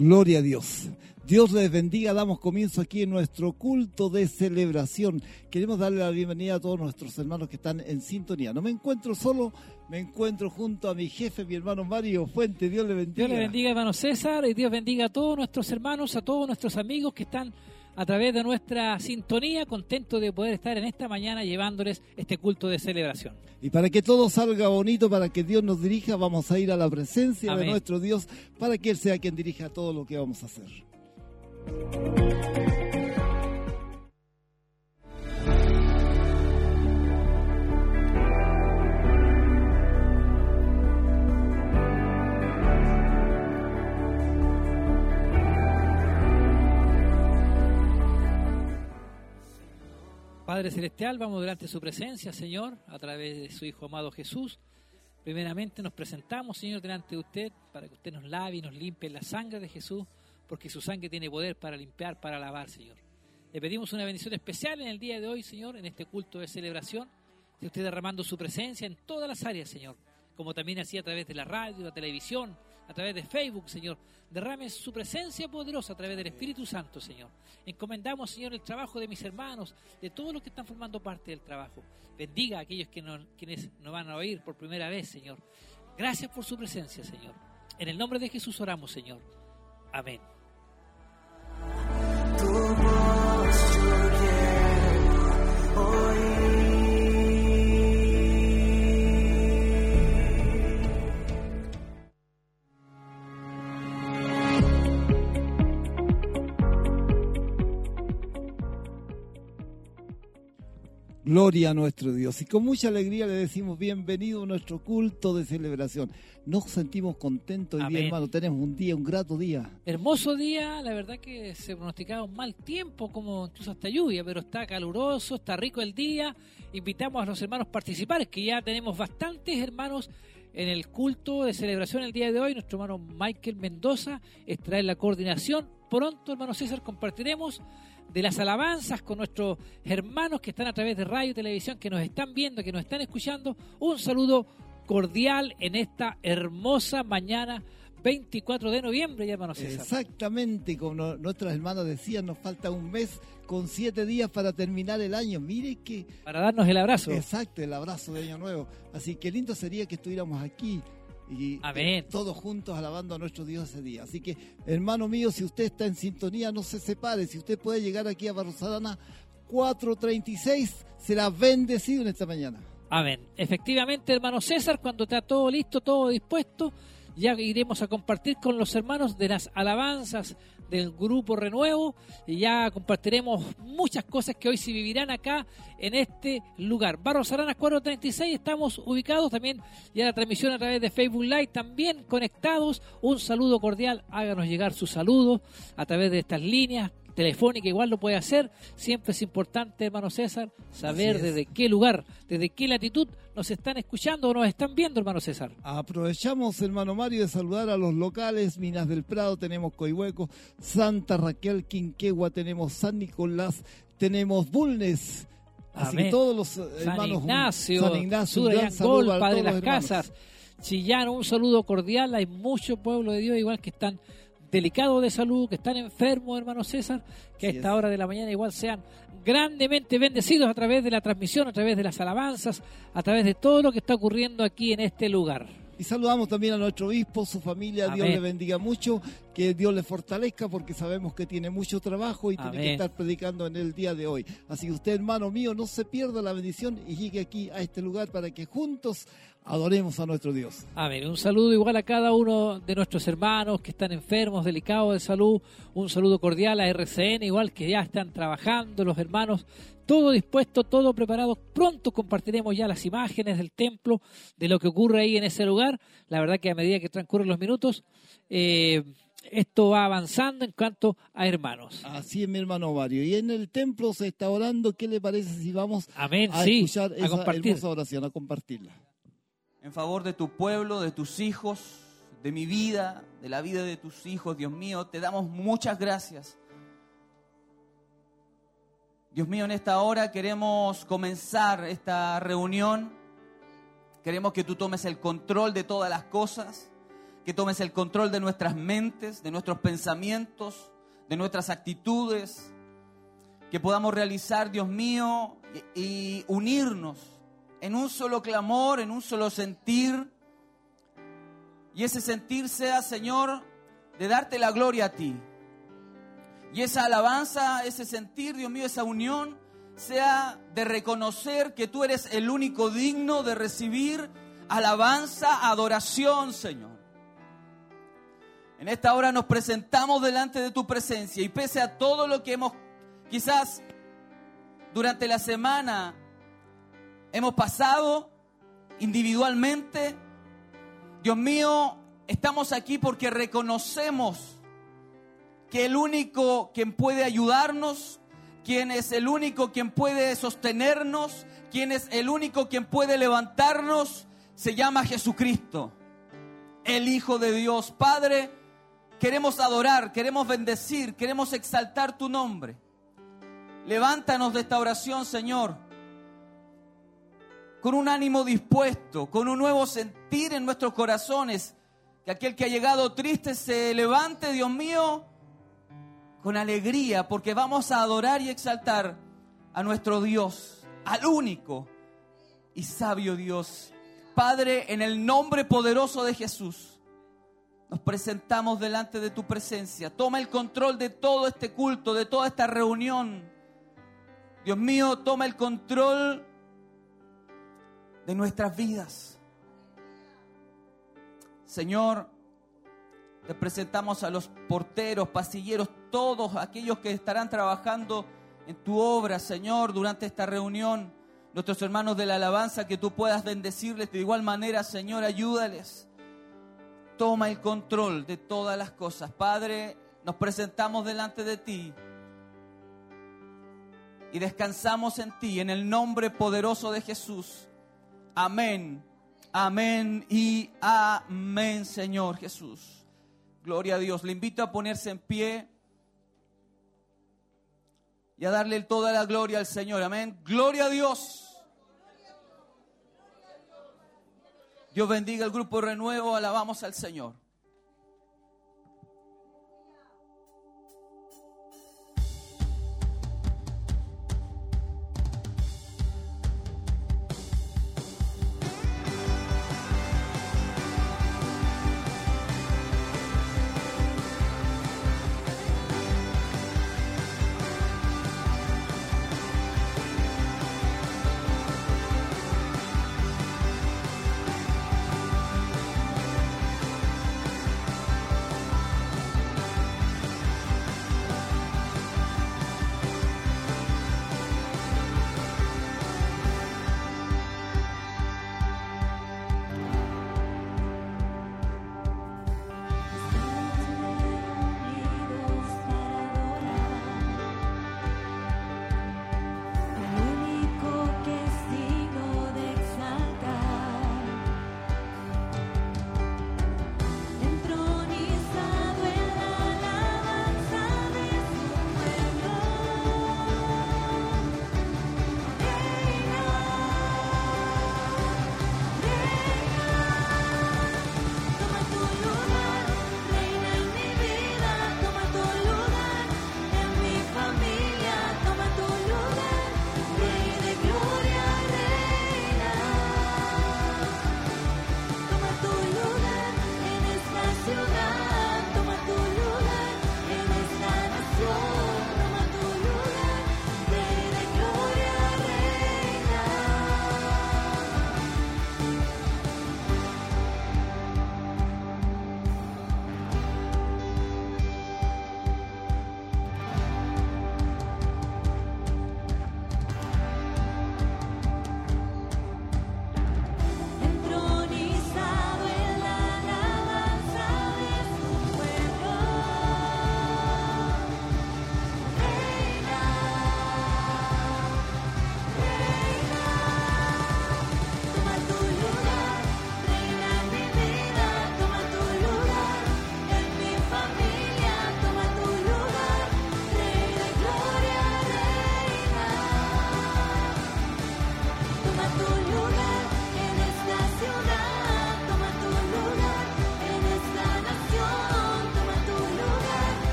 Gloria a Dios. Dios les bendiga. Damos comienzo aquí en nuestro culto de celebración. Queremos darle la bienvenida a todos nuestros hermanos que están en sintonía. No me encuentro solo, me encuentro junto a mi jefe, mi hermano Mario Fuente. Dios le bendiga. Dios le bendiga, hermano César, y Dios bendiga a todos nuestros hermanos, a todos nuestros amigos que están a través de nuestra sintonía, contento de poder estar en esta mañana llevándoles este culto de celebración. Y para que todo salga bonito, para que Dios nos dirija, vamos a ir a la presencia de nuestro Dios para que Él sea quien dirija todo lo que vamos a hacer. Padre Celestial, vamos delante de su presencia, Señor, a través de su Hijo amado Jesús. Primeramente nos presentamos, Señor, delante de usted, para que usted nos lave y nos limpie la sangre de Jesús, porque su sangre tiene poder para limpiar, para lavar, Señor. Le pedimos una bendición especial en el día de hoy, Señor, en este culto de celebración, de usted derramando su presencia en todas las áreas, Señor, como también hacía a través de la radio, la televisión, a través de Facebook, Señor. Derrame su presencia poderosa a través del Espíritu Santo, Señor. Encomendamos, Señor, el trabajo de mis hermanos, de todos los que están formando parte del trabajo. Bendiga a aquellos que no, quienes nos van a oír por primera vez, Señor. Gracias por su presencia, Señor. En el nombre de Jesús oramos, Señor. Amén. Gloria a nuestro Dios. Y con mucha alegría le decimos bienvenido a nuestro culto de celebración. Nos sentimos contentos y bien, hermano. Tenemos un día, un grato día. Hermoso día. La verdad que se pronosticaba un mal tiempo, como incluso hasta lluvia, pero está caluroso, está rico el día. Invitamos a los hermanos a participar, que ya tenemos bastantes hermanos en el culto de celebración el día de hoy. Nuestro hermano Michael Mendoza estará en la coordinación. Pronto, hermano César, compartiremos de las alabanzas con nuestros hermanos que están a través de radio y televisión, que nos están viendo, que nos están escuchando. Un saludo cordial en esta hermosa mañana 24 de noviembre, ya hermano César. Exactamente, como nuestras hermanas decían, nos falta un mes con siete días para terminar el año. Mire que... Para darnos el abrazo. Exacto, el abrazo de Año Nuevo. Así que lindo sería que estuviéramos aquí y todos juntos alabando a nuestro Dios ese día. Así que, hermano mío, si usted está en sintonía, no se separe. Si usted puede llegar aquí a Barrosadana 436, será bendecido en esta mañana. Amén. Efectivamente, hermano César, cuando está todo listo, todo dispuesto, ya iremos a compartir con los hermanos de las alabanzas del grupo Renuevo y ya compartiremos muchas cosas que hoy se vivirán acá en este lugar. Barros Aranas 436, estamos ubicados también ya la transmisión a través de Facebook Live, también conectados. Un saludo cordial, háganos llegar sus saludos a través de estas líneas telefónica igual lo puede hacer. Siempre es importante, hermano César, saber desde qué lugar, desde qué latitud nos están escuchando o nos están viendo, hermano César. Aprovechamos, hermano Mario, de saludar a los locales. Minas del Prado, tenemos Coihueco, Santa Raquel, Quinquegua, tenemos San Nicolás, tenemos Bulnes. Así que todos los hermanos. Ignacio, San Ignacio, un gran saludo de las Casas. Chillán, un saludo cordial. Hay mucho pueblo de Dios igual que están delicados de salud, que están enfermos, hermano César, que a esta hora de la mañana igual sean grandemente bendecidos a través de la transmisión, a través de las alabanzas, a través de todo lo que está ocurriendo aquí en este lugar. Y saludamos también a nuestro obispo, su familia, Dios le bendiga mucho, que Dios le fortalezca porque sabemos que tiene mucho trabajo y tiene que estar predicando en el día de hoy. Así que usted, hermano mío, no se pierda la bendición y llegue aquí a este lugar para que juntos adoremos a nuestro Dios. Amén. Un saludo igual a cada uno de nuestros hermanos que están enfermos, delicados de salud. Un saludo cordial a RCN, igual que ya están trabajando los hermanos. Todo dispuesto, todo preparado. Pronto compartiremos ya las imágenes del templo, de lo que ocurre ahí en ese lugar. La verdad que a medida que transcurren los minutos, eh, esto va avanzando en cuanto a hermanos. Así es, mi hermano Mario. Y en el templo se está orando. ¿Qué le parece si vamos Amén, a escuchar esa compartir. hermosa oración, a compartirla? en favor de tu pueblo, de tus hijos, de mi vida, de la vida de tus hijos, Dios mío. Te damos muchas gracias. Dios mío, en esta hora queremos comenzar esta reunión. Queremos que tú tomes el control de todas las cosas. que tomes el control de nuestras mentes, de nuestros pensamientos, de nuestras actitudes, que podamos realizar, Dios mío, y, unirnos en un solo clamor, en un solo sentir. Y ese sentir sea, Señor, de darte la gloria a ti. Y esa alabanza, ese sentir, Dios mío, esa unión, sea de reconocer que tú eres el único digno de recibir alabanza, adoración, Señor. En esta hora nos presentamos delante de tu presencia y pese a todo lo que hemos quizás durante la semana hemos pasado individualmente, Dios mío, estamos aquí porque reconocemos que el único quien puede ayudarnos, quien es el único quien puede sostenernos, quien es el único quien puede levantarnos, se llama Jesucristo, el Hijo de Dios. Padre, queremos adorar, queremos bendecir, queremos exaltar tu nombre. Levántanos de esta oración, Señor, con un ánimo dispuesto, con un nuevo sentir en nuestros corazones, que aquel que ha llegado triste se levante, Dios mío, con alegría, porque vamos a adorar y exaltar a nuestro Dios, al único y sabio Dios. Padre, en el nombre poderoso de Jesús, nos presentamos delante de tu presencia. Toma el control de todo este culto, de toda esta reunión. Dios mío, toma el control de nuestras vidas. Señor, te presentamos a los porteros, pasilleros, todos aquellos que estarán trabajando en tu obra, Señor, durante esta reunión. Nuestros hermanos de la alabanza, que tú puedas bendecirles de igual manera, Señor, ayúdales. Toma el control de todas las cosas. Padre, nos presentamos delante de ti y descansamos en ti, en el nombre poderoso de Jesús. Amén, amén y amén, Señor Jesús. Gloria a Dios. Le invito a ponerse en pie y a darle toda la gloria al Señor. Amén. Gloria a Dios. Dios bendiga el grupo Renuevo. Alabamos al Señor.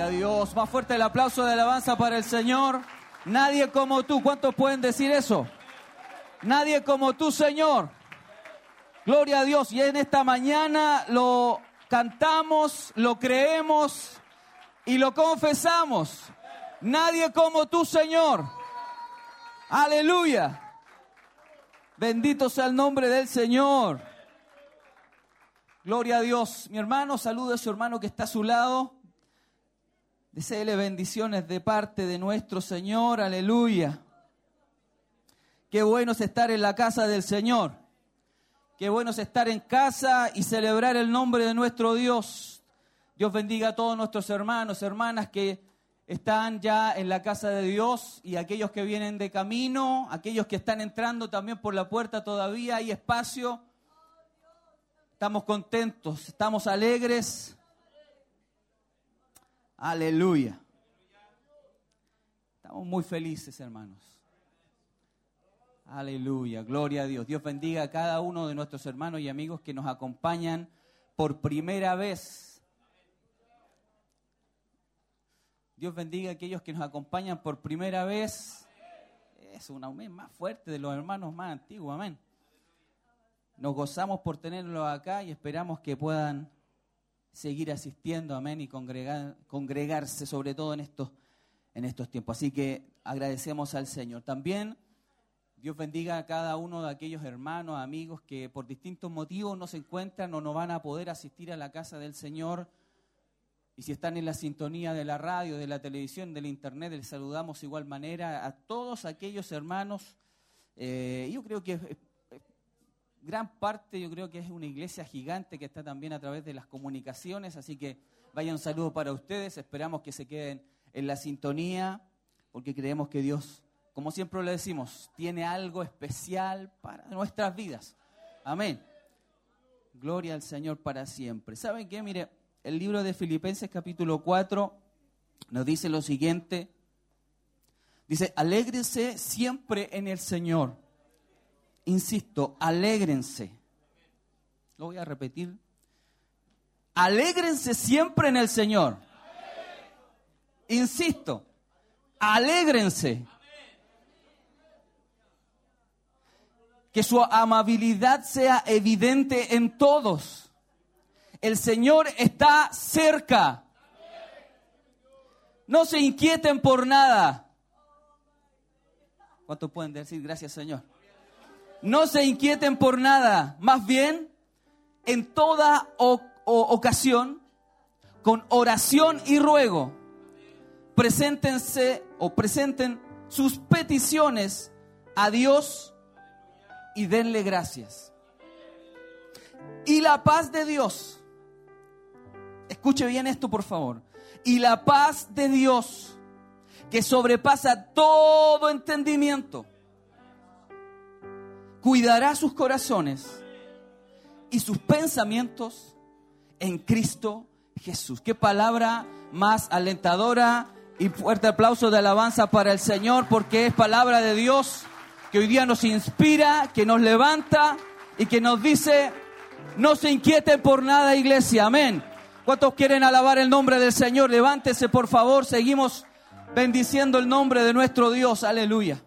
A Dios. Más fuerte el aplauso de alabanza para el Señor. Nadie como tú. ¿Cuántos pueden decir eso? Nadie como tú, Señor. Gloria a Dios. Y en esta mañana lo cantamos, lo creemos y lo confesamos. Nadie como tú, Señor. Aleluya. Bendito sea el nombre del Señor. Gloria a Dios. Mi hermano, saluda a su hermano que está a su lado. Deseele bendiciones de parte de nuestro Señor. Aleluya. Qué bueno es estar en la casa del Señor. Qué bueno es estar en casa y celebrar el nombre de nuestro Dios. Dios bendiga a todos nuestros hermanos, hermanas que están ya en la casa de Dios y aquellos que vienen de camino, aquellos que están entrando también por la puerta todavía hay espacio. Estamos contentos, estamos alegres Aleluya. Estamos muy felices, hermanos. Aleluya, gloria a Dios. Dios bendiga a cada uno de nuestros hermanos y amigos que nos acompañan por primera vez. Dios bendiga a aquellos que nos acompañan por primera vez. Es un aumento más fuerte de los hermanos más antiguos, amén. Nos gozamos por tenerlos acá y esperamos que puedan seguir asistiendo, amén, y congregar, congregarse sobre todo en estos, en estos tiempos. Así que agradecemos al Señor. También Dios bendiga a cada uno de aquellos hermanos, amigos que por distintos motivos no se encuentran o no van a poder asistir a la casa del Señor. Y si están en la sintonía de la radio, de la televisión, del internet, les saludamos de igual manera a todos aquellos hermanos. Eh, yo creo que gran parte yo creo que es una iglesia gigante que está también a través de las comunicaciones, así que vaya un saludo para ustedes, esperamos que se queden en la sintonía, porque creemos que Dios, como siempre le decimos, tiene algo especial para nuestras vidas. Amén. Gloria al Señor para siempre. ¿Saben qué? Mire, el libro de Filipenses capítulo 4 nos dice lo siguiente. Dice, alégrese siempre en el Señor insisto, alégrense. Lo voy a repetir. Alégrense siempre en el Señor. Insisto, alégrense. Que su amabilidad sea evidente en todos. El Señor está cerca. No se inquieten por nada. ¿Cuántos pueden decir gracias, Señor? No se inquieten por nada, más bien en toda ocasión, con oración y ruego, preséntense o presenten sus peticiones a Dios y denle gracias. Y la paz de Dios, escuche bien esto por favor, y la paz de Dios que sobrepasa todo entendimiento cuidará sus corazones y sus pensamientos en Cristo Jesús. Qué palabra más alentadora y fuerte aplauso de alabanza para el Señor porque es palabra de Dios que hoy día nos inspira, que nos levanta y que nos dice, no se inquieten por nada iglesia, amén. ¿Cuántos quieren alabar el nombre del Señor? Levántese por favor, seguimos bendiciendo el nombre de nuestro Dios, aleluya.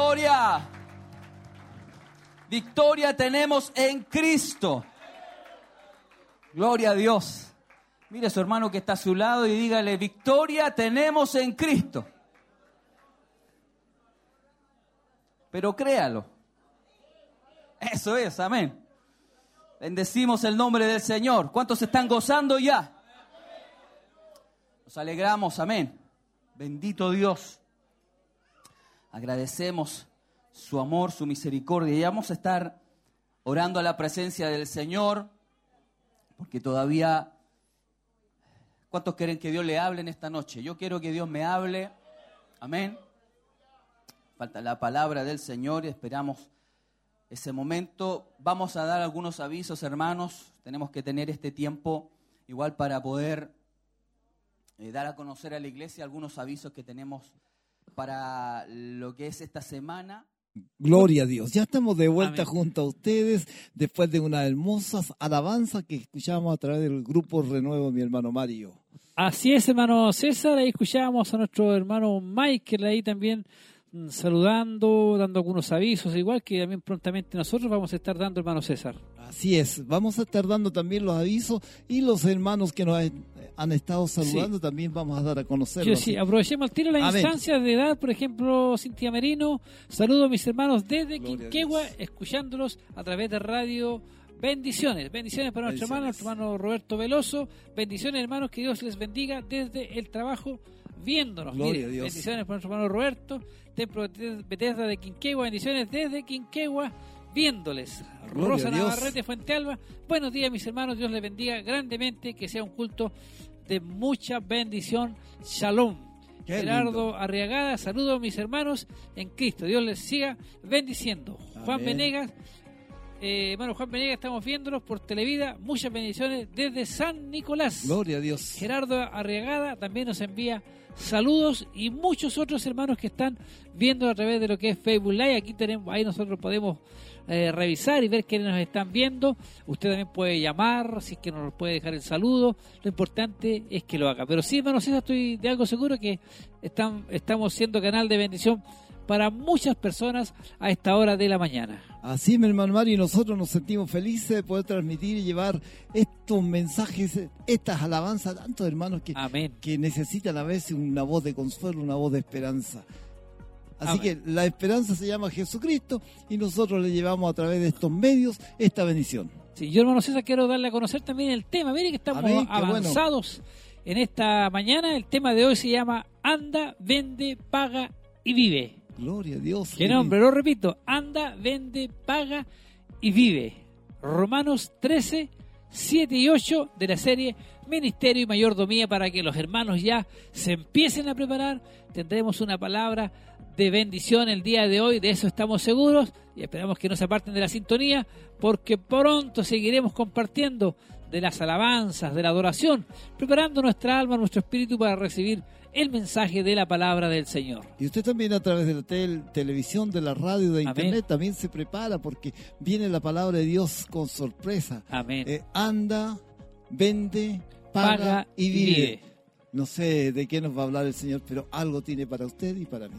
Victoria. Victoria tenemos en Cristo. Gloria a Dios. Mire a su hermano que está a su lado y dígale, victoria tenemos en Cristo. Pero créalo. Eso es, amén. Bendecimos el nombre del Señor. ¿Cuántos están gozando ya? Nos alegramos, amén. Bendito Dios. Agradecemos su amor, su misericordia. Y vamos a estar orando a la presencia del Señor, porque todavía... ¿Cuántos quieren que Dios le hable en esta noche? Yo quiero que Dios me hable. Amén. Falta la palabra del Señor y esperamos ese momento. Vamos a dar algunos avisos, hermanos. Tenemos que tener este tiempo igual para poder eh, dar a conocer a la iglesia algunos avisos que tenemos para lo que es esta semana. Gloria a Dios. Ya estamos de vuelta junto a ustedes después de una hermosa alabanza que escuchamos a través del grupo Renuevo, mi hermano Mario. Así es, hermano César. Ahí escuchábamos a nuestro hermano Michael ahí también saludando, dando algunos avisos, igual que también prontamente nosotros vamos a estar dando, hermano César. Así es, vamos a estar dando también los avisos y los hermanos que nos han estado saludando también vamos a dar a conocer. Sí, aprovechemos al tiro la instancia de edad, por ejemplo, Cintia Merino, saludo a mis hermanos desde Quinquegua, escuchándolos a través de radio. Bendiciones, bendiciones para nuestro hermano, nuestro hermano Roberto Veloso. Bendiciones, hermanos, que Dios les bendiga desde el trabajo viéndonos. bendiciones para nuestro hermano Roberto. Templo Bethesda de Quinquegua, bendiciones desde Quinquegua viéndoles. Rosa Navarrete, Fuente Alba. Buenos días, mis hermanos. Dios les bendiga grandemente. Que sea un culto de mucha bendición. Shalom. Gerardo Arriagada, saludos a mis hermanos en Cristo. Dios les siga bendiciendo. Juan Venegas, eh, bueno, Juan Venegas, estamos viéndolos por Televida. Muchas bendiciones desde San Nicolás. Gloria a Dios. Gerardo Arriagada también nos envía saludos y muchos otros hermanos que están viendo a través de lo que es Facebook Live. Aquí tenemos, ahí nosotros podemos eh, revisar y ver quiénes nos están viendo. Usted también puede llamar, si es que nos puede dejar el saludo. Lo importante es que lo haga. Pero sí, hermano César, estoy de algo seguro que están, estamos siendo canal de bendición para muchas personas a esta hora de la mañana. Así, mi hermano Mario, y nosotros nos sentimos felices de poder transmitir y llevar estos mensajes, estas alabanzas a tantos hermanos que, que necesitan a veces una voz de consuelo, una voz de esperanza. Así que la esperanza se llama Jesucristo y nosotros le llevamos a través de estos medios esta bendición. Sí, yo hermano César quiero darle a conocer también el tema. Mire que estamos avanzados en esta mañana. El tema de hoy se llama Anda, vende, paga y vive. Gloria a Dios. Qué nombre, lo repito. Anda, vende, paga y vive. Romanos 13, 7 y 8 de la serie Ministerio y Mayordomía para que los hermanos ya se empiecen a preparar. Tendremos una palabra de bendición el día de hoy, de eso estamos seguros y esperamos que no se aparten de la sintonía porque pronto seguiremos compartiendo de las alabanzas, de la adoración, preparando nuestra alma, nuestro espíritu para recibir el mensaje de la palabra del Señor. Y usted también a través de la televisión, de la radio, de internet, también se prepara porque viene la palabra de Dios con sorpresa. Amén. Eh, anda, vende, paga, y vive. No sé de qué nos va a hablar el Señor, pero algo tiene para usted y para mí.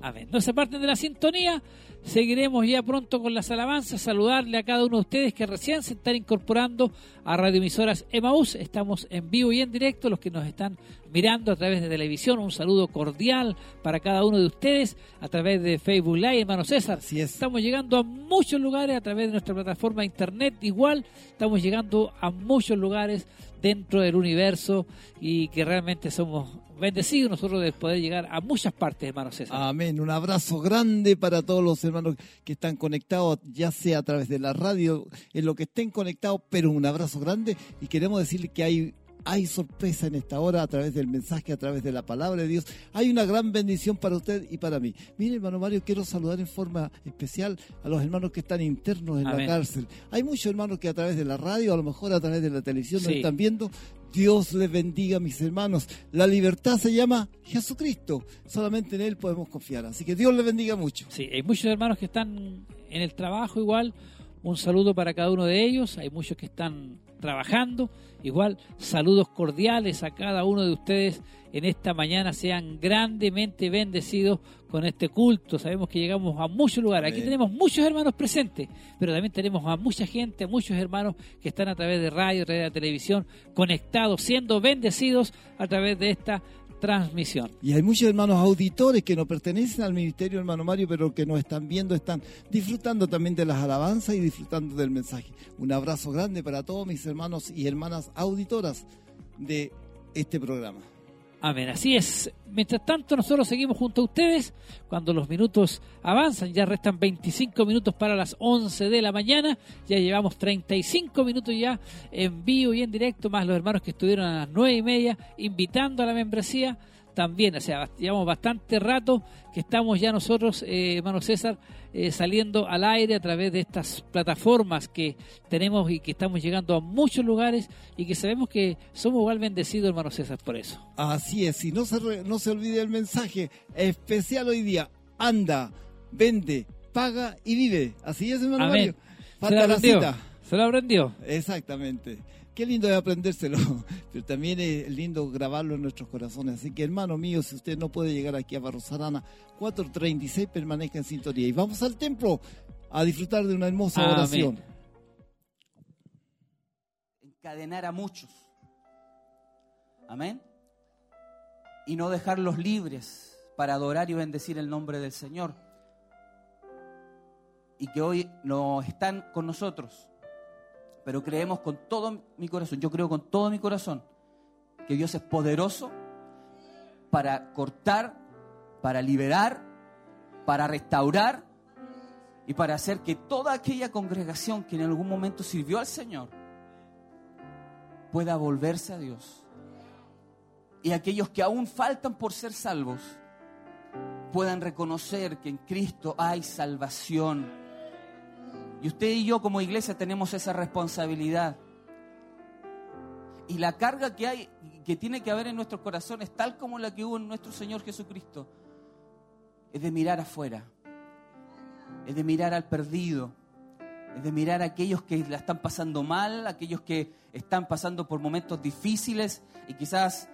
Amén. No se parten de la sintonía. Seguiremos ya pronto con las alabanzas. Saludarle a cada uno de ustedes que recién se están incorporando a radioemisoras Emaús. Estamos en vivo y en directo. Los que nos están mirando a través de televisión, un saludo cordial para cada uno de ustedes a través de Facebook Live, hermano César. Así es. Estamos llegando a muchos lugares a través de nuestra plataforma internet. Igual estamos llegando a muchos lugares dentro del universo y que realmente somos bendecidos nosotros de poder llegar a muchas partes, hermano César. Amén. Un abrazo grande para todos los hermanos que están conectados, ya sea a través de la radio, en lo que estén conectados, pero un abrazo grande y queremos decirle que hay hay sorpresa en esta hora a través del mensaje, a través de la palabra de Dios. Hay una gran bendición para usted y para mí. Mire, hermano Mario, quiero saludar en forma especial a los hermanos que están internos en la cárcel. Hay muchos hermanos que a través de la radio, a lo mejor a través de la televisión, nos están viendo. Dios les bendiga, mis hermanos. La libertad se llama Jesucristo. Solamente en Él podemos confiar. Así que Dios les bendiga mucho. Sí, hay muchos hermanos que están en el trabajo igual. Un saludo para cada uno de ellos. Hay muchos que están trabajando. Igual, saludos cordiales a cada uno de ustedes en esta mañana. Sean grandemente bendecidos con este culto. Sabemos que llegamos a muchos lugares. Aquí tenemos muchos hermanos presentes, pero también tenemos a mucha gente, a muchos hermanos que están a través de radio, a través de la televisión, conectados, siendo bendecidos a través de esta transmisión. Y hay muchos hermanos auditores que no pertenecen al ministerio, hermano Mario, pero que nos están viendo, están disfrutando también de las alabanzas y disfrutando del mensaje. Un abrazo grande para todos mis hermanos y hermanas auditoras de este programa. Amén, así es. Mientras tanto, nosotros seguimos junto a ustedes. Cuando los minutos avanzan, ya restan 25 minutos para las 11 de la mañana. Ya llevamos 35 minutos ya en vivo y en directo, más los hermanos que estuvieron a las 9 y media, invitando a la membresía también, o sea, llevamos bastante rato que estamos ya nosotros, eh, hermano César, eh, saliendo al aire a través de estas plataformas que tenemos y que estamos llegando a muchos lugares y que sabemos que somos igual bendecidos, hermano César, por eso. Así es, y no se, no se olvide el mensaje especial hoy día, anda, vende, paga y vive. Así es, hermano Mario. se la aprendió. Se lo aprendió. Exactamente. Qué lindo es aprendérselo, pero también es lindo grabarlo en nuestros corazones. Así que, hermano mío, si usted no puede llegar aquí a Barrosarana 436, permanezca en sintonía. Y vamos al templo a disfrutar de una hermosa oración. Encadenar a muchos. Amén. Y no dejarlos libres para adorar y bendecir el nombre del Señor. Y que hoy no están con nosotros pero creemos con todo mi corazón, yo creo con todo mi corazón que Dios es poderoso para cortar, para liberar, para restaurar y para hacer que toda aquella congregación que en algún momento sirvió al Señor pueda volverse a Dios. Y aquellos que aún faltan por ser salvos puedan reconocer que en Cristo hay salvación y usted y yo como iglesia tenemos esa responsabilidad. Y la carga que hay, que tiene que haber en nuestros corazones, tal como la que hubo en nuestro Señor Jesucristo, es de mirar afuera, es de mirar al perdido, es de mirar a aquellos que la están pasando mal, aquellos que están pasando por momentos difíciles y quizás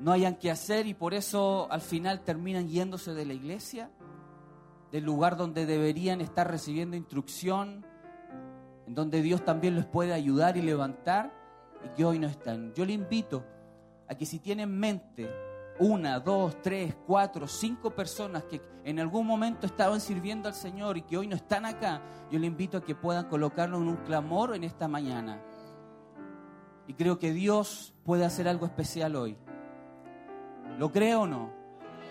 no hayan que hacer y por eso al final terminan yéndose de la iglesia del lugar donde deberían estar recibiendo instrucción, en donde Dios también les puede ayudar y levantar y que hoy no están. Yo le invito a que si tienen en mente una, dos, tres, cuatro, cinco personas que en algún momento estaban sirviendo al Señor y que hoy no están acá, yo le invito a que puedan colocarlo en un clamor en esta mañana. Y creo que Dios puede hacer algo especial hoy. ¿Lo creo o no?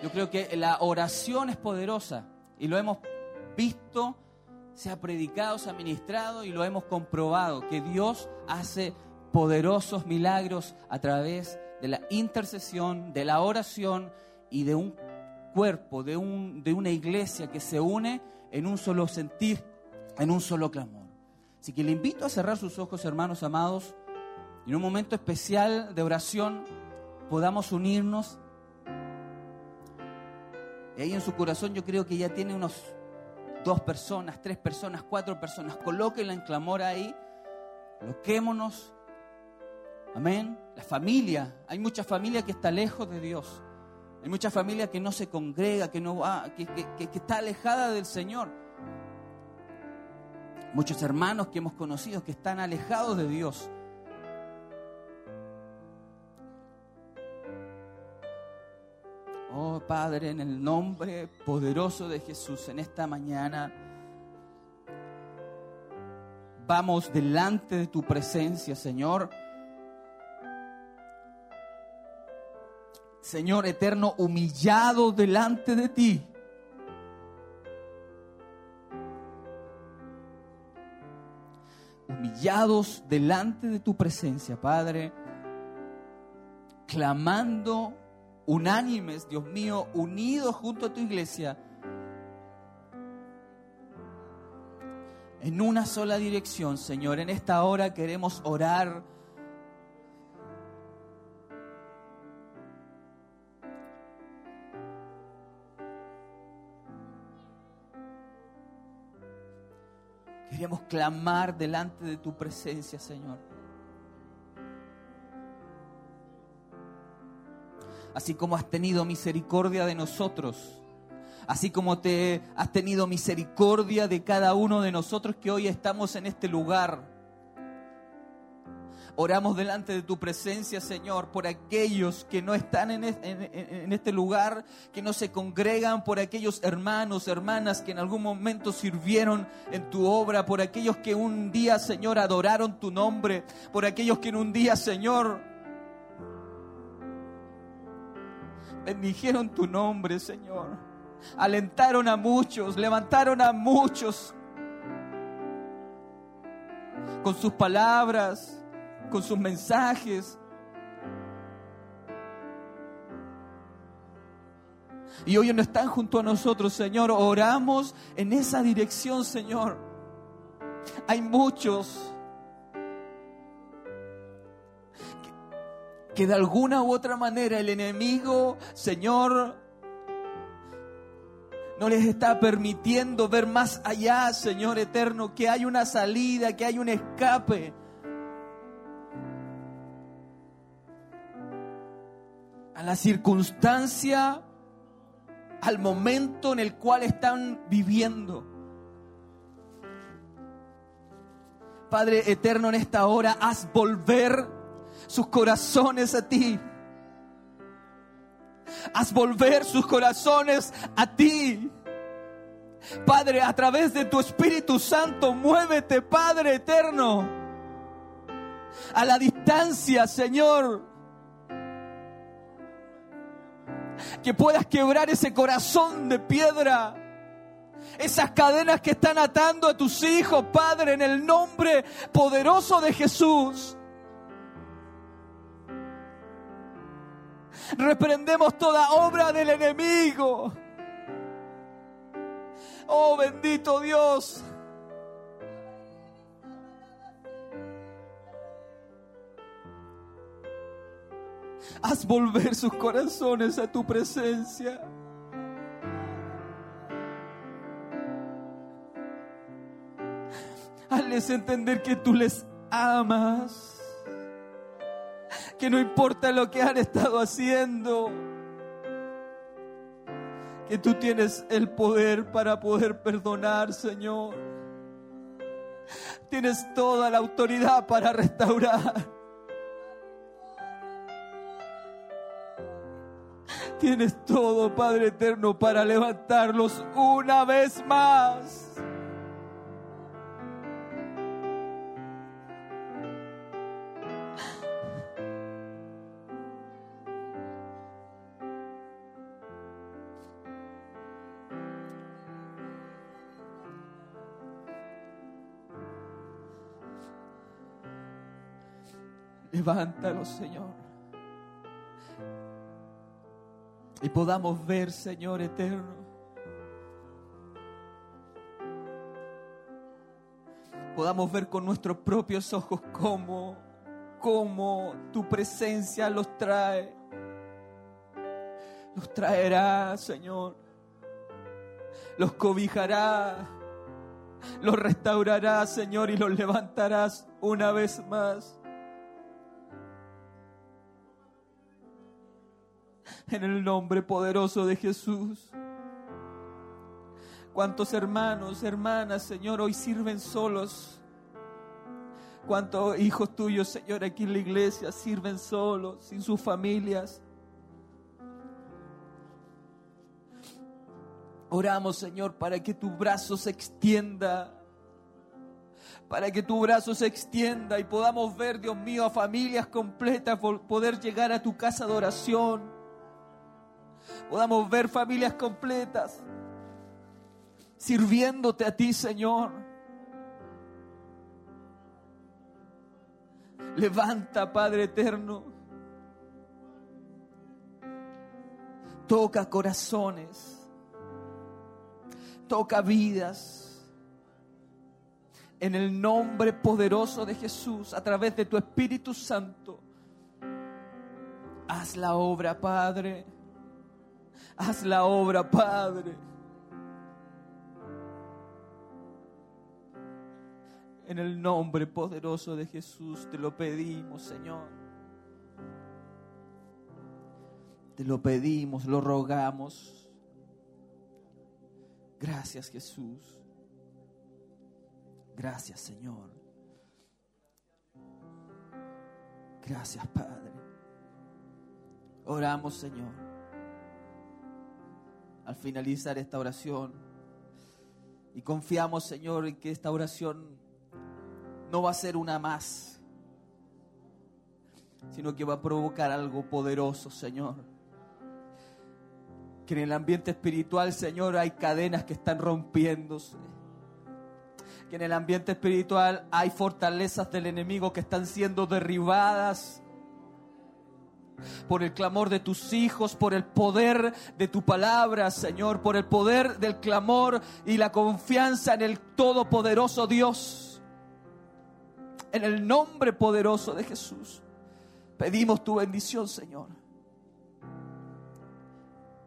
Yo creo que la oración es poderosa. Y lo hemos visto, se ha predicado, se ha ministrado y lo hemos comprobado, que Dios hace poderosos milagros a través de la intercesión, de la oración y de un cuerpo, de, un, de una iglesia que se une en un solo sentir, en un solo clamor. Así que le invito a cerrar sus ojos, hermanos amados, y en un momento especial de oración podamos unirnos ahí en su corazón yo creo que ya tiene unos dos personas, tres personas, cuatro personas. Colóquenla en clamor ahí. Coloquémonos. Amén. La familia. Hay mucha familia que está lejos de Dios. Hay mucha familia que no se congrega, que, no va, que está alejada del Señor. Muchos hermanos que hemos conocido que están alejados de Dios. Oh Padre, en el nombre poderoso de Jesús, en esta mañana vamos delante de tu presencia, Señor. Señor eterno, humillado delante de ti. Humillados delante de tu presencia, Padre, clamando unánimes, Dios mío, unidos junto a tu iglesia, en una sola dirección, Señor. En esta hora queremos orar. Queremos clamar delante de tu presencia, Señor. Así como has tenido misericordia de nosotros, así como te has tenido misericordia de cada uno de nosotros que hoy estamos en este lugar. Oramos delante de tu presencia, Señor, por aquellos que no están en, este lugar, que no se congregan, por aquellos hermanos, hermanas que en algún momento sirvieron en tu obra, por aquellos que un día, Señor, adoraron tu nombre, por aquellos que en un día, Señor, bendijeron tu nombre, Señor. Alentaron a muchos, levantaron a muchos con sus palabras con sus mensajes. Y hoy no están junto a nosotros, Señor. Oramos en esa dirección, Señor. Hay muchos que, de alguna u otra manera el enemigo, Señor, no les está permitiendo ver más allá, Señor eterno, que hay una salida, que hay un escape. a la circunstancia, al momento en el cual están viviendo. Padre eterno, en esta hora, haz volver sus corazones a ti. Haz volver sus corazones a ti. Padre, a través de tu Espíritu Santo, muévete, Padre eterno. A la distancia, Señor que puedas quebrar ese corazón de piedra. Esas cadenas que están atando a tus hijos, Padre, en el nombre poderoso de Jesús. Reprendemos toda obra del enemigo. Oh bendito Dios. Haz volver sus corazones a tu presencia. Hazles entender que tú les amas. Que no importa lo que han estado haciendo. Que tú tienes el poder para poder perdonar, Señor. Tienes toda la autoridad para restaurar. Tienes todo, Padre eterno, para levantarlos una vez más. Levántalos, Señor. y podamos ver, Señor eterno, podamos ver con nuestros propios ojos cómo, cómo tu presencia los trae. Los traerá, Señor. Los cobijará. Los restaurará, Señor, y los levantarás una vez más. En el nombre poderoso de Jesús. Cuántos hermanos, hermanas, Señor, hoy sirven solos. Cuántos hijos tuyos, Señor, aquí en la iglesia sirven solos, sin sus familias. Oramos, Señor, para que tu brazo se extienda para que tu brazo se extienda y podamos ver, Dios mío, a familias completas poder llegar a tu casa de oración podamos ver familias completas sirviéndote a ti, Señor. Levanta, Padre eterno. Toca corazones. Toca vidas. En el nombre poderoso de Jesús, a través de tu Espíritu Santo. Haz la obra, Padre. Haz la obra, Padre. En el nombre poderoso de Jesús te lo pedimos, Señor. Te lo pedimos, lo rogamos. Gracias Jesús. Gracias Señor. Gracias Padre. Oramos Señor. Al finalizar esta oración. Y confiamos Señor en que esta oración no va a ser una más, sino que va a provocar algo poderoso Señor que en el ambiente espiritual, Señor, hay cadenas que están rompiéndose. Que en el ambiente espiritual hay fortalezas del enemigo que están siendo derribadas por el clamor de tus hijos, por el poder de tu palabra, Señor, por el poder del clamor y la confianza en el Todopoderoso Dios. En el nombre poderoso de Jesús, pedimos tu bendición, Señor.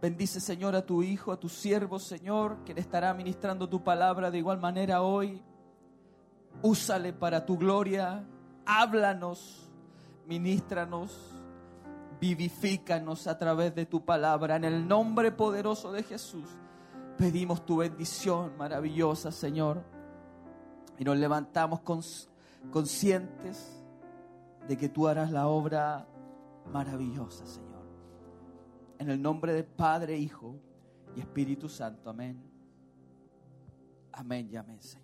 Bendice, Señor, a tu Hijo, a tu siervo, Señor, le estará ministrando tu palabra de igual manera hoy. Úsale para tu gloria. Háblanos, ministranos, vivifícanos a través de tu palabra. En el nombre poderoso de Jesús, pedimos tu bendición maravillosa, Señor. Y nos levantamos conscientes de que tú harás la obra maravillosa, Señor. En el nombre del Padre, Hijo y Espíritu Santo. Amén. Amén y amén, Señor.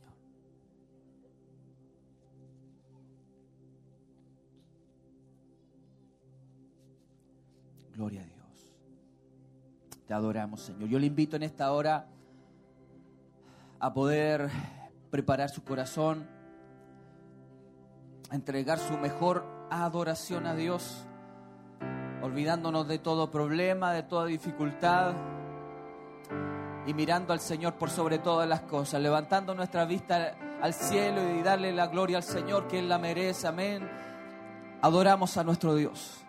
Gloria a Dios. Te adoramos, Señor. Yo le invito en esta hora a poder preparar su corazón, a entregar su mejor adoración a Dios olvidándonos de todo problema, de toda dificultad y mirando al Señor por sobre todas las cosas, levantando nuestra vista al cielo y darle la gloria al Señor que Él la merece, amén. Adoramos a nuestro Dios.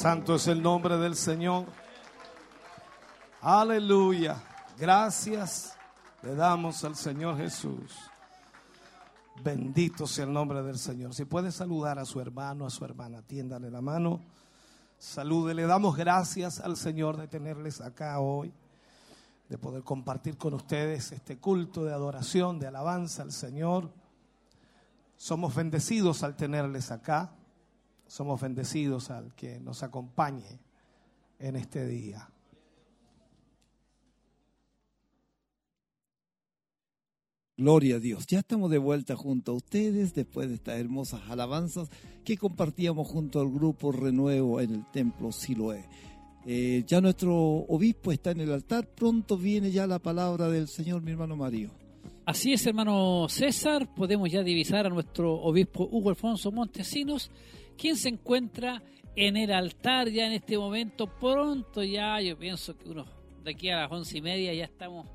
Santo es el nombre del Señor. Aleluya. Gracias le damos al Señor Jesús. Bendito sea el nombre del Señor. Si puede saludar a su hermano, a su hermana, tiéndale la mano. Salude. Le damos gracias al Señor de tenerles acá hoy, de poder compartir con ustedes este culto de adoración, de alabanza al Señor. Somos bendecidos al tenerles acá. Somos bendecidos al que nos acompañe en este día. Gloria a Dios. Ya estamos de vuelta junto a ustedes después de estas hermosas alabanzas que compartíamos junto al grupo Renuevo en el templo Siloé. Eh, ya nuestro obispo está en el altar. Pronto viene ya la palabra del Señor, mi hermano Mario. Así es, hermano César. Podemos ya divisar a nuestro obispo Hugo Alfonso Montesinos, quien se encuentra en el altar ya en este momento. Pronto ya, yo pienso que uno de aquí a las once y media ya estamos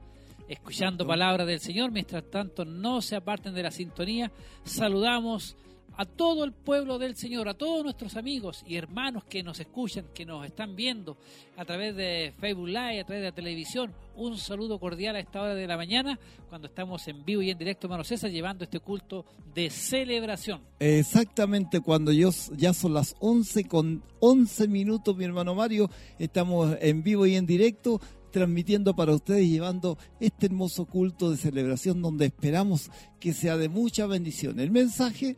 escuchando palabras del Señor. Mientras tanto, no se aparten de la sintonía. Saludamos a todo el pueblo del Señor, a todos nuestros amigos y hermanos que nos escuchan, que nos están viendo a través de Facebook Live, a través de la televisión. Un saludo cordial a esta hora de la mañana, cuando estamos en vivo y en directo, hermano César, llevando este culto de celebración. Exactamente, cuando yo, ya son las 11 con 11 minutos, mi hermano Mario, estamos en vivo y en directo transmitiendo para ustedes, llevando este hermoso culto de celebración donde esperamos que sea de mucha bendición. El mensaje,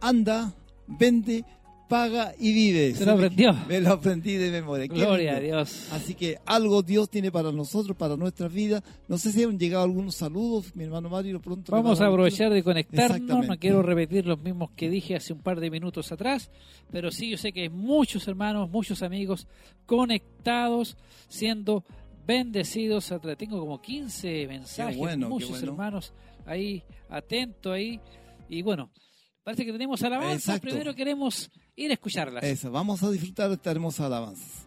anda, vende, paga y vive. Se lo aprendió. Me lo aprendí de memoria. Gloria a Dios. Así que algo Dios tiene para nosotros, para nuestras vidas. No sé si han llegado algunos saludos, mi hermano Mario, pronto. Vamos a aprovechar de conectarnos. No quiero repetir los mismos que dije hace un par de minutos atrás, pero sí yo sé que hay muchos hermanos, muchos amigos conectados, siendo bendecidos. Tengo como 15 mensajes, muchos hermanos ahí atentos ahí. Y bueno, parece que tenemos alabanzas. Primero queremos ir a escucharlas. Eso, vamos a disfrutar de esta hermosa alabanza.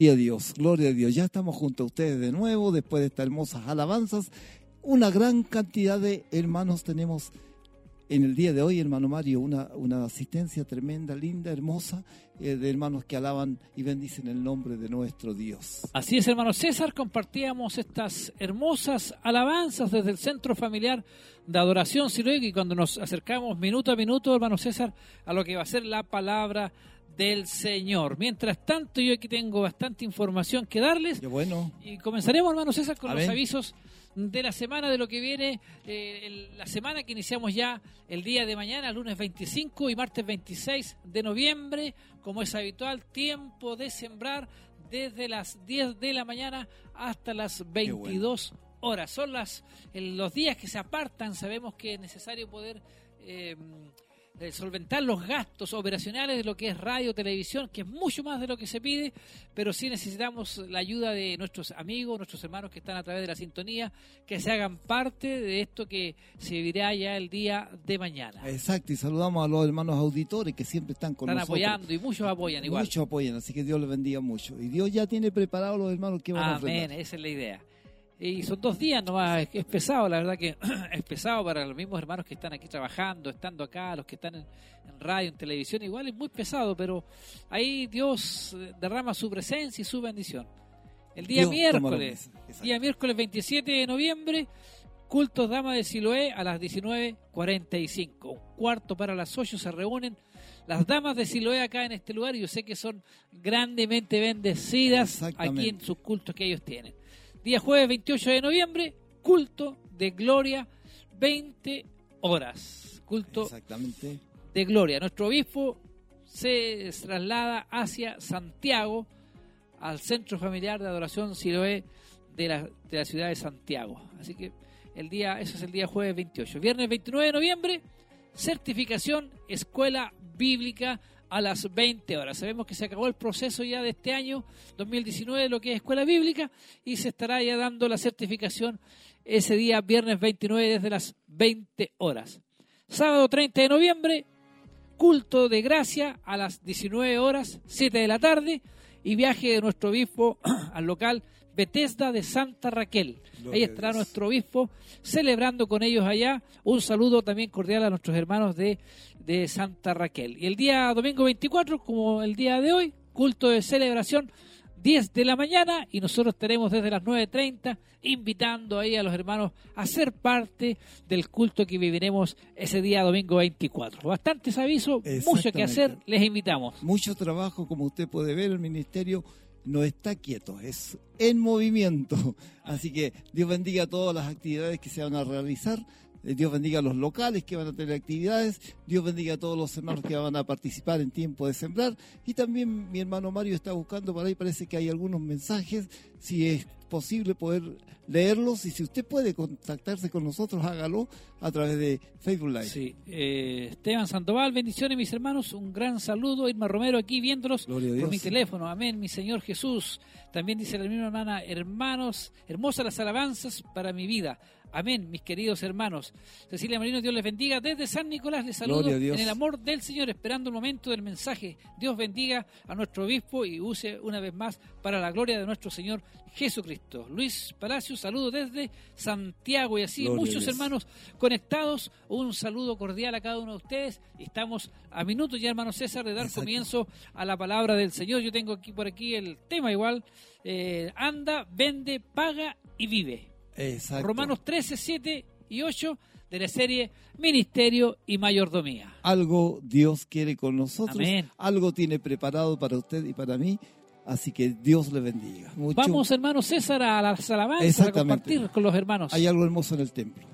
Gloria a Dios, gloria a Dios. Ya estamos junto a ustedes de nuevo después de estas hermosas alabanzas. Una gran cantidad de hermanos tenemos en el día de hoy, hermano Mario, una, una asistencia tremenda, linda, hermosa, eh, de hermanos que alaban y bendicen el nombre de nuestro Dios. Así es, hermano César, compartíamos estas hermosas alabanzas desde el Centro Familiar de Adoración Siloé y cuando nos acercamos minuto a minuto, hermano César, a lo que va a ser la palabra del Señor. Mientras tanto, yo aquí tengo bastante información que darles. bueno. Y comenzaremos, hermano César, con los avisos de la semana de lo que viene, eh, la semana que iniciamos ya el día de mañana, lunes 25 y martes 26 de noviembre, como es habitual, tiempo de sembrar desde las 10 de la mañana hasta las 22 horas. Son las, los días que se apartan, sabemos que es necesario poder... Eh, eh, solventar los gastos operacionales de lo que es radio, televisión, que es mucho más de lo que se pide, pero sí necesitamos la ayuda de nuestros amigos, nuestros hermanos que están a través de la sintonía, que se hagan parte de esto que se vivirá ya el día de mañana. Exacto, y saludamos a los hermanos auditores que siempre están con nosotros. Están apoyando y muchos apoyan igual. Muchos apoyan, así que Dios les bendiga mucho. Y Dios ya tiene preparados los hermanos que van a Amén, esa es la idea. Y son dos días nomás, es pesado, la verdad que es pesado para los mismos hermanos que están aquí trabajando, estando acá, los que están en, radio, en televisión, igual es muy pesado, pero ahí Dios eh, derrama su presencia y su bendición. El día miércoles, día miércoles 27 de noviembre, cultos Dama de Siloé a las 19.45. Un cuarto para las 8 se reúnen las damas de Siloé acá en este lugar y yo sé que son grandemente bendecidas aquí en sus cultos que ellos tienen. Día jueves 28 de noviembre, culto de gloria, 20 horas. Culto de gloria. Nuestro obispo se traslada hacia Santiago, al Centro Familiar de Adoración Siloé de la, de la ciudad de Santiago. Así que el día, eso es el día jueves 28. Viernes 29 de noviembre, certificación Escuela Bíblica a las 20 horas. Sabemos que se acabó el proceso ya de este año 2019 de lo que es escuela bíblica y se estará ya dando la certificación ese día viernes 29 desde las 20 horas. Sábado 30 de noviembre, culto de gracia a las 19 horas, 7 de la tarde y viaje de nuestro obispo al local Bethesda de Santa Raquel. Ahí estará nuestro obispo celebrando con ellos allá. Un saludo también cordial a nuestros hermanos de, de Santa Raquel. Y el día domingo 24, como el día de hoy, culto de celebración 10 de la mañana y nosotros estaremos desde las 9.30 invitando ahí a los hermanos a ser parte del culto que viviremos ese día domingo 24. Bastantes avisos, mucho que hacer, les invitamos. Mucho trabajo, como usted puede ver, el ministerio no está quieto, es en movimiento. Así que Dios bendiga todas las actividades que se van a realizar. Eh, Dios bendiga a los locales que van a tener actividades. Dios bendiga a todos los hermanos que van a participar en tiempo de sembrar. Y también mi hermano Mario está buscando por ahí, parece que hay algunos mensajes. Si es posible poder leerlos y si usted puede contactarse con nosotros, hágalo a través de Facebook Live. Sí, eh, Esteban Sandoval, bendiciones mis hermanos, un gran saludo, Irma Romero aquí viéndolos por mi teléfono, amén, mi Señor Jesús. También dice la misma hermana, hermanos, hermosas las alabanzas para mi vida. Amén, mis queridos hermanos. Cecilia Marino, Dios les bendiga. Desde San Nicolás les saludo en el amor del Señor, esperando el momento del mensaje. Dios bendiga a nuestro obispo y use una vez más para la gloria de nuestro Señor Jesucristo. Luis Palacio, saludo desde Santiago y así muchos hermanos conectados. Un saludo cordial a cada uno de ustedes. Estamos a minutos ya, hermano César, de dar comienzo a la palabra del Señor. Yo tengo aquí por aquí el tema igual. Eh, anda, vende, paga y vive. Romanos 13, 7 y 8 de la serie Ministerio y Mayordomía. Algo Dios quiere con nosotros, algo tiene preparado para usted y para mí, así que Dios le bendiga. Vamos, hermano César, a las alabanzas, a compartir con los hermanos. Hay algo hermoso en el templo.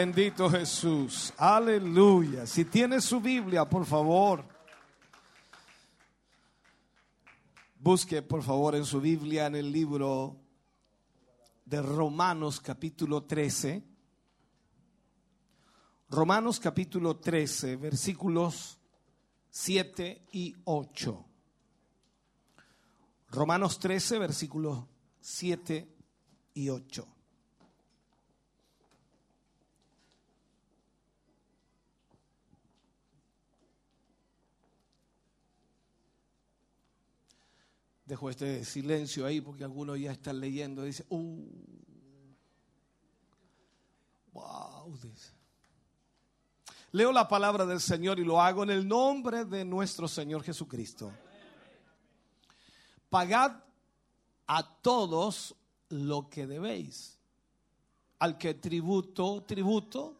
Bendito Jesús. Aleluya. Si tiene su Biblia, por favor. Busque, por favor, en su Biblia, en el libro de Romanos capítulo 13. Romanos capítulo 13, versículos 7 y 8. Romanos 13, versículos 7 y 8. Dejo este silencio ahí porque algunos ya están leyendo y dicen, uh, wow, Leo la palabra del Señor y lo hago en el nombre de nuestro Señor Jesucristo. Pagad a todos lo que debéis. Al que tributo, tributo.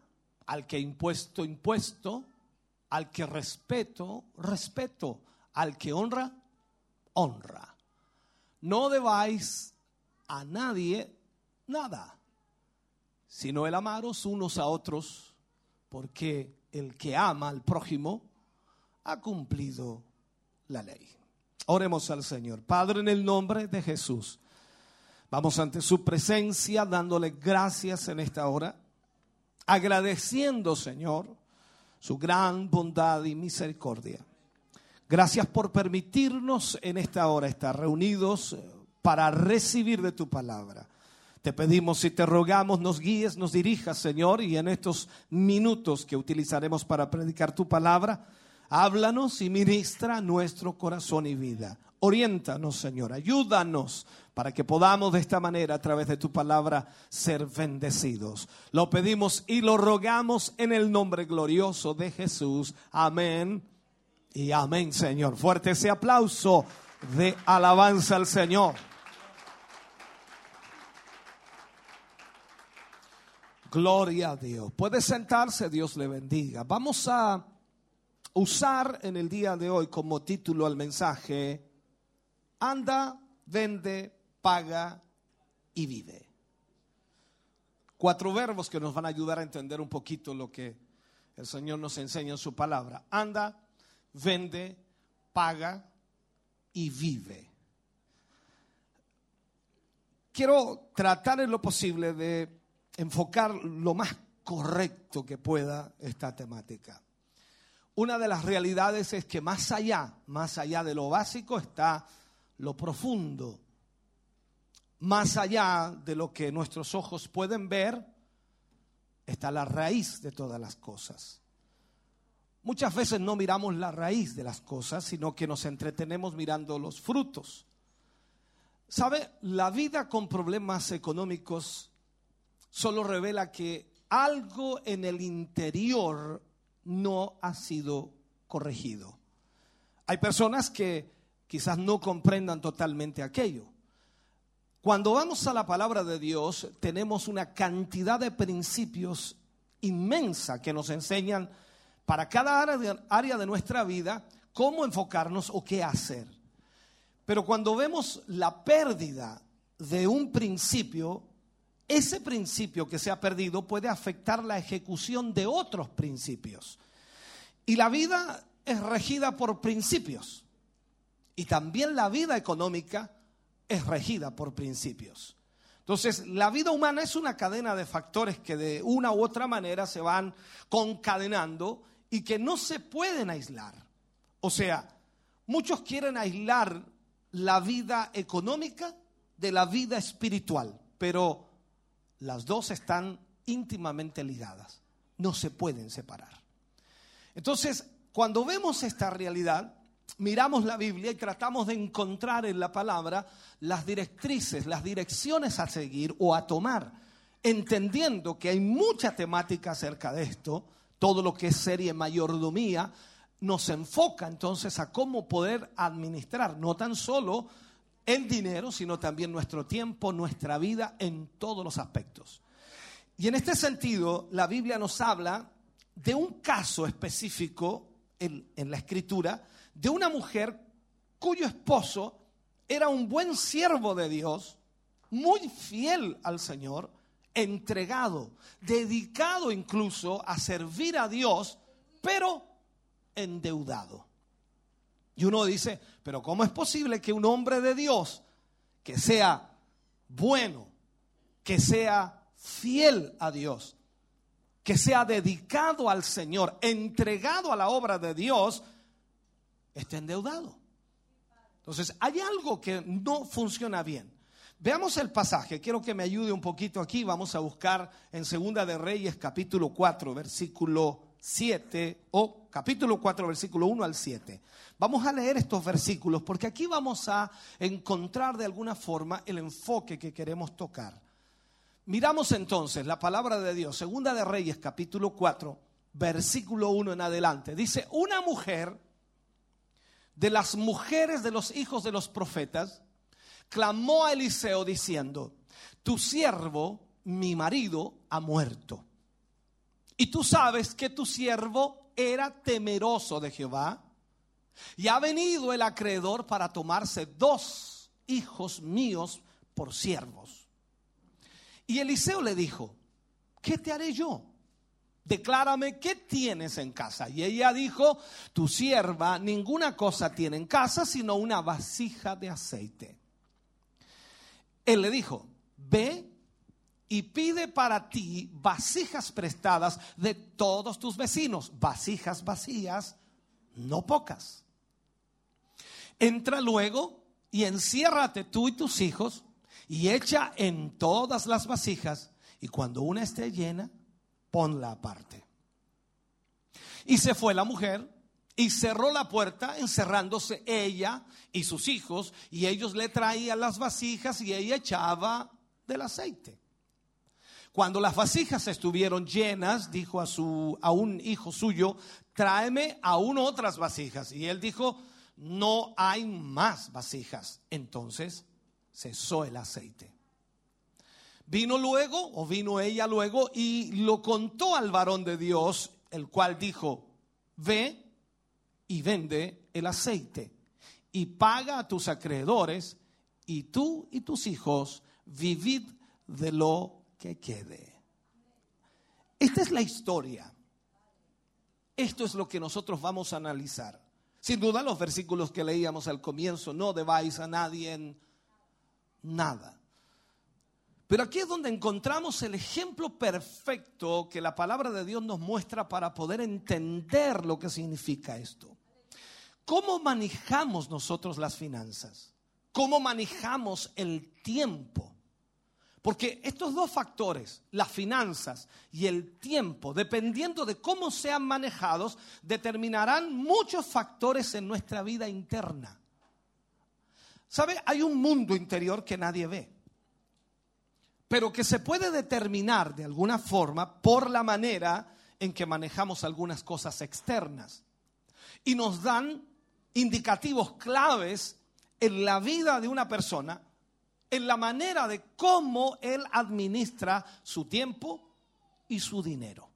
Al que impuesto, impuesto. Al que respeto, respeto. Al que honra, honra. No debáis a nadie nada, sino el amaros unos a otros, porque el que ama al prójimo ha cumplido la ley. Oremos al Señor. Padre, en el nombre de Jesús, vamos ante su presencia dándole gracias en esta hora, agradeciendo, Señor, su gran bondad y misericordia. Gracias por permitirnos en esta hora estar reunidos para recibir de tu palabra. Te pedimos y te rogamos, nos guíes, nos dirijas, Señor, y en estos minutos que utilizaremos para predicar tu palabra, háblanos y ministra nuestro corazón y vida. Oriéntanos, Señor, ayúdanos para que podamos de esta manera, a través de tu palabra, ser bendecidos. Lo pedimos y lo rogamos en el nombre glorioso de Jesús. Amén y amén, Señor. Fuerte ese aplauso de alabanza al Señor. Gloria a Dios. Puede sentarse, Dios le bendiga. Vamos a usar en el día de hoy como título al mensaje, anda, vende, paga y vive. Cuatro verbos que nos van a ayudar a entender un poquito lo que el Señor nos enseña en su palabra. Anda, vende, paga y vive. Quiero tratar en lo posible de enfocar lo más correcto que pueda esta temática. Una de las realidades es que más allá, más allá de lo básico está lo profundo. Más allá de lo que nuestros ojos pueden ver, está la raíz de todas las cosas. Muchas veces no miramos la raíz de las cosas, sino que nos entretenemos mirando los frutos. ¿Sabe? La vida con problemas económicos solo revela que algo en el interior no ha sido corregido. Hay personas que quizás no comprendan totalmente aquello. Cuando vamos a la palabra de Dios, tenemos una cantidad de principios inmensa que nos enseñan para cada área de, nuestra vida cómo enfocarnos o qué hacer. Pero cuando vemos la pérdida de un principio, ese principio que se ha perdido puede afectar la ejecución de otros principios. Y la vida es regida por principios. Y también la vida económica es regida por principios. Entonces, la vida humana es una cadena de factores que de una u otra manera se van concadenando y que no se pueden aislar. O sea, muchos quieren aislar la vida económica de la vida espiritual, pero las dos están íntimamente ligadas, no se pueden separar. Entonces, cuando vemos esta realidad, miramos la Biblia y tratamos de encontrar en la palabra las directrices, las direcciones a seguir o a tomar, entendiendo que hay mucha temática acerca de esto, todo lo que es serie mayordomía, nos enfoca entonces a cómo poder administrar no tan solo el dinero, sino también nuestro tiempo, nuestra vida en todos los aspectos. Y en este sentido, la Biblia nos habla de un caso específico en, la escritura de una mujer cuyo esposo era un buen siervo de Dios, muy fiel al Señor, entregado, dedicado incluso a servir a Dios, pero endeudado. Y uno dice, pero ¿cómo es posible que un hombre de Dios que sea bueno, que sea fiel a Dios, que sea dedicado al Señor, entregado a la obra de Dios, esté endeudado? Entonces, hay algo que no funciona bien. Veamos el pasaje. Quiero que me ayude un poquito aquí. Vamos a buscar en Segunda de Reyes capítulo 4, versículo 7 o capítulo 4, versículo 1 al 7. Vamos a leer estos versículos porque aquí vamos a encontrar de alguna forma el enfoque que queremos tocar. Miramos entonces la palabra de Dios, Segunda de Reyes capítulo 4, versículo 1 en adelante. Dice, una mujer de las mujeres de los hijos de los profetas, clamó a Eliseo diciendo, tu siervo, mi marido, ha muerto. Y tú sabes que tu siervo era temeroso de Jehová. Y ha venido el acreedor para tomarse dos hijos míos por siervos. Y Eliseo le dijo, ¿qué te haré yo? declárame qué tienes en casa. Y ella dijo, tu sierva ninguna cosa tiene en casa sino una vasija de aceite. Él le dijo, ve y pide para ti vasijas prestadas de todos tus vecinos, vasijas vacías, no pocas. Entra luego y enciérrate tú y tus hijos y echa en todas las vasijas y cuando una esté llena, ponla aparte. Y se fue la mujer y cerró la puerta, encerrándose ella y sus hijos, y ellos le traían las vasijas y ella echaba del aceite. Cuando las vasijas estuvieron llenas, dijo a, su, a un hijo suyo, tráeme aún otras vasijas. Y él dijo, no hay más vasijas. Entonces cesó el aceite. Vino luego, o vino ella luego, y lo contó al varón de Dios, el cual dijo, ve y vende el aceite, y paga a tus acreedores, y tú y tus hijos vivid de lo que quede. Esta es la historia. Esto es lo que nosotros vamos a analizar. Sin duda los versículos que leíamos al comienzo, no debáis a nadie en nada. Pero aquí es donde encontramos el ejemplo perfecto que la palabra de Dios nos muestra para poder entender lo que significa esto. ¿Cómo manejamos nosotros las finanzas? ¿Cómo manejamos el tiempo? Porque estos dos factores, las finanzas y el tiempo, dependiendo de cómo sean manejados, determinarán muchos factores en nuestra vida interna. ¿Sabe? Hay un mundo interior que nadie ve pero que se puede determinar de alguna forma por la manera en que manejamos algunas cosas externas. Y nos dan indicativos claves en la vida de una persona, en la manera de cómo él administra su tiempo y su dinero.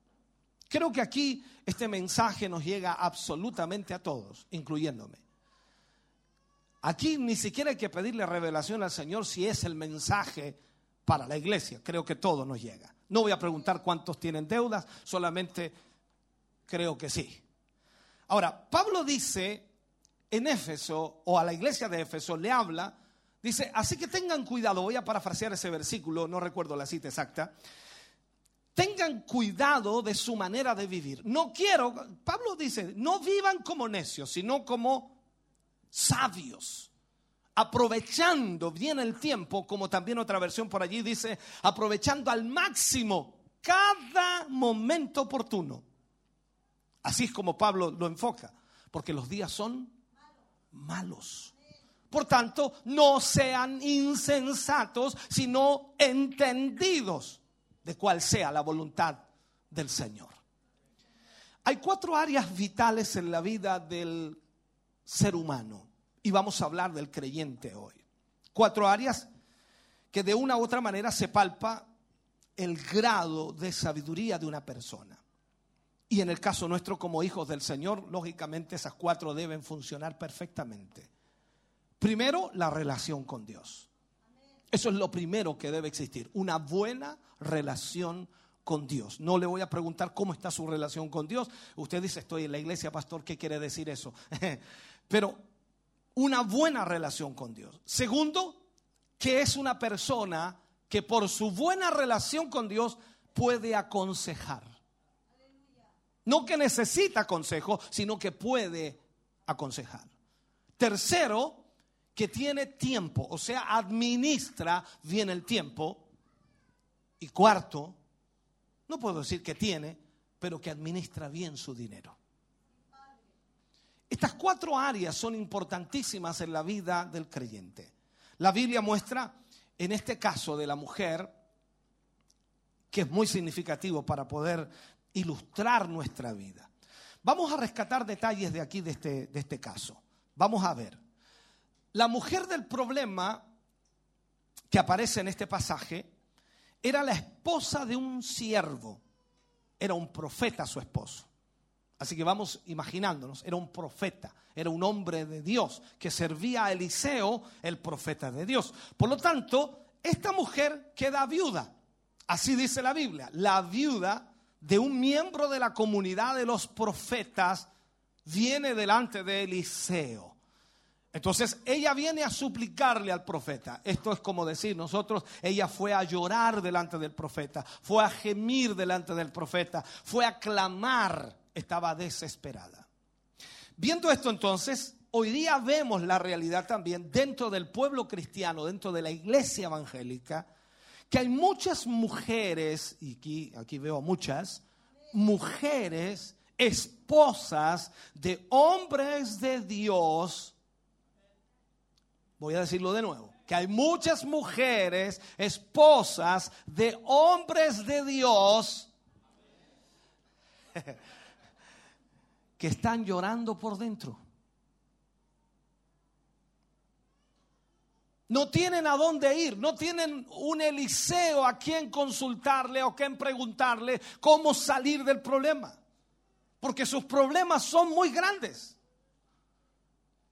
Creo que aquí este mensaje nos llega absolutamente a todos, incluyéndome. Aquí ni siquiera hay que pedirle revelación al Señor si es el mensaje para la iglesia. Creo que todo nos llega. No voy a preguntar cuántos tienen deudas, solamente creo que sí. Ahora, Pablo dice en Éfeso, o a la iglesia de Éfeso, le habla, dice, así que tengan cuidado, voy a parafrasear ese versículo, no recuerdo la cita exacta, tengan cuidado de su manera de vivir. No quiero, Pablo dice, no vivan como necios, sino como sabios aprovechando bien el tiempo, como también otra versión por allí dice, aprovechando al máximo cada momento oportuno. Así es como Pablo lo enfoca, porque los días son malos. Por tanto, no sean insensatos, sino entendidos de cuál sea la voluntad del Señor. Hay cuatro áreas vitales en la vida del ser humano y vamos a hablar del creyente hoy. Cuatro áreas que de una u otra manera se palpa el grado de sabiduría de una persona. Y en el caso nuestro como hijos del Señor, lógicamente esas cuatro deben funcionar perfectamente. Primero, la relación con Dios. Eso es lo primero que debe existir, una buena relación con Dios. No le voy a preguntar cómo está su relación con Dios. Usted dice, estoy en la iglesia, pastor, ¿qué quiere decir eso? Pero una buena relación con Dios. Segundo, que es una persona que por su buena relación con Dios puede aconsejar. No que necesita consejo, sino que puede aconsejar. Tercero, que tiene tiempo, o sea, administra bien el tiempo. Y cuarto, no puedo decir que tiene, pero que administra bien su dinero. Estas cuatro áreas son importantísimas en la vida del creyente. La Biblia muestra, en este caso de la mujer, que es muy significativo para poder ilustrar nuestra vida. Vamos a rescatar detalles de aquí, de este, de este caso. Vamos a ver. La mujer del problema que aparece en este pasaje era la esposa de un siervo. Era un profeta su esposo. Así que vamos imaginándonos, era un profeta, era un hombre de Dios que servía a Eliseo, el profeta de Dios. Por lo tanto, esta mujer queda viuda. Así dice la Biblia, la viuda de un miembro de la comunidad de los profetas viene delante de Eliseo. Entonces ella viene a suplicarle al profeta. Esto es como decir, nosotros, ella fue a llorar delante del profeta, fue a gemir delante del profeta, fue a clamar, estaba desesperada. Viendo esto entonces, hoy día vemos la realidad también dentro del pueblo cristiano, dentro de la iglesia evangélica, que hay muchas mujeres, y aquí, aquí veo muchas, mujeres, esposas de hombres de Dios, Voy a decirlo de nuevo, que hay muchas mujeres, esposas de hombres de Dios, que están llorando por dentro. No tienen a dónde ir, no tienen un Eliseo a quien consultarle o quien preguntarle cómo salir del problema, porque sus problemas son muy grandes.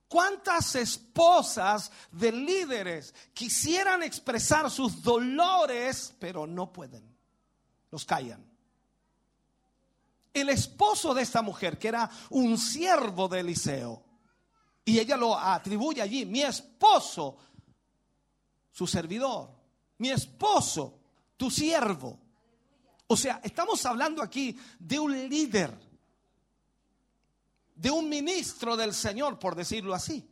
¿Cuántas esposas de líderes quisieran expresar sus dolores, pero no pueden? Los callan. El esposo de esta mujer, que era un siervo de Eliseo, y ella lo atribuye allí, mi esposo, su servidor, mi esposo, tu siervo. O sea, estamos hablando aquí de un líder de un ministro del Señor, por decirlo así.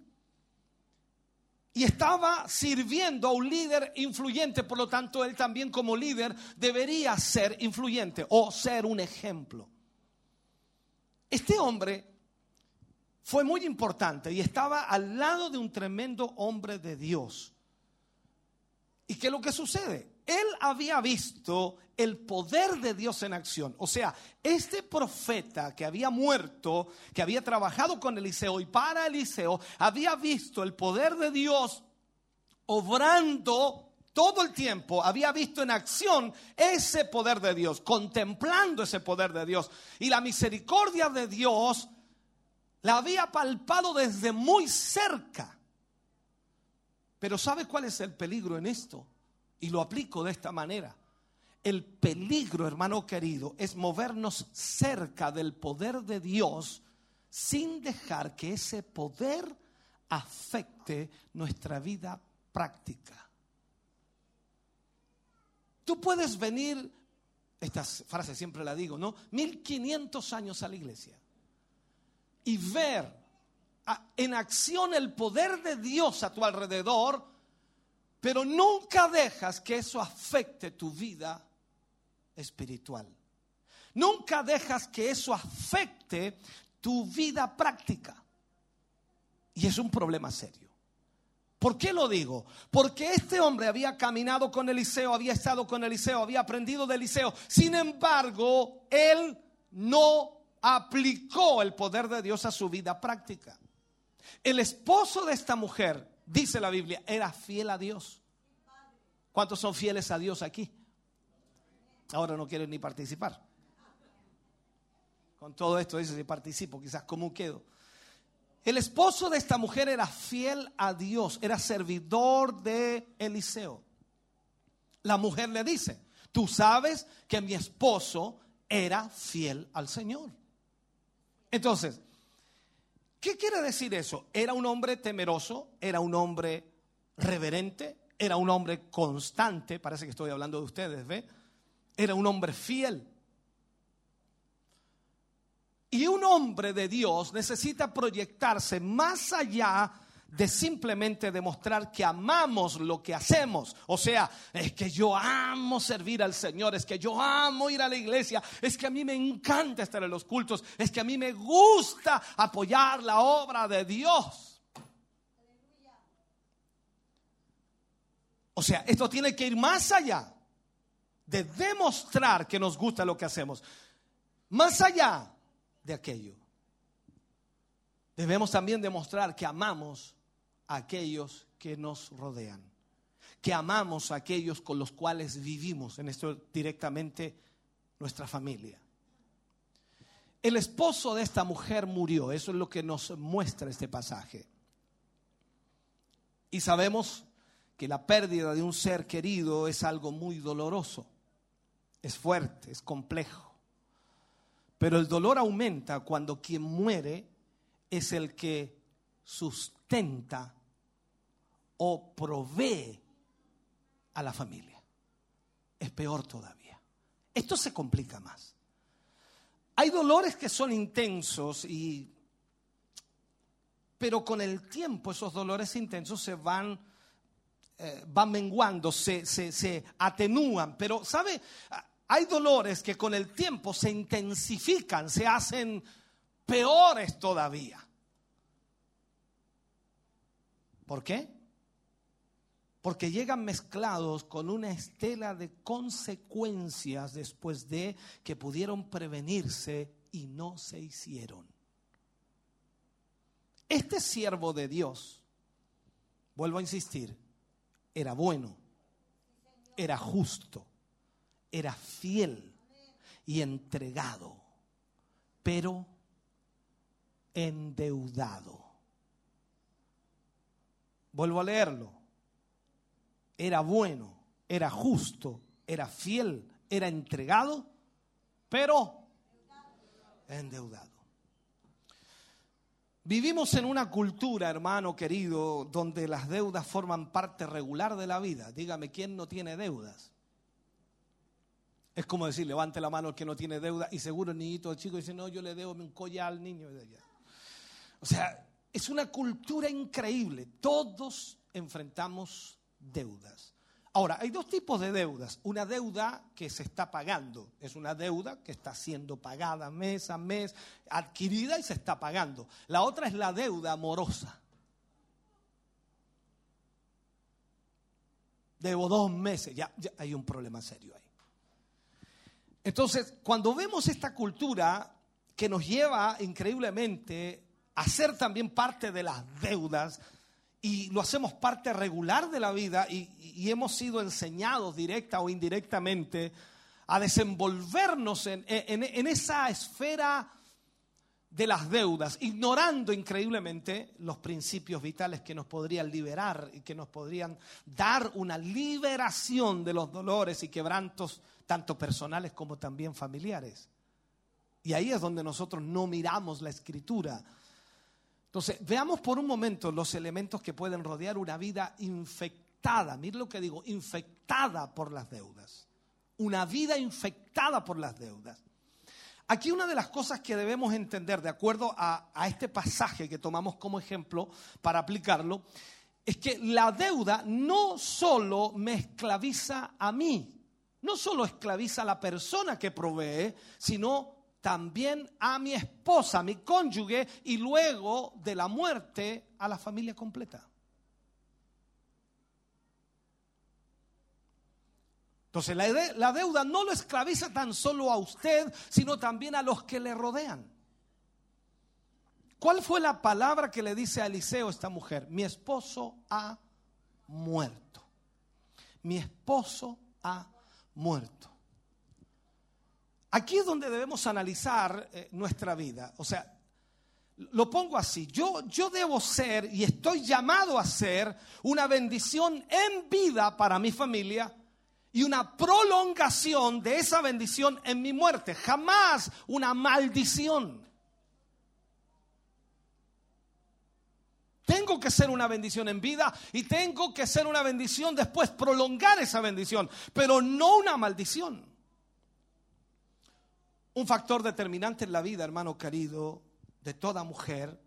Y estaba sirviendo a un líder influyente, por lo tanto él también como líder debería ser influyente o ser un ejemplo. Este hombre fue muy importante y estaba al lado de un tremendo hombre de Dios. ¿Y qué es lo que sucede? Él había visto el poder de Dios en acción. O sea, este profeta que había muerto, que había trabajado con Eliseo y para Eliseo, había visto el poder de Dios obrando todo el tiempo, había visto en acción ese poder de Dios, contemplando ese poder de Dios. Y la misericordia de Dios la había palpado desde muy cerca. Pero ¿sabe cuál es el peligro en esto? Y lo aplico de esta manera. El peligro, hermano querido, es movernos cerca del poder de Dios sin dejar que ese poder afecte nuestra vida práctica. Tú puedes venir, esta frase siempre la digo, ¿no? 1500 años a la iglesia y ver en acción el poder de Dios a tu alrededor, pero nunca dejas que eso afecte tu vida espiritual. Nunca dejas que eso afecte tu vida práctica. Y es un problema serio. ¿Por qué lo digo? Porque este hombre había caminado con Eliseo, había estado con Eliseo, había aprendido de Eliseo. Sin embargo, él no aplicó el poder de Dios a su vida práctica. El esposo de esta mujer, dice la Biblia, era fiel a Dios. ¿Cuántos son fieles a Dios aquí? Ahora no quieren ni participar. con todo esto, dice, si participo, quizás cómo quedo. El esposo de esta mujer era fiel a Dios, era servidor de Eliseo. La mujer le dice, tú sabes que mi esposo era fiel al Señor. Entonces, ¿qué quiere decir eso? Era un hombre temeroso, era un hombre reverente, era un hombre constante, parece que estoy hablando de ustedes, ¿ve? Era un hombre fiel. Y un hombre de Dios necesita proyectarse más allá de simplemente demostrar que amamos lo que hacemos. O sea, es que yo amo servir al Señor, es que yo amo ir a la iglesia, es que a mí me encanta estar en los cultos, es que a mí me gusta apoyar la obra de Dios. O sea, esto tiene que ir más allá de demostrar que nos gusta lo que hacemos. Más allá de aquello. Debemos también demostrar que amamos aquellos que nos rodean, que amamos a aquellos con los cuales vivimos, en esto directamente nuestra familia. El esposo de esta mujer murió, eso es lo que nos muestra este pasaje. Y sabemos que la pérdida de un ser querido es algo muy doloroso, es fuerte, es complejo. Pero el dolor aumenta cuando quien muere es el que sustenta o provee a la familia. Es peor todavía. Esto se complica más. Hay dolores que son intensos y pero con el tiempo esos dolores intensos se van eh, van menguando, se, se, se atenúan. Pero, ¿sabe? Hay dolores que con el tiempo se intensifican, se hacen peores todavía. ¿Por qué? Porque llegan mezclados con una estela de consecuencias después de que pudieron prevenirse y no se hicieron. Este siervo de Dios, vuelvo a insistir, era bueno, era justo, era fiel y entregado, pero endeudado. Vuelvo a leerlo. Era bueno, era justo, era fiel, era entregado, pero endeudado. Vivimos en una cultura, hermano querido, donde las deudas forman parte regular de la vida. Dígame, ¿quién no tiene deudas? Es como decir, levante la mano el que no tiene deuda y seguro el niñito, el chico dice, no, yo le debo un collar al niño. O sea, es una cultura increíble. Todos enfrentamos deudas. Ahora, hay dos tipos de deudas. Una deuda que se está pagando. Es una deuda que está siendo pagada mes a mes, adquirida y se está pagando. La otra es la deuda amorosa. Debo dos meses. Ya, ya hay un problema serio ahí. Entonces, cuando vemos esta cultura que nos lleva increíblemente a ser también parte de las deudas, y lo hacemos parte regular de la vida y, hemos sido enseñados directa o indirectamente a desenvolvernos en, esa esfera de las deudas, ignorando increíblemente los principios vitales que nos podrían liberar y que nos podrían dar una liberación de los dolores y quebrantos tanto personales como también familiares. Y ahí es donde nosotros no miramos la escritura. Entonces, veamos por un momento los elementos que pueden rodear una vida infectada. Mire lo que digo, infectada por las deudas. Una vida infectada por las deudas. Aquí una de las cosas que debemos entender, de acuerdo a, a este pasaje que tomamos como ejemplo para aplicarlo, es que la deuda no solo me esclaviza a mí, no solo esclaviza a la persona que provee, sino también a mi esposa, a mi cónyuge y luego de la muerte a la familia completa. Entonces la, la, deuda no lo esclaviza tan solo a usted, sino también a los que le rodean. ¿Cuál fue la palabra que le dice a Eliseo esta mujer? Mi esposo ha muerto. Mi esposo ha muerto. Aquí es donde debemos analizar eh, nuestra vida. O sea, lo pongo así, yo, yo debo ser y estoy llamado a ser una bendición en vida para mi familia y una prolongación de esa bendición en mi muerte, jamás una maldición. Tengo que ser una bendición en vida y tengo que ser una bendición después, prolongar esa bendición, pero no una maldición. Un factor determinante en la vida, hermano querido, de toda mujer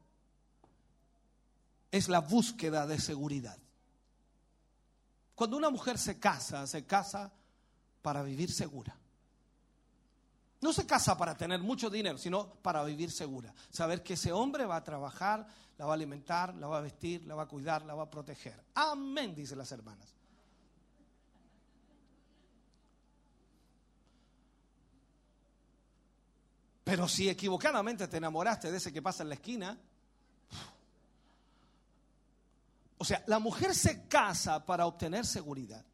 es la búsqueda de seguridad. Cuando una mujer se casa, se casa para vivir segura. No se casa para tener mucho dinero, sino para vivir segura. Saber que ese hombre va a trabajar, la va a alimentar, la va a vestir, la va a cuidar, la va a proteger. Amén, dicen las hermanas. Pero si equivocadamente te enamoraste de ese que pasa en la esquina, o sea, la mujer se casa para obtener seguridad.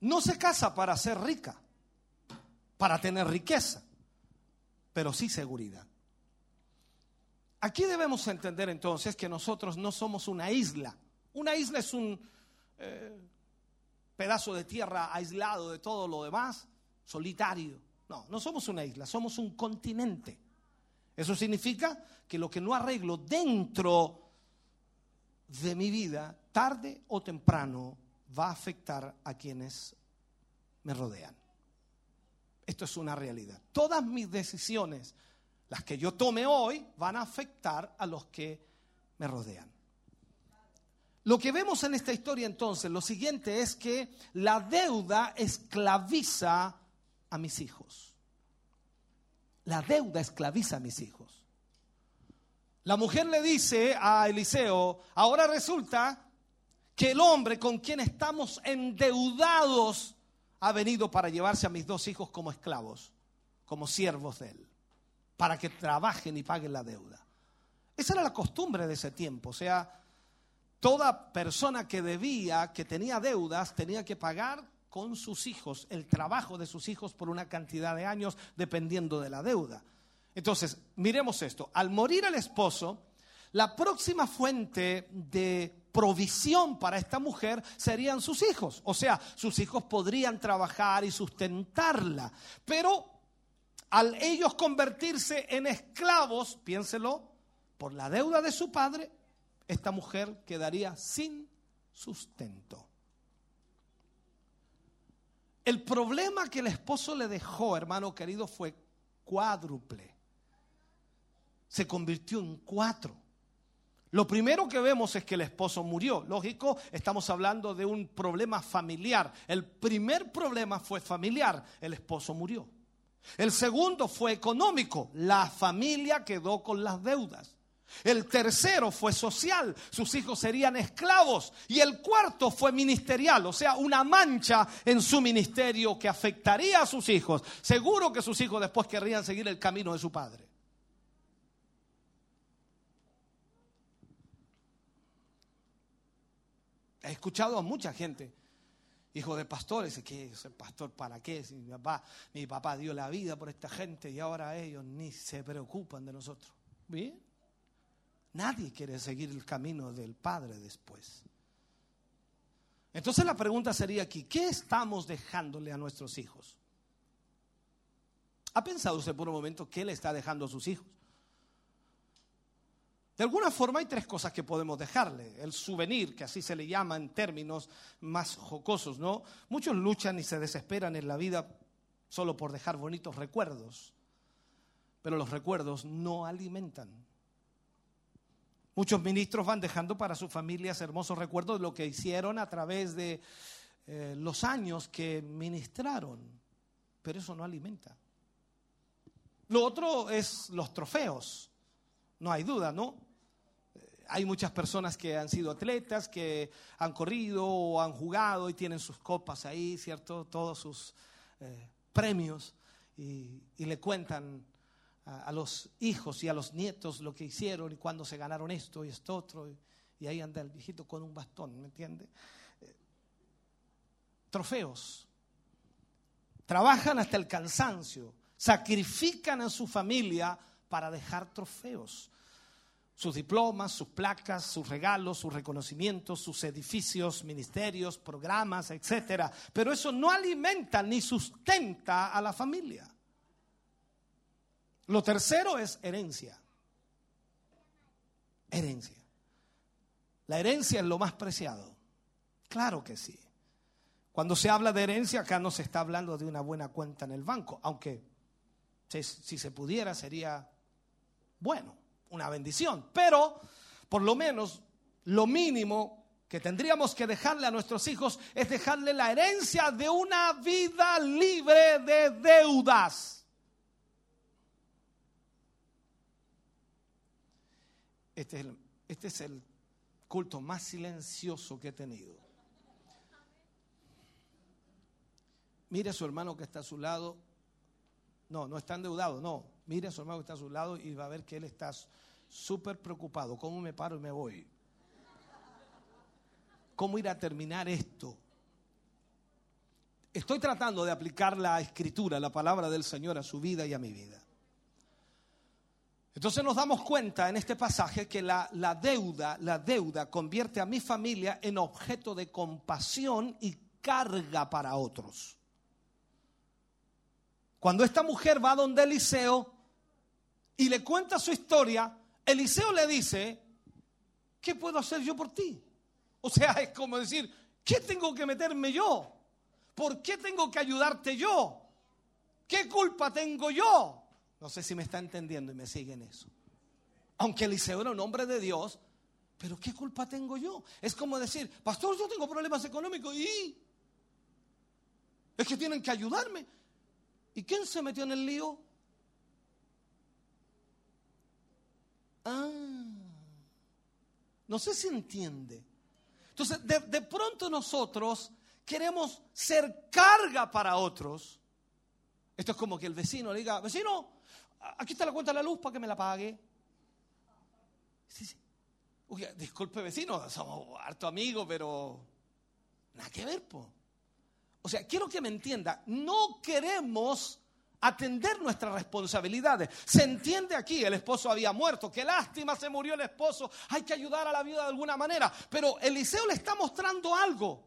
No se casa para ser rica, para tener riqueza, pero sí seguridad. Aquí debemos entender entonces que nosotros no somos una isla. Una isla es un, eh, pedazo de tierra aislado de todo lo demás, solitario. No, no somos una isla, somos un continente. Eso significa que lo que no arreglo dentro de mi vida, tarde o temprano, va a afectar a quienes me rodean. Esto es una realidad. Todas mis decisiones, las que yo tome hoy, van a afectar a los que me rodean. Lo que vemos en esta historia entonces, lo siguiente es que la deuda esclaviza a mis hijos. La deuda esclaviza a mis hijos. La mujer le dice a Eliseo, ahora resulta que el hombre con quien estamos endeudados ha venido para llevarse a mis dos hijos como esclavos, como siervos de él, para que trabajen y paguen la deuda. Esa era la costumbre de ese tiempo, o sea, toda persona que debía, que tenía deudas, tenía que pagar con sus hijos, el trabajo de sus hijos por una cantidad de años, dependiendo de la deuda. Entonces, miremos esto. Al morir el esposo, la próxima fuente de provisión para esta mujer serían sus hijos. O sea, sus hijos podrían trabajar y sustentarla. Pero al ellos convertirse en esclavos, piénselo, por la deuda de su padre, esta mujer quedaría sin sustento. El problema que el esposo le dejó, hermano querido, fue cuádruple. Se convirtió en cuatro. Lo primero que vemos es que el esposo murió. Lógico, estamos hablando de un problema familiar. El primer problema fue familiar. El esposo murió. El segundo fue económico. La familia quedó con las deudas. El tercero fue social, sus hijos serían esclavos. Y el cuarto fue ministerial, o sea, una mancha en su ministerio que afectaría a sus hijos. Seguro que sus hijos después querrían seguir el camino de su padre. He escuchado a mucha gente, hijo de pastores, que el pastor para qué, si mi papá, mi papá dio la vida por esta gente y ahora ellos ni se preocupan de nosotros. Bien. Nadie quiere seguir el camino del Padre después. Entonces la pregunta sería aquí, ¿qué estamos dejándole a nuestros hijos? ¿Ha pensado usted por un momento qué le está dejando a sus hijos? De alguna forma hay tres cosas que podemos dejarle. El souvenir, que así se le llama en términos más jocosos, ¿no? Muchos luchan y se desesperan en la vida solo por dejar bonitos recuerdos, pero los recuerdos no alimentan. Muchos ministros van dejando para sus familias hermosos recuerdos de lo que hicieron a través de eh, los años que ministraron, pero eso no alimenta. Lo otro es los trofeos, no hay duda, ¿no? Eh, hay muchas personas que han sido atletas, que han corrido o han jugado y tienen sus copas ahí, ¿cierto? Todos sus eh, premios y, y le cuentan a, los hijos y a los nietos lo que hicieron y cuando se ganaron esto y esto otro. Y, ahí anda el viejito con un bastón, ¿me entiende? Eh, trofeos. Trabajan hasta el cansancio, sacrifican a su familia para dejar trofeos. Sus diplomas, sus placas, sus regalos, sus reconocimientos, sus edificios, ministerios, programas, etc. Pero eso no alimenta ni sustenta a la familia. Lo tercero es herencia. Herencia. La herencia es lo más preciado. Claro que sí. Cuando se habla de herencia, acá no se está hablando de una buena cuenta en el banco, aunque si, se pudiera sería bueno, una bendición. Pero, por lo menos, lo mínimo que tendríamos que dejarle a nuestros hijos es dejarle la herencia de una vida libre de deudas. Este es el, este es el culto más silencioso que he tenido. Mire a su hermano que está a su lado. No, no está endeudado, no. Mire a su hermano que está a su lado y va a ver que él está súper preocupado. ¿Cómo me paro y me voy? ¿Cómo ir a terminar esto? Estoy tratando de aplicar la escritura, la palabra del Señor a su vida y a mi vida. Entonces nos damos cuenta en este pasaje que la, deuda, la deuda convierte a mi familia en objeto de compasión y carga para otros. Cuando esta mujer va donde Eliseo y le cuenta su historia, Eliseo le dice, ¿qué puedo hacer yo por ti? O sea, es como decir, ¿qué tengo que meterme yo? ¿Por qué tengo que ayudarte yo? ¿Qué culpa tengo yo? No sé si me está entendiendo y me sigue en eso. Aunque Eliseo era un hombre de Dios, pero ¿qué culpa tengo yo? Es como decir, pastor, yo tengo problemas económicos y es que tienen que ayudarme. ¿Y quién se metió en el lío? Ah, no sé si entiende. Entonces, de, de pronto nosotros queremos ser carga para otros. Esto es como que el vecino le diga, vecino, aquí está la cuenta de la luz para que me la pague. Sí, sí. disculpe vecino, somos harto amigos, pero nada que ver, po. O sea, quiero que me entienda, no queremos atender nuestras responsabilidades. Se entiende aquí, el esposo había muerto, qué lástima se murió el esposo, hay que ayudar a la vida de alguna manera, pero Eliseo le está mostrando algo.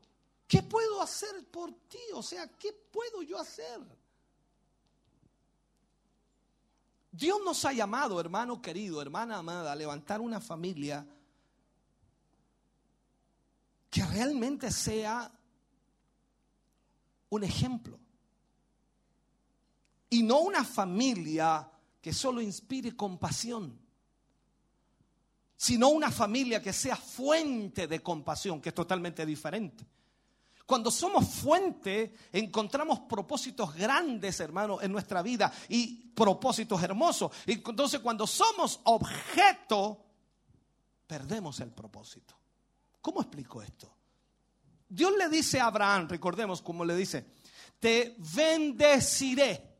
¿Qué puedo hacer por ti? O sea, ¿qué puedo yo hacer? Dios nos ha llamado, hermano querido, hermana amada, a levantar una familia que realmente sea un ejemplo. Y no una familia que solo inspire compasión, sino una familia que sea fuente de compasión, que es totalmente diferente. Cuando somos fuente, encontramos propósitos grandes, hermano, en nuestra vida y propósitos hermosos. Y entonces cuando somos objeto, perdemos el propósito. ¿Cómo explico esto? Dios le dice a Abraham, recordemos como le dice, te bendeciré.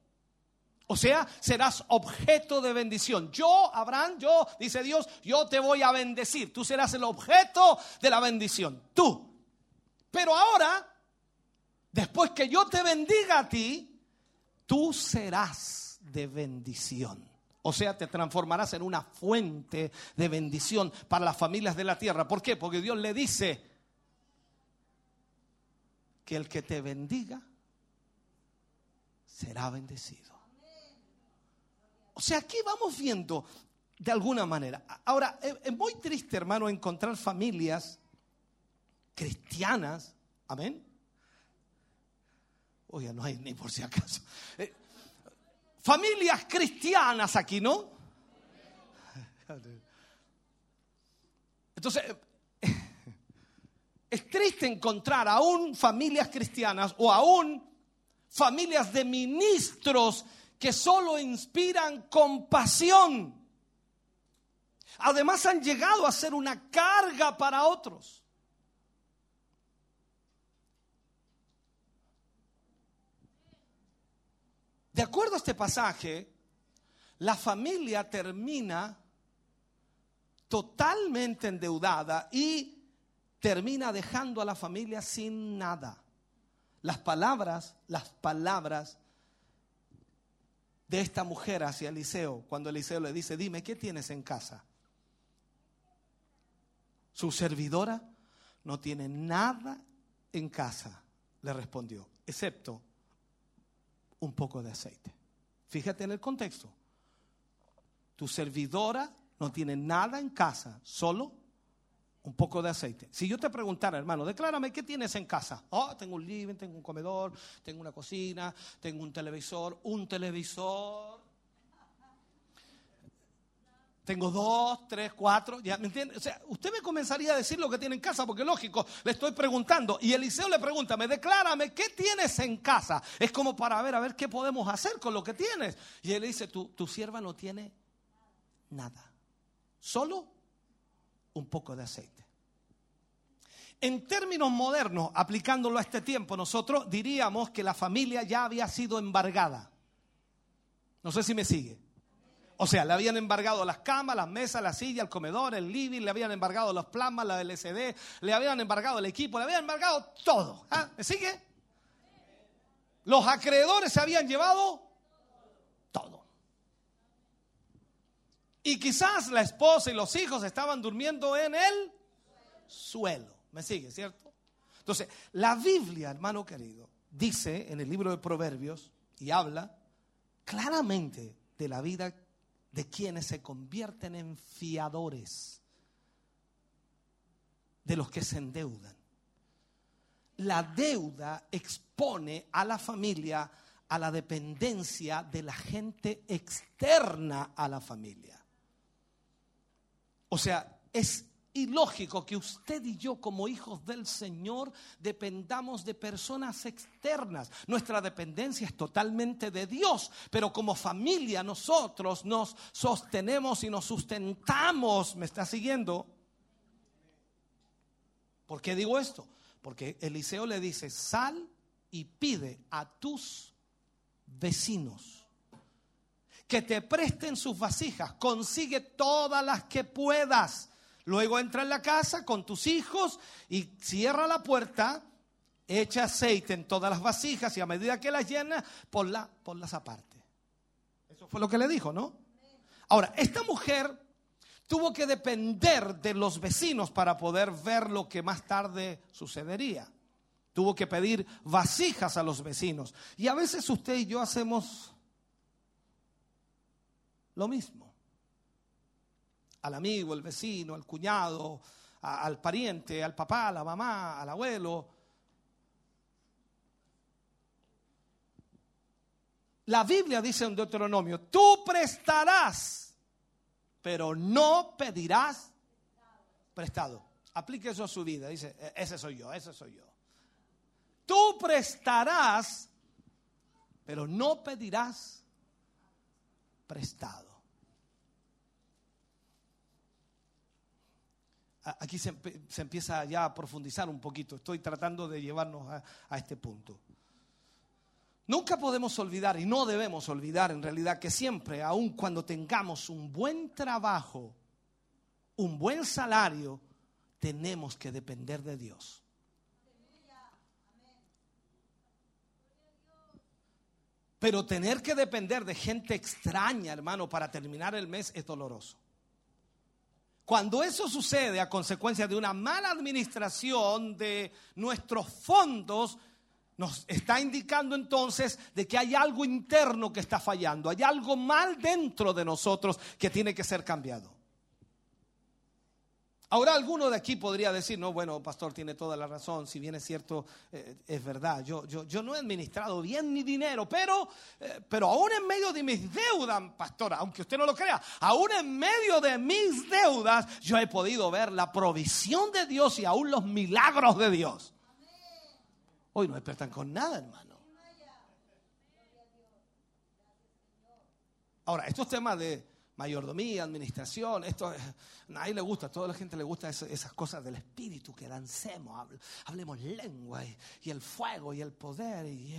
O sea, serás objeto de bendición. Yo, Abraham, yo, dice Dios, yo te voy a bendecir. Tú serás el objeto de la bendición. Tú. Pero ahora, después que yo te bendiga a ti, tú serás de bendición. O sea, te transformarás en una fuente de bendición para las familias de la tierra. ¿Por qué? Porque Dios le dice, que el que te bendiga será bendecido. O sea, aquí vamos viendo de alguna manera. Ahora, es muy triste, hermano, encontrar familias cristianas, amén. Oye, no hay ni por si acaso. Eh, familias cristianas aquí, ¿no? Entonces, es triste encontrar aún familias cristianas o aún familias de ministros que solo inspiran compasión. Además han llegado a ser una carga para otros. De acuerdo a este pasaje, la familia termina totalmente endeudada y termina dejando a la familia sin nada. las palabras, las palabras de esta mujer hacia Eliseo, cuando Eliseo le dice, dime, ¿qué tienes en casa? Su servidora no tiene nada en casa, le respondió, excepto un poco de aceite. Fíjate en el contexto. Tu servidora no tiene nada en casa, solo un poco de aceite. Si yo te preguntara, hermano, declárame qué tienes en casa. Oh, tengo un living, tengo un comedor, tengo una cocina, tengo un televisor, un televisor. Tengo dos, tres, cuatro, ¿ya me entiende? O sea, usted me comenzaría a decir lo que tiene en casa, porque lógico, le estoy preguntando. Y Eliseo le pregunta, me declárame, ¿qué tienes en casa? Es como para ver, a ver qué podemos hacer con lo que tienes. Y él le dice, tu, tu sierva no tiene nada, solo un poco de aceite. En términos modernos, aplicándolo a este tiempo, nosotros diríamos que la familia ya había sido embargada. No sé si me sigue. O sea, le habían embargado las camas, las mesas, la silla, el comedor, el living, le habían embargado los plasmas, la LCD, le habían embargado el equipo, le habían embargado todo. ¿Ah? ¿Me sigue? Los acreedores se habían llevado todo. Y quizás la esposa y los hijos estaban durmiendo en el suelo. ¿Me sigue, cierto? Entonces, la Biblia, hermano querido, dice en el libro de Proverbios y habla claramente de la vida de quienes se convierten en fiadores, de los que se endeudan. La deuda expone a la familia a la dependencia de la gente externa a la familia. O sea, es ilógico que usted y yo como hijos del Señor dependamos de personas externas. Nuestra dependencia es totalmente de Dios, pero como familia nosotros nos sostenemos y nos sustentamos. ¿Me está siguiendo? ¿Por qué digo esto? Porque Eliseo le dice, sal y pide a tus vecinos que te presten sus vasijas, consigue todas las que puedas Luego entra en la casa con tus hijos y cierra la puerta, echa aceite en todas las vasijas y a medida que las llena, ponla, ponlas aparte. Eso fue lo que le dijo, ¿no? Ahora, esta mujer tuvo que depender de los vecinos para poder ver lo que más tarde sucedería. Tuvo que pedir vasijas a los vecinos. Y a veces usted y yo hacemos lo mismo al amigo, al vecino, al cuñado, al pariente, al papá, a la mamá, al abuelo. La Biblia dice en Deuteronomio, tú prestarás, pero no pedirás prestado. Aplique eso a su vida. Dice, e-, ese soy yo, ese soy yo. Tú prestarás, pero no pedirás prestado. Aquí se, empieza ya a profundizar un poquito. Estoy tratando de llevarnos a, este punto. Nunca podemos olvidar y no debemos olvidar en realidad que siempre, aun cuando tengamos un buen trabajo, un buen salario, tenemos que depender de Dios. Pero tener que depender de gente extraña, hermano, para terminar el mes es doloroso. Cuando eso sucede a consecuencia de una mala administración de nuestros fondos, nos está indicando entonces de que hay algo interno que está fallando, hay algo mal dentro de nosotros que tiene que ser cambiado. Ahora alguno de aquí podría decir, no, bueno, pastor tiene toda la razón, si bien es cierto, eh, es verdad, yo, yo, yo, no he administrado bien mi dinero, pero, eh, pero aún en medio de mis deudas, pastor, aunque usted no lo crea, aún en medio de mis deudas, yo he podido ver la provisión de Dios y aún los milagros de Dios. Hoy no despertan con nada, hermano. Ahora, estos temas de mayordomía, administración, esto a nadie le gusta, a toda la gente le gusta esas cosas del espíritu, que dancemos, hablemos lengua y, el fuego y el poder. Y,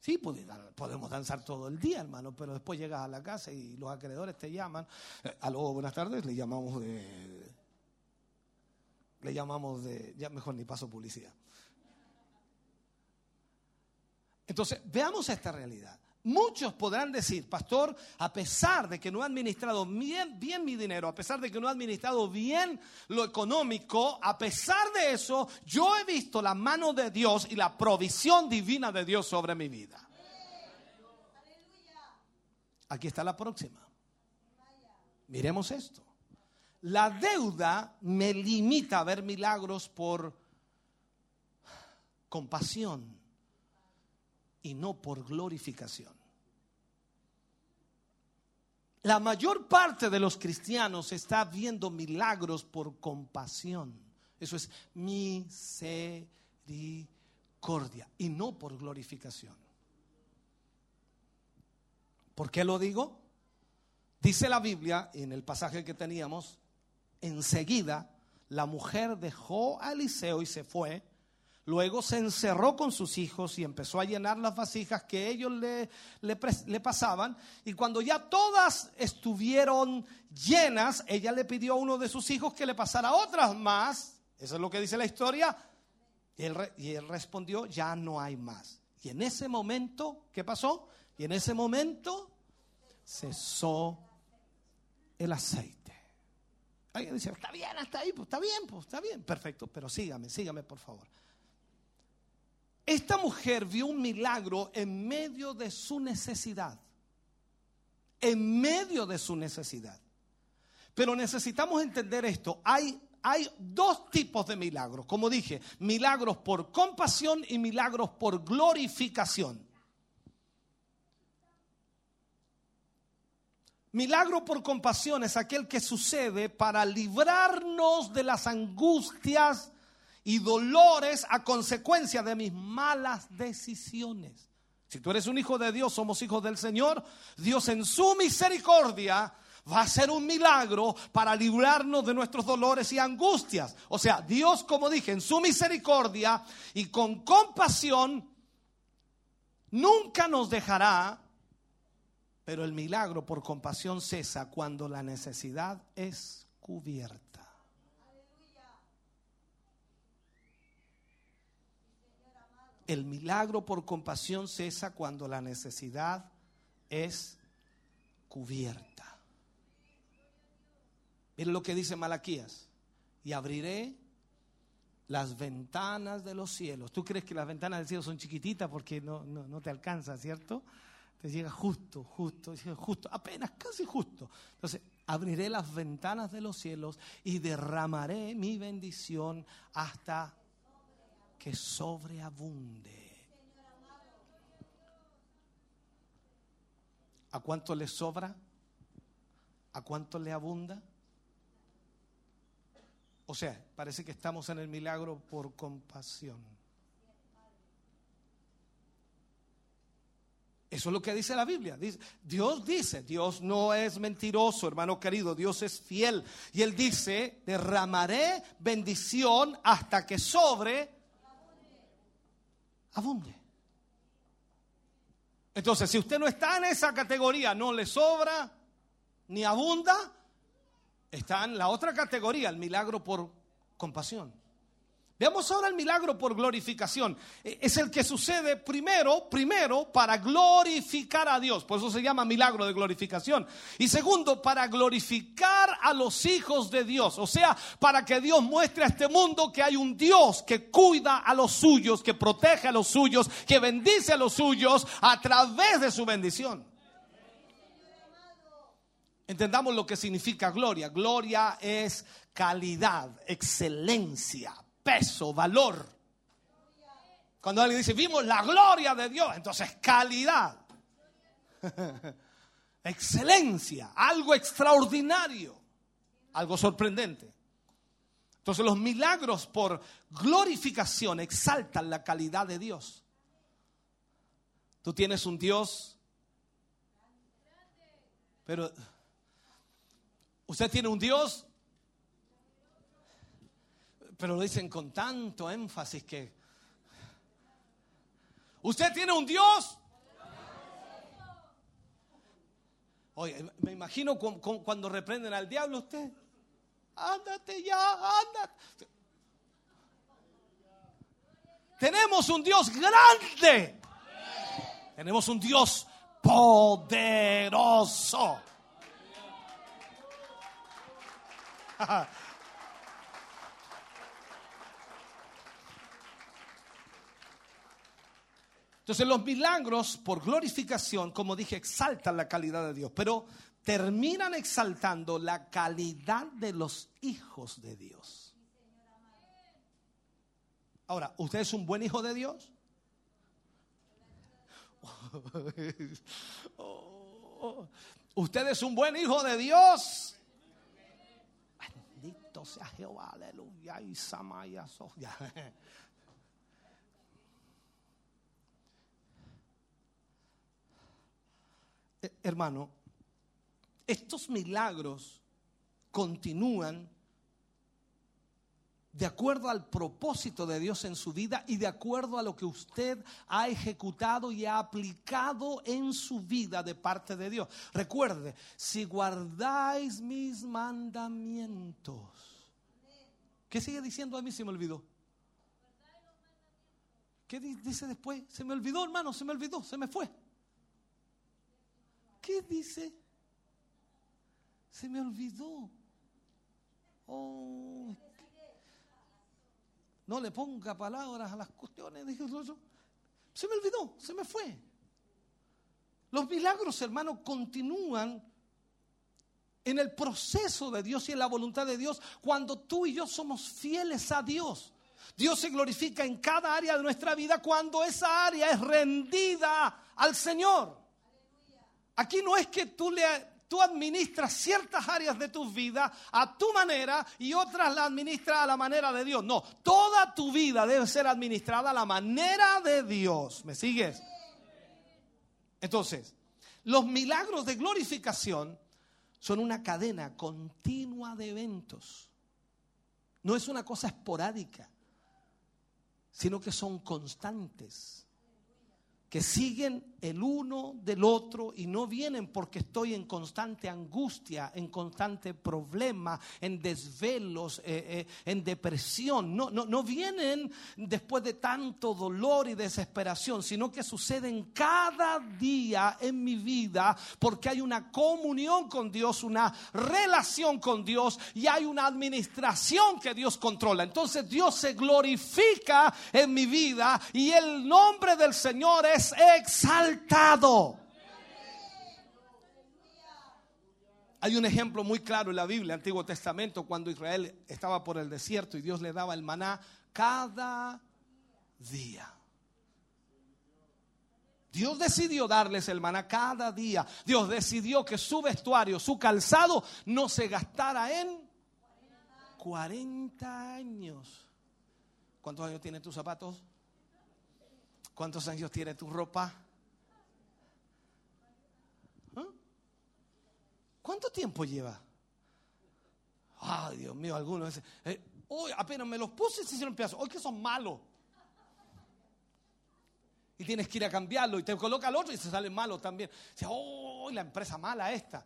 Sí, podemos danzar todo el día, hermano, pero después llegas a la casa y los acreedores te llaman. Eh, aló, buenas tardes, le llamamos de. Le llamamos de. Ya mejor ni paso publicidad. Entonces, veamos esta realidad. Muchos podrán decir, pastor, a pesar de que no he administrado bien, bien, mi dinero, a pesar de que no he administrado bien lo económico, a pesar de eso, yo he visto la mano de Dios y la provisión divina de Dios sobre mi vida. Aquí está la próxima. Miremos esto. La deuda me limita a ver milagros por compasión y no por glorificación. La mayor parte de los cristianos está viendo milagros por compasión. Eso es misericordia y no por glorificación. ¿Por qué lo digo? Dice la Biblia en el pasaje que teníamos, enseguida la mujer dejó a Eliseo y se fue Luego se encerró con sus hijos y empezó a llenar las vasijas que ellos le, le, pasaban. Y cuando ya todas estuvieron llenas, ella le pidió a uno de sus hijos que le pasara otras más. Eso es lo que dice la historia. Y él, respondió, ya no hay más. Y en ese momento, ¿qué pasó? Y en ese momento cesó el aceite. Alguien dice, está bien hasta ahí, pues está bien, pues está bien, perfecto, pero sígame, sígame por favor. Esta mujer vio un milagro en medio de su necesidad. En medio de su necesidad. Pero necesitamos entender esto. Hay, hay dos tipos de milagros. Como dije, milagros por compasión y milagros por glorificación. Milagro por compasión es aquel que sucede para librarnos de las angustias y dolores a consecuencia de mis malas decisiones. Si tú eres un hijo de Dios, somos hijos del Señor, Dios en su misericordia va a hacer un milagro para librarnos de nuestros dolores y angustias. O sea, Dios, como dije, en su misericordia y con compasión, nunca nos dejará, pero el milagro por compasión cesa cuando la necesidad es cubierta. El milagro por compasión cesa cuando la necesidad es cubierta. Miren lo que dice Malaquías. Y abriré las ventanas de los cielos. ¿Tú crees que las ventanas del cielo son chiquititas porque no, no, te alcanza, ¿cierto? Te llega justo, justo, justo, apenas casi justo. Entonces, abriré las ventanas de los cielos y derramaré mi bendición hasta que sobreabunde. ¿A cuánto le sobra? ¿A cuánto le abunda? O sea, parece que estamos en el milagro por compasión. Eso es lo que dice la Biblia. Dios dice, Dios no es mentiroso, hermano querido, Dios es fiel. Y Él dice, derramaré bendición hasta que sobre abunde. Entonces, si usted no está en esa categoría, no le sobra ni abunda, está en la otra categoría, el milagro por compasión. Veamos ahora el milagro por glorificación. E, es el que sucede primero, primero para glorificar a Dios. Por eso se llama milagro de glorificación. Y segundo, para glorificar a los hijos de Dios. O sea, para que Dios muestre a este mundo que hay un Dios que cuida a los suyos, que protege a los suyos, que bendice a los suyos a través de su bendición. Entendamos lo que significa gloria. Gloria es calidad, excelencia, peso, valor. Cuando alguien dice, vimos la gloria de Dios, entonces calidad, excelencia, algo extraordinario, algo sorprendente. Entonces los milagros por glorificación exaltan la calidad de Dios. Tú tienes un Dios, pero usted tiene un Dios pero lo dicen con tanto énfasis que... ¿Usted tiene un Dios? Oye, me imagino cuando reprenden al diablo usted. Ándate ya, ándate. Tenemos un Dios grande. Tenemos un Dios poderoso. Entonces los milagros por glorificación, como dije, exaltan la calidad de Dios, pero terminan exaltando la calidad de los hijos de Dios. Ahora, ¿usted es un buen hijo de Dios? ¿Usted es un buen hijo de Dios? Bendito sea Jehová, aleluya. Y Samaya hermano, estos milagros continúan de acuerdo al propósito de Dios en su vida y de acuerdo a lo que usted ha ejecutado y ha aplicado en su vida de parte de Dios. Recuerde, si guardáis mis mandamientos. ¿Qué sigue diciendo a mí? Se me olvidó. ¿Qué dice después? Se me olvidó, hermano, se me olvidó, se me fue. ¿Qué dice? Se me olvidó. Oh, no le ponga palabras a las cuestiones. Se me olvidó, se me fue. Los milagros, hermanos, continúan en el proceso de Dios y en la voluntad de Dios cuando tú y yo somos fieles a Dios. Dios se glorifica en cada área de nuestra vida cuando esa área es rendida al Señor. Aquí no es que tú, le, tú administras ciertas áreas de tu vida a tu manera y otras la administras a la manera de Dios. No, toda tu vida debe ser administrada a la manera de Dios. ¿Me sigues? Entonces, los milagros de glorificación son una cadena continua de eventos. No es una cosa esporádica, sino que son constantes que siguen el uno del otro y no vienen porque estoy en constante angustia, en constante problema, en desvelos, eh, eh, en depresión. No, no, no vienen después de tanto dolor y desesperación, sino que suceden cada día en mi vida porque hay una comunión con Dios, una relación con Dios y hay una administración que Dios controla. Entonces Dios se glorifica en mi vida y el nombre del Señor es exaltado. Hay un ejemplo muy claro en la Biblia, Antiguo Testamento, cuando Israel estaba por el desierto y Dios le daba el maná cada día. Dios decidió darles el maná cada día. Dios decidió que su vestuario, su calzado, no se gastara en 40 años. ¿Cuántos años tienen tus zapatos? ¿Cuántos años tiene tu ropa? ¿Cuánto tiempo lleva? Ay, Dios mío, algunos dicen, eh, hoy apenas me los puse y se hicieron pedazos. Hoy que son malos. Y tienes que ir a cambiarlo y te coloca el otro y se sale malo también. Dice, oh, la empresa mala esta.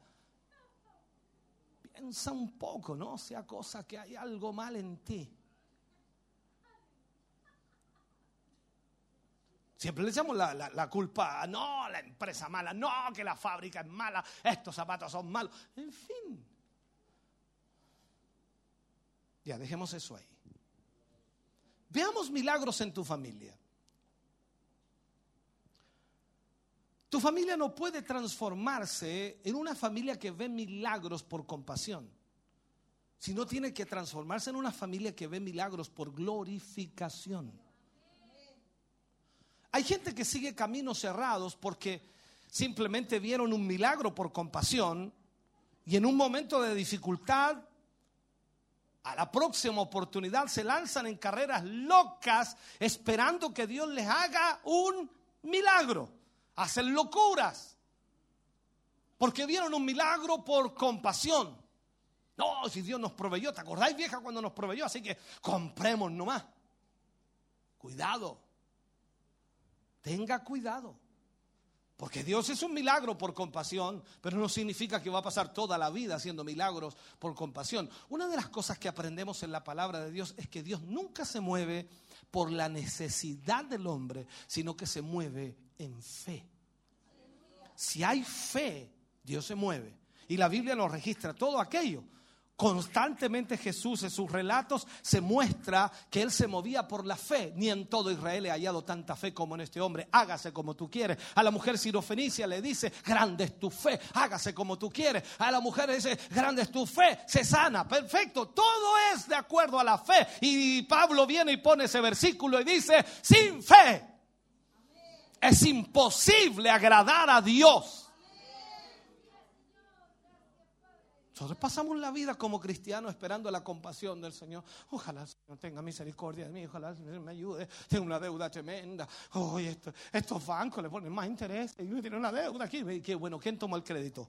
Piensa un poco, ¿no? Sea cosa que hay algo mal en ti. Siempre le echamos la, culpa, no, la empresa mala, no, que la fábrica es mala, estos zapatos son malos. En fin. Ya, dejemos eso ahí. Veamos milagros en tu familia. Tu familia no puede transformarse en una familia que ve milagros por compasión, sino tiene que transformarse en una familia que ve milagros por glorificación. Hay gente que sigue caminos cerrados porque simplemente vieron un milagro por compasión y en un momento de dificultad, a la próxima oportunidad se lanzan en carreras locas esperando que Dios les haga un milagro. Hacen locuras porque vieron un milagro por compasión. No, si Dios nos proveyó, ¿te acordáis vieja cuando nos proveyó? Así que compremos nomás. Cuidado. Tenga cuidado. Porque Dios es un milagro por compasión, pero no significa que va a pasar toda la vida haciendo milagros por compasión. Una de las cosas que aprendemos en la palabra de Dios es que Dios nunca se mueve por la necesidad del hombre, sino que se mueve en fe. si hay fe, Dios se mueve. Y la Biblia lo registra, todo aquello. Constantemente Jesús en sus relatos se muestra que él se movía por la fe. Ni en todo Israel he hallado tanta fe como en este hombre. Hágase como tú quieres. A la mujer sirofenicia le dice, grande es tu fe, hágase como tú quieres. A la mujer le dice, grande es tu fe, se sana. Perfecto, todo es de acuerdo a la fe. Y Pablo viene y pone ese versículo y dice, sin fe es imposible agradar a Dios. Nosotros pasamos la vida como cristianos esperando la compasión del Señor. Ojalá el Señor tenga misericordia de mí, ojalá el Señor me ayude. Tengo una deuda tremenda. estos bancos le ponen más interés. Y yo tengo una deuda aquí. Qué bueno, ¿quién tomó el crédito?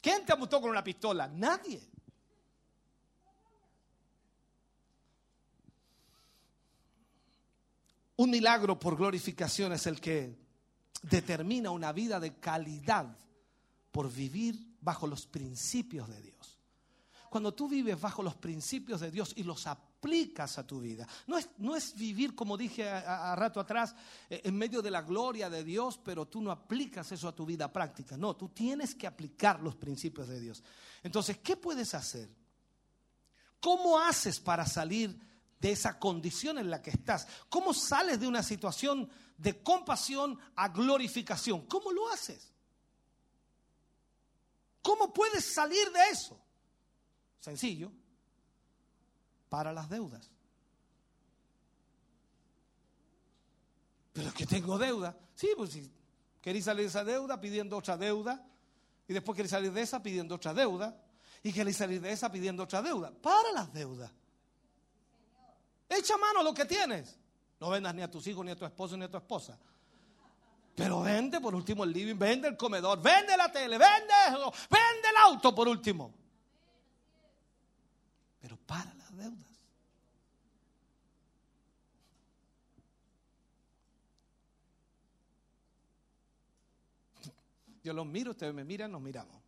¿Quién te apuntó con una pistola? Nadie. Un milagro por glorificación es el que determina una vida de calidad por vivir bajo los principios de Dios. Cuando tú vives bajo los principios de Dios y los aplicas a tu vida, no es, no es vivir, como dije a, rato atrás, eh, en medio de la gloria de Dios, pero tú no aplicas eso a tu vida práctica. No, tú tienes que aplicar los principios de Dios. Entonces, ¿qué puedes hacer? ¿Cómo haces para salir de esa condición en la que estás? ¿Cómo sales de una situación de compasión a glorificación? ¿Cómo lo haces? ¿Cómo puedes salir de eso? Sencillo, para las deudas. Pero es que tengo deuda. Sí, pues si queréis salir de esa deuda pidiendo otra deuda, y después queréis salir de esa pidiendo otra deuda, y queréis salir de esa pidiendo otra deuda. Para las deudas. Echa mano a lo que tienes. No vendas ni a tus hijos, ni a tu esposo, ni a tu esposa. Pero vende por último el living, vende el comedor, vende la tele, vende vende el auto por último. Pero para las deudas. Yo los miro, ustedes me miran, nos miramos.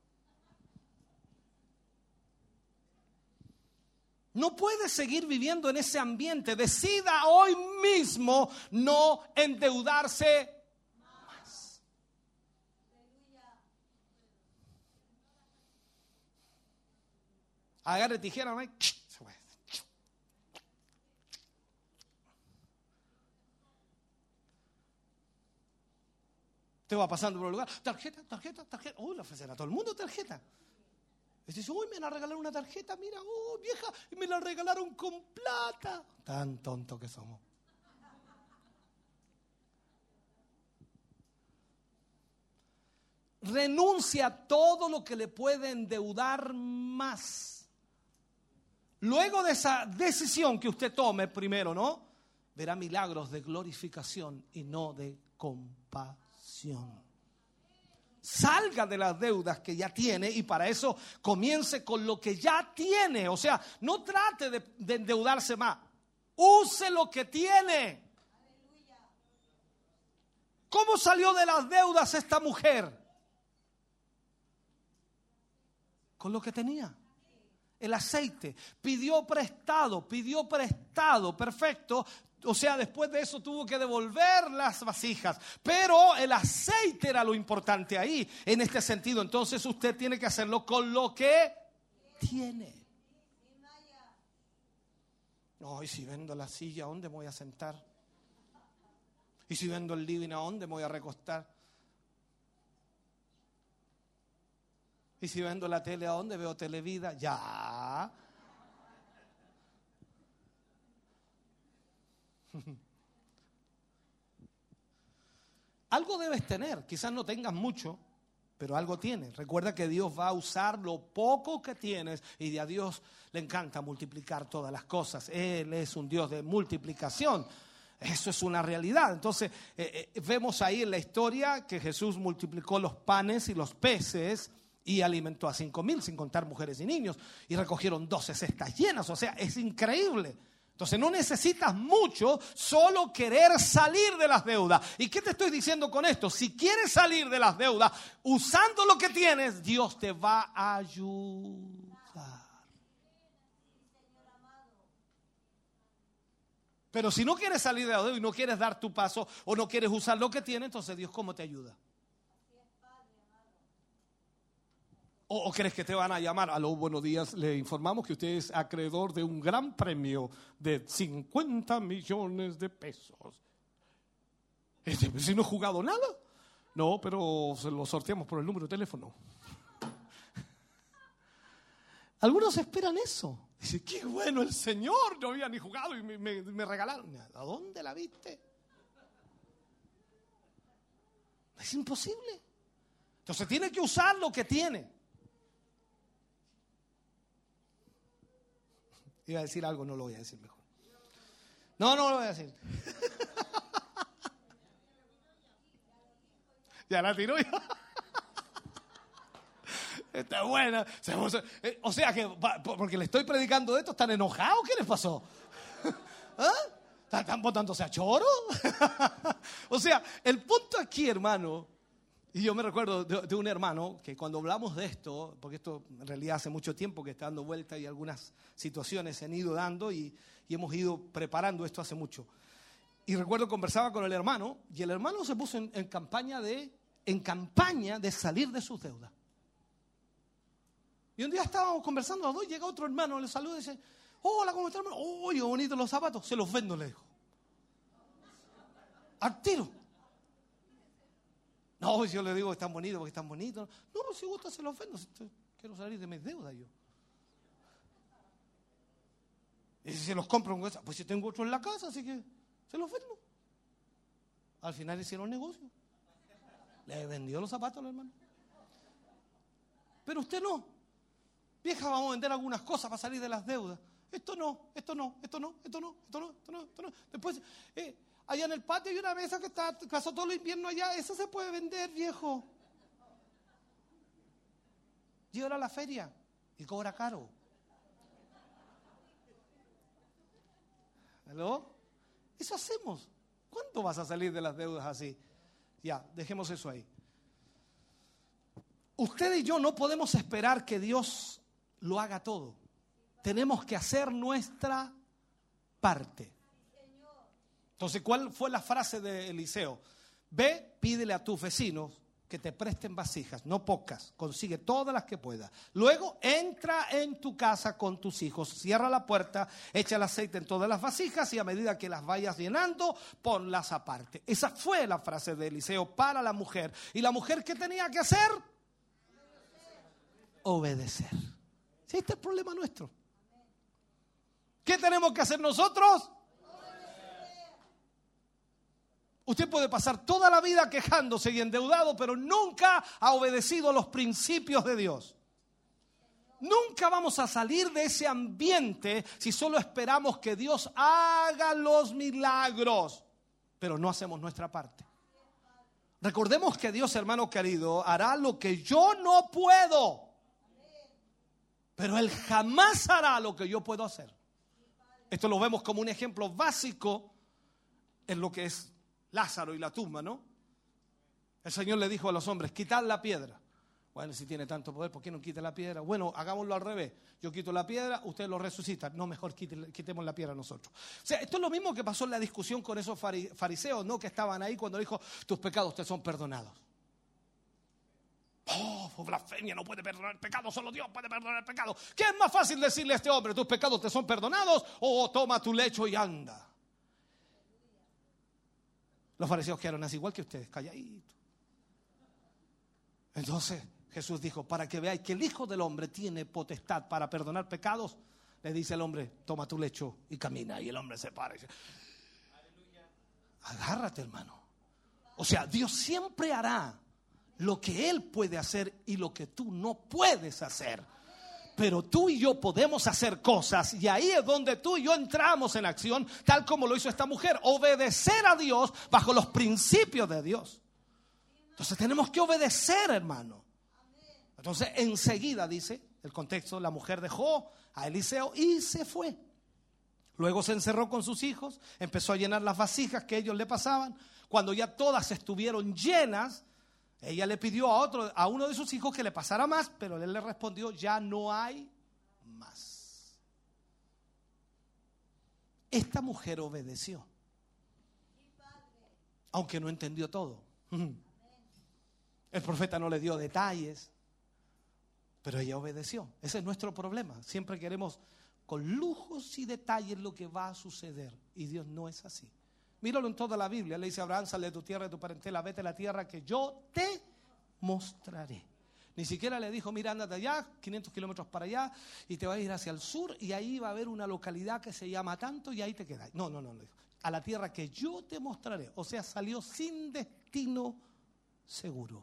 No puede seguir viviendo en ese ambiente. Decida hoy mismo no endeudarse agarre tijera, ¿no? Te va pasando por el lugar, tarjeta, tarjeta, tarjeta. Uy, le ofrecen a todo el mundo tarjeta. Y uy, me la regalaron una tarjeta, mira, oh, vieja, y me la regalaron con plata. Tan tonto que somos. Renuncia a todo lo que le puede endeudar más. Luego de esa decisión que usted tome primero, ¿no? Verá milagros de glorificación y no de compasión. Salga de las deudas que ya tiene y para eso comience con lo que ya tiene. O sea, no trate de, de endeudarse más. Use lo que tiene. ¿Cómo salió de las deudas esta mujer? Con lo que tenía el aceite, pidió prestado, pidió prestado, perfecto. O sea, después de eso tuvo que devolver las vasijas. Pero el aceite era lo importante ahí, en este sentido. Entonces usted tiene que hacerlo con lo que tiene. No, y si vendo la silla, ¿a dónde me voy a sentar? Y si vendo el living, ¿a dónde me voy a recostar? Y si vendo la tele, ¿a dónde veo televida? Ya. algo debes tener, quizás no tengas mucho, pero algo tienes. Recuerda que Dios va a usar lo poco que tienes y a Dios le encanta multiplicar todas las cosas. Él es un Dios de multiplicación. Eso es una realidad. Entonces, eh, eh, vemos ahí en la historia que Jesús multiplicó los panes y los peces y alimentó a cinco mil, sin contar mujeres y niños, y recogieron doce cestas llenas, o sea, es increíble. Entonces no necesitas mucho, solo querer salir de las deudas. ¿Y qué te estoy diciendo con esto? Si quieres salir de las deudas usando lo que tienes, Dios te va a ayudar. Pero si no quieres salir de la deuda y no quieres dar tu paso o no quieres usar lo que tienes, entonces Dios, ¿cómo te ayuda? ¿O, crees que te van a llamar? A los buenos días, le informamos que usted es acreedor de un gran premio de 50 millones de pesos. Este, si no he jugado nada. No, pero se lo sorteamos por el número de teléfono. Algunos esperan eso. Dice, qué bueno el Señor, no había ni jugado y me, me regalaron. ¿A dónde la viste? Es imposible. Entonces tiene que usar lo que tiene. Iba a decir algo, no lo voy a decir mejor. No, no lo voy a decir. ya la tiró ya. Está buena. Eh, o sea que, porque le estoy predicando esto, ¿están enojados? ¿Qué les pasó? ¿Ah? ¿Están botándose a choro? o sea, el punto aquí, hermano, y yo me recuerdo de, un hermano que cuando hablamos de esto, porque esto en realidad hace mucho tiempo que está dando vuelta y algunas situaciones se han ido dando y, hemos ido preparando esto hace mucho. Y recuerdo conversaba con el hermano y el hermano se puso en, campaña de en campaña de salir de sus deudas. Y un día estábamos conversando a dos, llega otro hermano, le saluda y dice, hola, ¿cómo está hermano? Oye, bonitos los zapatos, se los vendo, le dijo. Al tiro. No, yo le digo que están bonitos porque están bonitos. No, si gusta se lo ofendo. Quiero salir de mis deudas yo. Y si se los compro, pues si tengo otro en la casa, así que se los vendo. Al final hicieron negocio. Le vendió los zapatos al hermano. Pero usted no. Vieja, vamos a vender algunas cosas para salir de las deudas. Esto no, esto no, esto no, esto no, esto no, esto no, esto no. Después, eh, Allá en el patio hay una mesa que está, pasó todo el invierno allá. Eso se puede vender, viejo. Llega a la feria y cobra caro. ¿Aló? Eso hacemos. ¿Cuánto vas a salir de las deudas así? Ya, dejemos eso ahí. Usted y yo no podemos esperar que Dios lo haga todo. Tenemos que hacer nuestra parte. Entonces, ¿cuál fue la frase de Eliseo? Ve, pídele a tus vecinos que te presten vasijas, no pocas, consigue todas las que puedas. Luego entra en tu casa con tus hijos, cierra la puerta, echa el aceite en todas las vasijas y a medida que las vayas llenando, ponlas aparte. Esa fue la frase de Eliseo para la mujer. ¿Y la mujer qué tenía que hacer? Obedecer. este es el problema nuestro. ¿Qué tenemos que hacer nosotros? Usted puede pasar toda la vida quejándose y endeudado, pero nunca ha obedecido los principios de Dios. Nunca vamos a salir de ese ambiente si solo esperamos que Dios haga los milagros, pero no hacemos nuestra parte. Recordemos que Dios, hermano querido, hará lo que yo no puedo, pero Él jamás hará lo que yo puedo hacer. Esto lo vemos como un ejemplo básico en lo que es Lázaro y la tumba, ¿no? El Señor le dijo a los hombres, quitad la piedra. Bueno, si tiene tanto poder, ¿por qué no quita la piedra? Bueno, hagámoslo al revés. Yo quito la piedra, usted lo resucita. No, mejor quitemos la piedra nosotros. Esto es lo mismo que pasó en la discusión con esos fariseos, ¿no? Que estaban ahí cuando dijo, tus pecados te son perdonados. Oh, blasfemia, no puede perdonar pecado, solo Dios puede perdonar pecado. ¿Qué es más fácil decirle a este hombre, tus pecados te son perdonados o toma tu lecho y anda? Los fariseos quedaron así igual que ustedes, calladitos. Entonces Jesús dijo, para que veáis que el Hijo del Hombre tiene potestad para perdonar pecados, le dice el hombre, toma tu lecho y camina. Y el hombre se para agárrate hermano. O sea, Dios siempre hará lo que Él puede hacer y lo que tú no puedes hacer pero tú y yo podemos hacer cosas y ahí es donde tú y yo entramos en acción, tal como lo hizo esta mujer, obedecer a Dios bajo los principios de Dios. Entonces tenemos que obedecer, hermano. Entonces enseguida dice el contexto, la mujer dejó a Eliseo y se fue. Luego se encerró con sus hijos, empezó a llenar las vasijas que ellos le pasaban. Cuando ya todas estuvieron llenas, ella le pidió a otro, a uno de sus hijos que le pasara más, pero él le respondió, ya no hay más. Esta mujer obedeció, aunque no entendió todo. El profeta no le dio detalles. Pero ella obedeció. Ese es nuestro problema. Siempre queremos con lujos y detalles lo que va a suceder. Y Dios no es así. Míralo en toda la Biblia. Le dice Abraham, de tu tierra, de tu parentela, vete a la tierra que yo te mostraré. Ni siquiera le dijo, mira, andate allá, 500 kilómetros para allá, y te vas a ir hacia el sur, y ahí va a haber una localidad que se llama tanto, y ahí te quedas. No, no, no, no. A la tierra que yo te mostraré. O sea, salió sin destino seguro.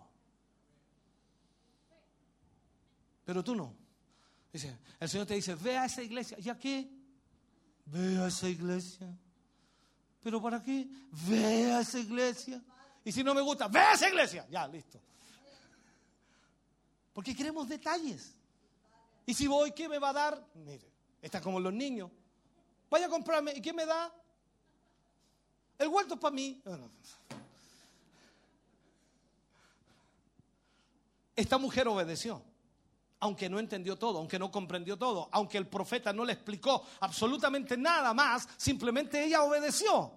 Pero tú no. Dice, el Señor te dice, ve a esa iglesia. ¿Ya qué? Ve a esa iglesia. ¿Pero para qué? Ve a esa iglesia. Y si no me gusta, ve a esa iglesia. Ya, listo. Porque queremos detalles. Y si voy, ¿qué me va a dar? Mire, está como los niños. Vaya a comprarme, ¿y qué me da? El huerto es para mí. Esta mujer obedeció, aunque no entendió todo, aunque no comprendió todo, aunque el profeta no le explicó absolutamente nada más, simplemente ella obedeció.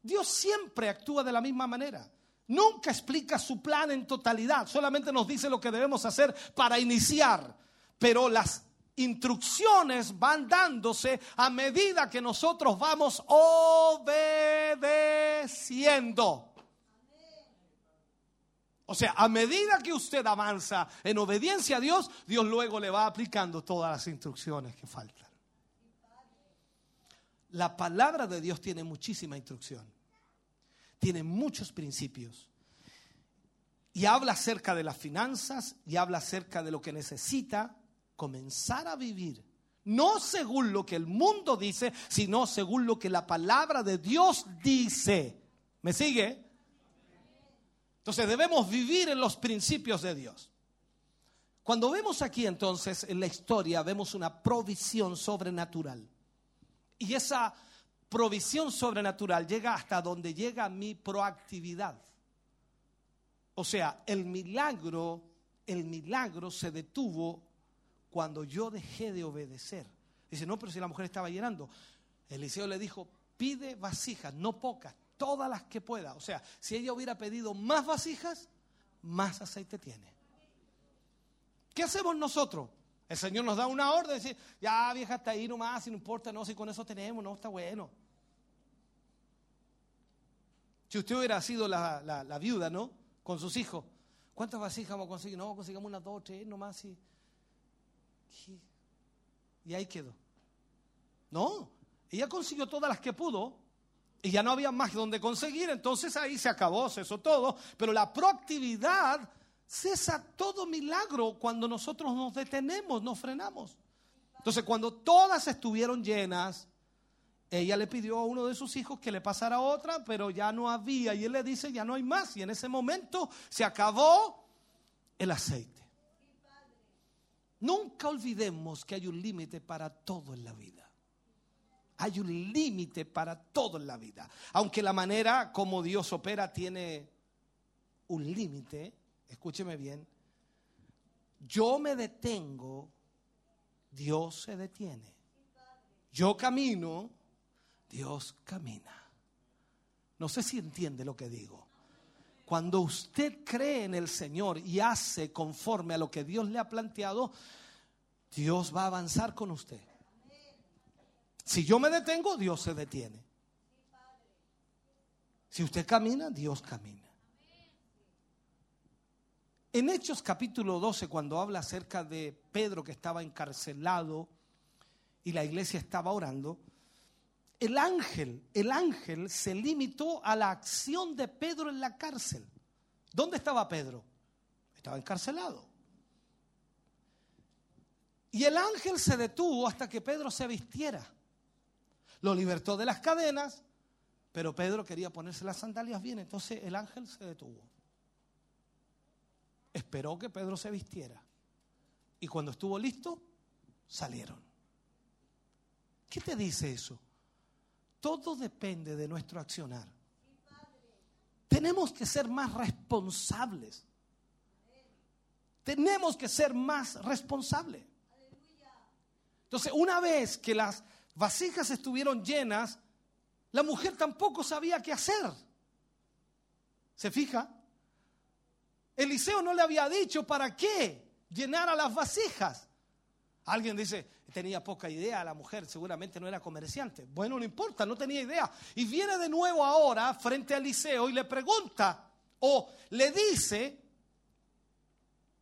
Dios siempre actúa de la misma manera. Nunca explica su plan en totalidad, solamente nos dice lo que debemos hacer para iniciar. Pero las instrucciones van dándose a medida que nosotros vamos obedeciendo. O sea, a medida que usted avanza en obediencia a Dios, Dios luego le va aplicando todas las instrucciones que faltan. La palabra de Dios tiene muchísima instrucción tiene muchos principios. Y habla acerca de las finanzas y habla acerca de lo que necesita comenzar a vivir. No según lo que el mundo dice, sino según lo que la palabra de Dios dice. ¿Me sigue? Entonces debemos vivir en los principios de Dios. Cuando vemos aquí entonces en la historia, vemos una provisión sobrenatural. Y esa provisión sobrenatural llega hasta donde llega mi proactividad. O sea, el milagro, el milagro se detuvo cuando yo dejé de obedecer. Dice, no, pero si la mujer estaba llenando. Eliseo le dijo, pide vasijas, no pocas, todas las que pueda. O sea, si ella hubiera pedido más vasijas, más aceite tiene. ¿Qué hacemos nosotros? El Señor nos da una orden, decir, ya vieja, hasta ahí nomás, si no importa, no, si con eso tenemos, no, está bueno. Si usted hubiera sido la, viuda, ¿no? Con sus hijos, ¿cuántas vasijas vamos a conseguir? No, consigamos unas dos, tres, nomás. Y, y ahí quedó. No, ella consiguió todas las que pudo y ya no había más donde conseguir, entonces ahí se acabó, cesó todo. Pero la proactividad cesa todo milagro cuando nosotros nos detenemos, nos frenamos. Entonces, cuando todas estuvieron llenas, ella le pidió a uno de sus hijos que le pasara otra, pero ya no había. Y él le dice, ya no hay más. Y en ese momento se acabó el aceite. Nunca olvidemos que hay un límite para todo en la vida. Hay un límite para todo en la vida. Aunque la manera como Dios opera tiene un límite, escúcheme bien, yo me detengo, Dios se detiene. Yo camino, Dios camina. No sé si entiende lo que digo. Cuando usted cree en el Señor y hace conforme a lo que Dios le ha planteado, Dios va a avanzar con usted. Si yo me detengo, Dios se detiene. Si usted camina, Dios camina. En Hechos capítulo 12, cuando habla acerca de Pedro que estaba encarcelado y la iglesia estaba orando, el ángel, el ángel se limitó a la acción de Pedro en la cárcel. ¿Dónde estaba Pedro? Estaba encarcelado. Y el ángel se detuvo hasta que Pedro se vistiera. Lo libertó de las cadenas, pero Pedro quería ponerse las sandalias bien, entonces el ángel se detuvo. Esperó que Pedro se vistiera. Y cuando estuvo listo, salieron. ¿Qué te dice eso? Todo depende de nuestro accionar. Tenemos que ser más responsables. Tenemos que ser más responsables. Entonces, una vez que las vasijas estuvieron llenas, la mujer tampoco sabía qué hacer. ¿Se fija? Eliseo no le había dicho para qué llenara las vasijas. Alguien dice, tenía poca idea la mujer, seguramente no era comerciante. Bueno, no importa, no tenía idea. Y viene de nuevo ahora frente a Eliseo y le pregunta o le dice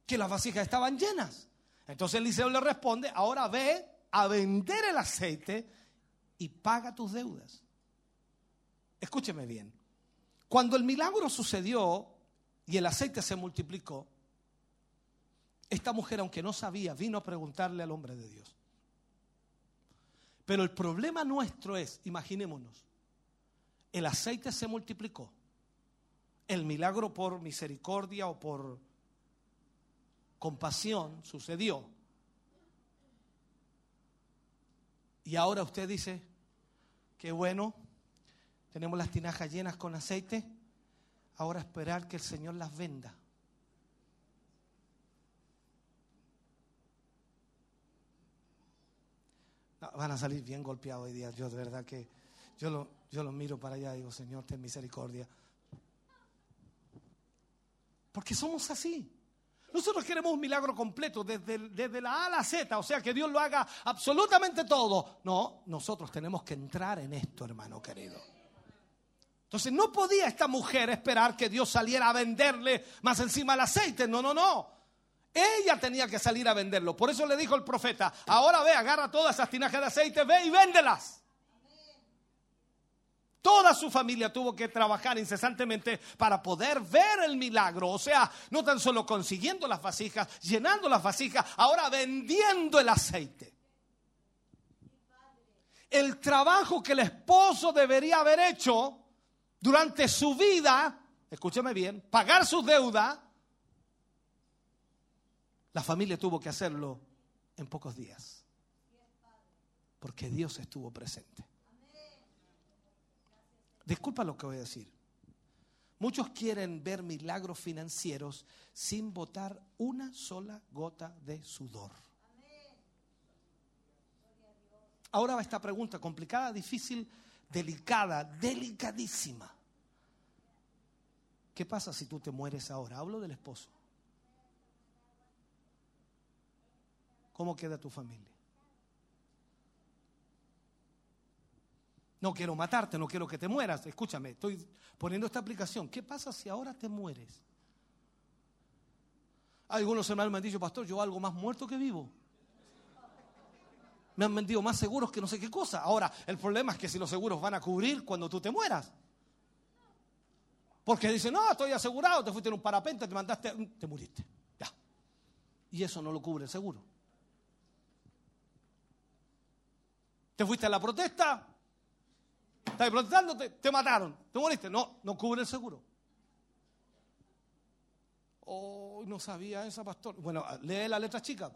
que las vasijas estaban llenas. Entonces Eliseo le responde, ahora ve a vender el aceite y paga tus deudas. Escúcheme bien. Cuando el milagro sucedió y el aceite se multiplicó, esta mujer, aunque no sabía, vino a preguntarle al hombre de Dios. Pero el problema nuestro es, imaginémonos, el aceite se multiplicó. El milagro por misericordia o por compasión sucedió. Y ahora usted dice, qué bueno, tenemos las tinajas llenas con aceite, ahora esperar que el Señor las venda. van a salir bien golpeados hoy día. Yo de verdad que yo lo, yo lo miro para allá y digo, Señor, ten misericordia. Porque somos así. Nosotros queremos un milagro completo, desde, desde, la A a la Z, o sea, que Dios lo haga absolutamente todo. No, nosotros tenemos que entrar en esto, hermano querido. Entonces no podía esta mujer esperar que Dios saliera a venderle más encima el aceite. No, no, no. Ella tenía que salir a venderlo. Por eso le dijo el profeta, ahora ve, agarra todas esas tinajas de aceite, ve y véndelas. Toda su familia tuvo que trabajar incesantemente para poder ver el milagro. O sea, no tan solo consiguiendo las vasijas, llenando las vasijas, ahora vendiendo el aceite. El trabajo que el esposo debería haber hecho durante su vida, escúcheme bien, pagar sus deudas, la familia tuvo que hacerlo en pocos días. Porque Dios estuvo presente. Disculpa lo que voy a decir. Muchos quieren ver milagros financieros sin botar una sola gota de sudor. Ahora va esta pregunta complicada, difícil, delicada, delicadísima. ¿Qué pasa si tú te mueres ahora? Hablo del esposo. ¿Cómo queda tu familia? No quiero matarte, no quiero que te mueras. Escúchame, estoy poniendo esta aplicación. ¿Qué pasa si ahora te mueres? Algunos hermanos me han dicho, pastor, yo algo más muerto que vivo. Me han vendido más seguros que no sé qué cosa. Ahora, el problema es que si los seguros van a cubrir cuando tú te mueras. Porque dicen, no, estoy asegurado, te fuiste en un parapente, te mandaste, te muriste. Ya. Y eso no lo cubre el seguro. ¿Te fuiste a la protesta? ¿Estás protestando? Te, mataron. ¿Te moriste? No, no cubre el seguro. Oh, no sabía esa, pastor. Bueno, lee la letra chica.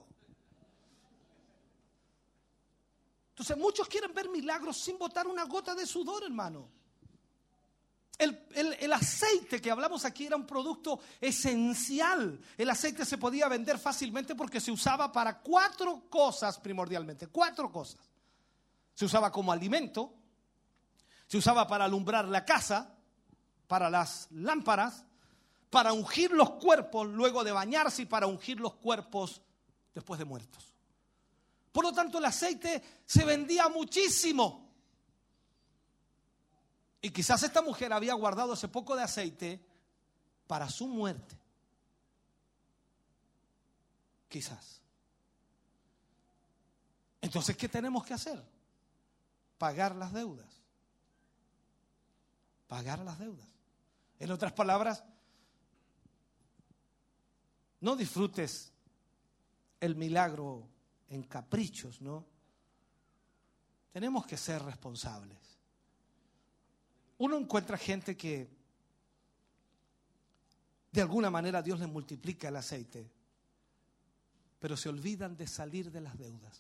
Entonces, muchos quieren ver milagros sin botar una gota de sudor, hermano. El, el, aceite que hablamos aquí era un producto esencial. El aceite se podía vender fácilmente porque se usaba para cuatro cosas primordialmente. Cuatro cosas se usaba como alimento, se usaba para alumbrar la casa, para las lámparas, para ungir los cuerpos luego de bañarse y para ungir los cuerpos después de muertos. Por lo tanto, el aceite se vendía muchísimo. Y quizás esta mujer había guardado ese poco de aceite para su muerte. Quizás. Entonces, ¿qué tenemos que hacer? pagar las deudas. Pagar las deudas. En otras palabras, no disfrutes el milagro en caprichos, ¿no? Tenemos que ser responsables. Uno encuentra gente que de alguna manera Dios les multiplica el aceite, pero se olvidan de salir de las deudas.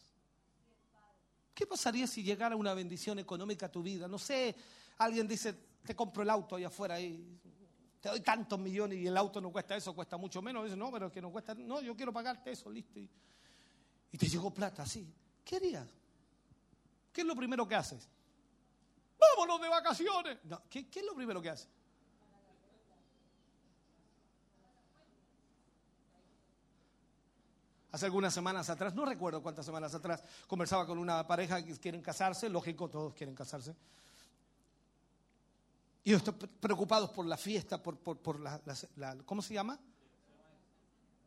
¿Qué pasaría si llegara una bendición económica a tu vida? No sé, alguien dice, te compro el auto allá afuera y te doy tantos millones y el auto no cuesta eso, cuesta mucho menos. Dice, no, pero es que no cuesta, no, yo quiero pagarte eso, listo. Y, te llegó plata, así. ¿Qué harías? ¿Qué es lo primero que haces? Vámonos de vacaciones. ¿qué, ¿Qué es lo primero que haces? Hace algunas semanas atrás, no recuerdo cuántas semanas atrás, conversaba con una pareja que quieren casarse, lógico, todos quieren casarse. Y están preocupados por la fiesta, por, por, la, ¿cómo se llama?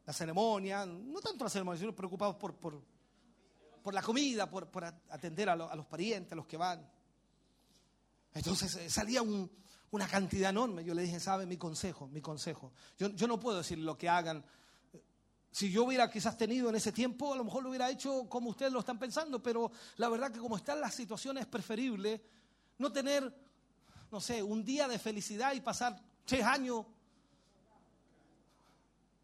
La ceremonia, no tanto la ceremonia, sino preocupados por, por, por la comida, por, atender a, los parientes, a los que van. Entonces eh, salía una cantidad enorme. Yo le dije, ¿sabe? Mi consejo, mi consejo. Yo, yo no puedo decir lo que hagan si yo hubiera quizás tenido en ese tiempo, a lo mejor lo hubiera hecho como ustedes lo están pensando, pero la verdad que como están las situaciones es preferible no tener, no sé, un día de felicidad y pasar tres años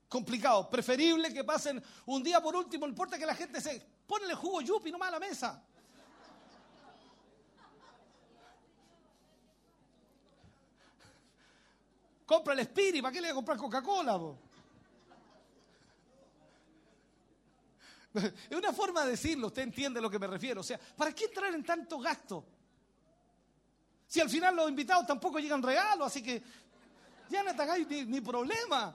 complicados. Preferible que pasen un día por último, no importa que la gente se pone el jugo yupi nomás a la mesa. Compra el Spirit, ¿para qué le voy a comprar Coca-Cola? Es una forma de decirlo, usted entiende a lo que me refiero. O sea, ¿para qué entrar en tanto gasto? Si al final los invitados tampoco llegan regalos, así que ya no tengáis ni, ni problema.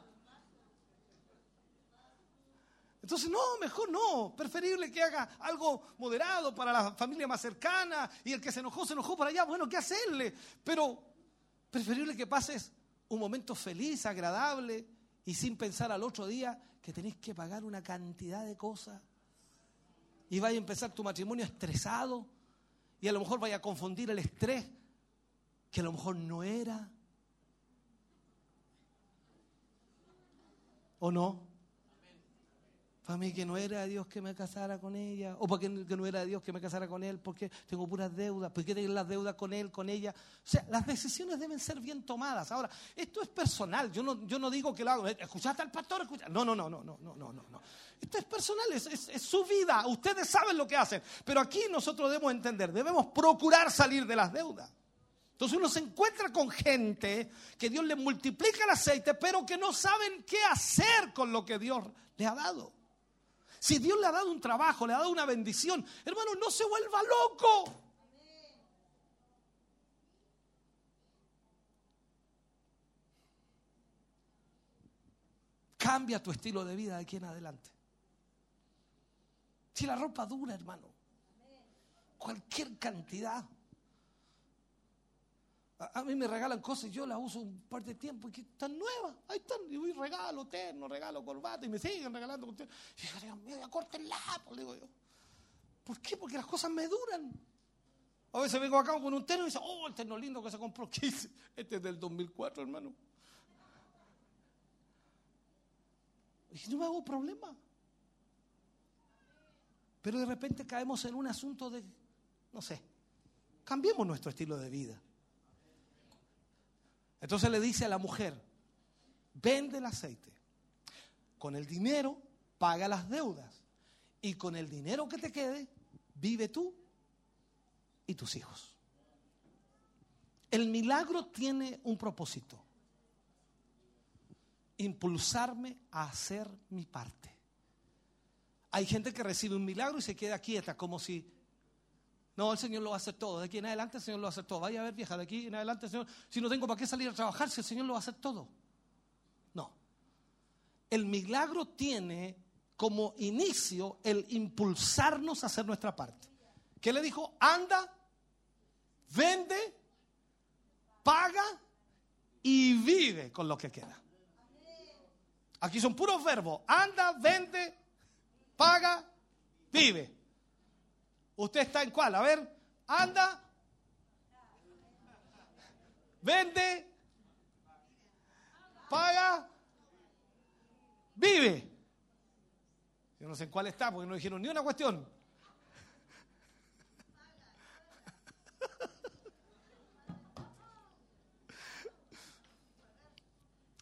Entonces, no, mejor no. Preferible que haga algo moderado para la familia más cercana y el que se enojó, se enojó por allá. Bueno, ¿qué hacerle? Pero preferible que pases un momento feliz, agradable y sin pensar al otro día que tenéis que pagar una cantidad de cosas y vaya a empezar tu matrimonio estresado y a lo mejor vaya a confundir el estrés que a lo mejor no era. ¿O no? Para mí que no era Dios que me casara con ella, o para que no era Dios que me casara con él, porque tengo puras deudas, porque tengo las deudas con él, con ella. O sea, las decisiones deben ser bien tomadas. Ahora, esto es personal, yo no, yo no digo que lo hago, ¿escuchaste al pastor? No, no, no, no, no, no, no, no. Esto es personal, es, es su vida, ustedes saben lo que hacen, pero aquí nosotros debemos entender, debemos procurar salir de las deudas. Entonces uno se encuentra con gente que Dios le multiplica el aceite, pero que no saben qué hacer con lo que Dios le ha dado. Si Dios le ha dado un trabajo, le ha dado una bendición, hermano, no se vuelva loco. Cambia tu estilo de vida de aquí en adelante. Si la ropa dura, hermano, cualquier cantidad. A, mí me regalan cosas y yo las uso un par de tiempo y que están nuevas. Ahí están. Y voy regalo terno, regalo corbata y me siguen regalando. Y yo digo, mira, córtenla, pues, digo yo. ¿Por qué? Porque las cosas me duran. A veces vengo acá con un terno y dice, oh, el terno lindo que se compró. ¿Qué hice? Este es del 2004, hermano. Y no me hago problema. Pero de repente caemos en un asunto de, no sé, cambiemos nuestro estilo de vida. Entonces le dice a la mujer, vende el aceite. Con el dinero paga las deudas. Y con el dinero que te quede, vive tú y tus hijos. El milagro tiene un propósito. Impulsarme a hacer mi parte. Hay gente que recibe un milagro y se queda quieta como si no, el Señor lo va a hacer todo. De aquí en adelante el Señor lo va a hacer todo. Vaya a ver, vieja, de aquí en adelante el Señor. Si no tengo para qué salir a trabajar, si el Señor lo va a hacer todo. No. El milagro tiene como inicio el impulsarnos a hacer nuestra parte. ¿Qué le dijo? Anda, vende, paga y vive con lo que queda. Aquí son puros verbos. Anda, vende, paga, vive. ¿Usted está en cuál? A ver, anda, vende, paga, vive. Yo no sé en cuál está porque no dijeron ni una cuestión.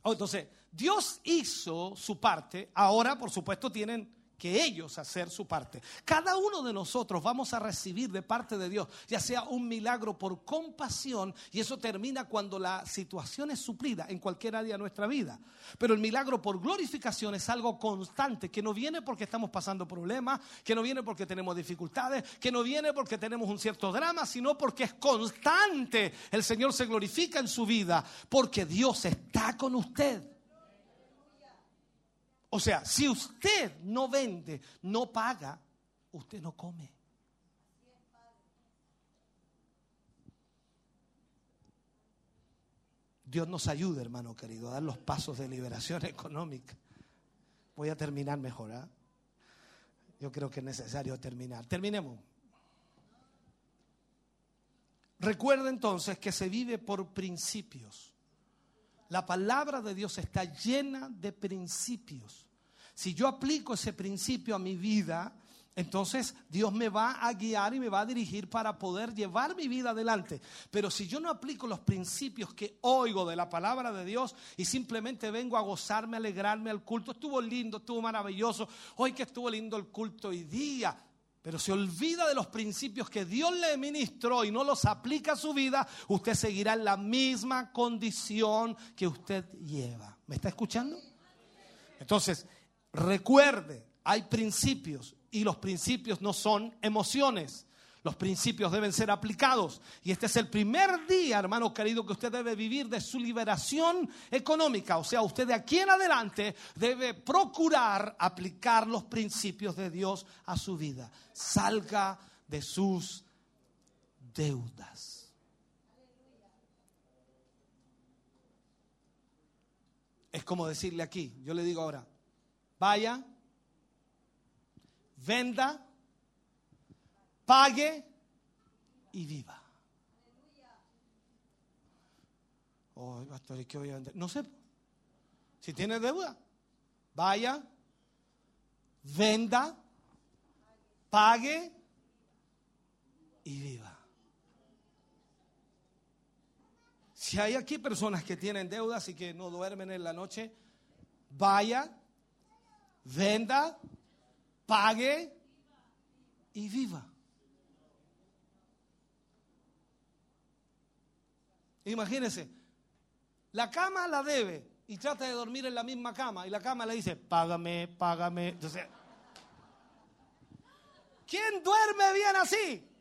Oh, entonces, Dios hizo su parte, ahora por supuesto tienen que ellos hacer su parte. Cada uno de nosotros vamos a recibir de parte de Dios, ya sea un milagro por compasión, y eso termina cuando la situación es suplida en cualquier área de nuestra vida. Pero el milagro por glorificación es algo constante, que no viene porque estamos pasando problemas, que no viene porque tenemos dificultades, que no viene porque tenemos un cierto drama, sino porque es constante. El Señor se glorifica en su vida, porque Dios está con usted. O sea, si usted no vende, no paga, usted no come. Dios nos ayude, hermano querido, a dar los pasos de liberación económica. Voy a terminar mejor. ¿ah? Yo creo que es necesario terminar. Terminemos. Recuerda entonces que se vive por principios. La palabra de Dios está llena de principios. Si yo aplico ese principio a mi vida, entonces Dios me va a guiar y me va a dirigir para poder llevar mi vida adelante. Pero si yo no aplico los principios que oigo de la palabra de Dios y simplemente vengo a gozarme, a alegrarme al culto, estuvo lindo, estuvo maravilloso, hoy que estuvo lindo el culto hoy día, pero se olvida de los principios que Dios le ministró y no los aplica a su vida, usted seguirá en la misma condición que usted lleva. ¿Me está escuchando? Entonces, recuerde, hay principios y los principios no son emociones. Los principios deben ser aplicados. Y este es el primer día, hermano querido, que usted debe vivir de su liberación económica. O sea, usted de aquí en adelante debe procurar aplicar los principios de Dios a su vida. Salga de sus deudas. Es como decirle aquí, yo le digo ahora, vaya venda, pague y viva. Oh, pastor, qué voy a vender? No sé. Si tiene deuda, vaya, venda, pague y viva. Si hay aquí personas que tienen deudas y que no duermen en la noche, vaya, venda, pague y viva. Imagínense, la cama la debe y trata de dormir en la misma cama y la cama le dice, págame, págame. Entonces, ¿quién duerme bien así?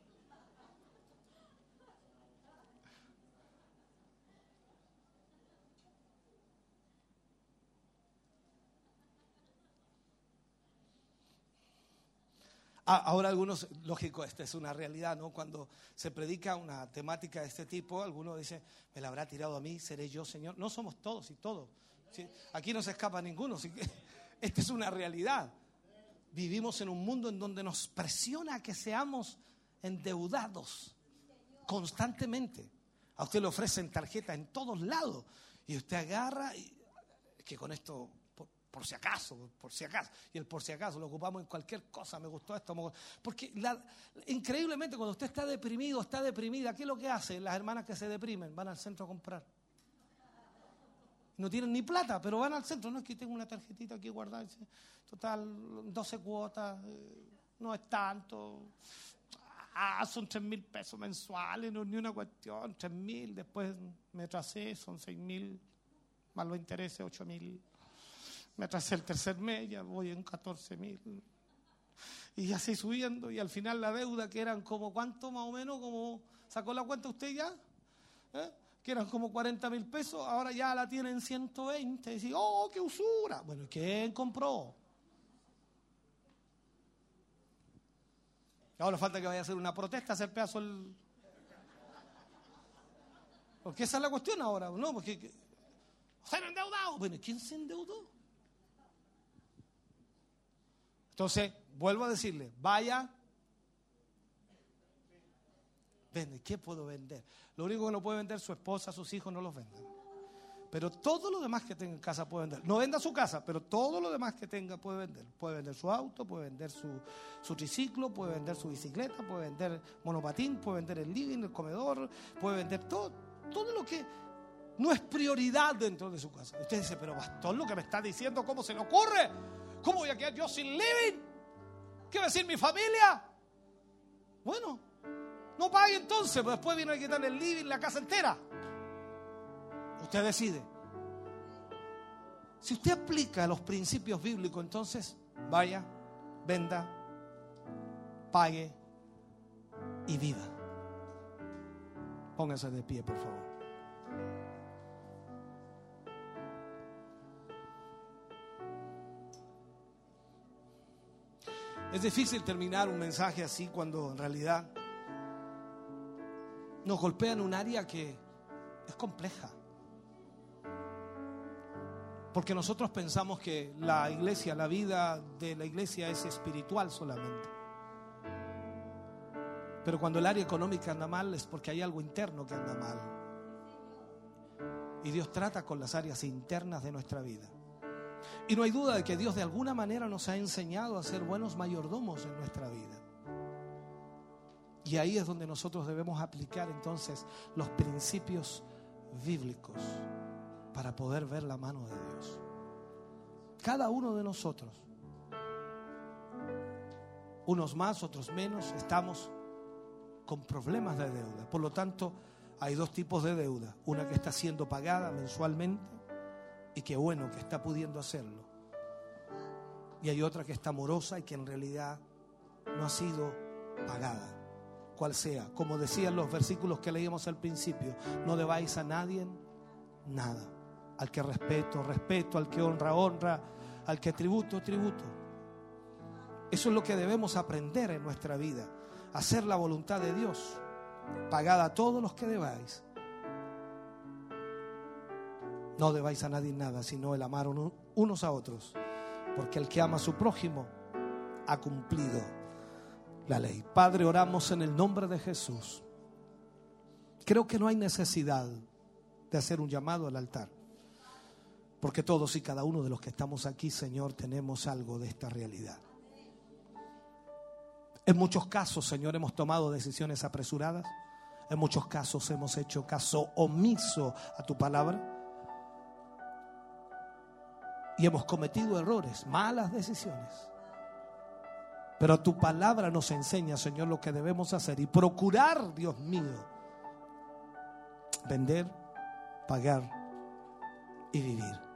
Ahora algunos, lógico, esta es una realidad, ¿no? Cuando se predica una temática de este tipo, algunos dicen, me la habrá tirado a mí, seré yo, Señor. No somos todos y todos. Aquí no se escapa ninguno. esta es una realidad. Vivimos en un mundo en donde nos presiona que seamos endeudados constantemente. A usted le ofrecen tarjeta en todos lados y usted agarra y que con esto por si acaso, por si acaso. Y el por si acaso lo ocupamos en cualquier cosa, me gustó esto. Porque increíblemente cuando usted está deprimido, está deprimida, ¿qué es lo que hace? Las hermanas que se deprimen van al centro a comprar. No tienen ni plata, pero van al centro. No es que tengo una tarjetita aquí guardada. Total, 12 cuotas, eh, no es tanto. Ah, son 3 mil pesos mensuales, no es ni una cuestión. 3 mil, después me tracé, son 6 mil, más los intereses, 8 mil me atrasé el tercer mes, ya voy en 14 mil. Y ya así subiendo, y al final la deuda, que eran como, ¿cuánto más o menos? Como, ¿Sacó la cuenta usted ya? ¿Eh? Que eran como 40 mil pesos, ahora ya la tienen 120. Y dice, ¡oh, qué usura! Bueno, ¿quién compró? Ahora falta que vaya a hacer una protesta, hacer pedazo el. Porque esa es la cuestión ahora, ¿no? Porque. ¿Se han endeudado? Bueno, ¿quién se endeudó? Entonces, vuelvo a decirle, vaya, vende. ¿Qué puedo vender? Lo único que no puede vender su esposa, sus hijos, no los venden. Pero todo lo demás que tenga en casa puede vender. No venda su casa, pero todo lo demás que tenga puede vender. Puede vender su auto, puede vender su, su triciclo, puede vender su bicicleta, puede vender monopatín, puede vender el living, el comedor, puede vender todo, todo lo que no es prioridad dentro de su casa. Usted dice, pero pastor, lo que me está diciendo, ¿cómo se le ocurre? ¿Cómo voy a quedar yo sin living? ¿Qué va a decir mi familia? Bueno, no pague entonces, pues después viene a quitarle el living, la casa entera. Usted decide. Si usted aplica los principios bíblicos, entonces vaya, venda, pague y viva. Póngase de pie, por favor. Es difícil terminar un mensaje así cuando en realidad nos golpea en un área que es compleja. Porque nosotros pensamos que la iglesia, la vida de la iglesia es espiritual solamente. Pero cuando el área económica anda mal es porque hay algo interno que anda mal. Y Dios trata con las áreas internas de nuestra vida. Y no hay duda de que Dios de alguna manera nos ha enseñado a ser buenos mayordomos en nuestra vida. Y ahí es donde nosotros debemos aplicar entonces los principios bíblicos para poder ver la mano de Dios. Cada uno de nosotros, unos más, otros menos, estamos con problemas de deuda. Por lo tanto, hay dos tipos de deuda. Una que está siendo pagada mensualmente y que bueno que está pudiendo hacerlo. Y hay otra que está morosa y que en realidad no ha sido pagada. Cual sea, como decían los versículos que leíamos al principio, no debáis a nadie nada. Al que respeto, respeto, al que honra, honra, al que tributo, tributo. Eso es lo que debemos aprender en nuestra vida, hacer la voluntad de Dios, pagada a todos los que debáis no debáis a nadie nada, sino el amar unos a otros. Porque el que ama a su prójimo ha cumplido la ley. Padre, oramos en el nombre de Jesús. Creo que no hay necesidad de hacer un llamado al altar. Porque todos y cada uno de los que estamos aquí, Señor, tenemos algo de esta realidad. En muchos casos, Señor, hemos tomado decisiones apresuradas. En muchos casos hemos hecho caso omiso a tu palabra y hemos cometido errores, malas decisiones. Pero tu palabra nos enseña, Señor, lo que debemos hacer y procurar, Dios mío, vender, pagar y vivir.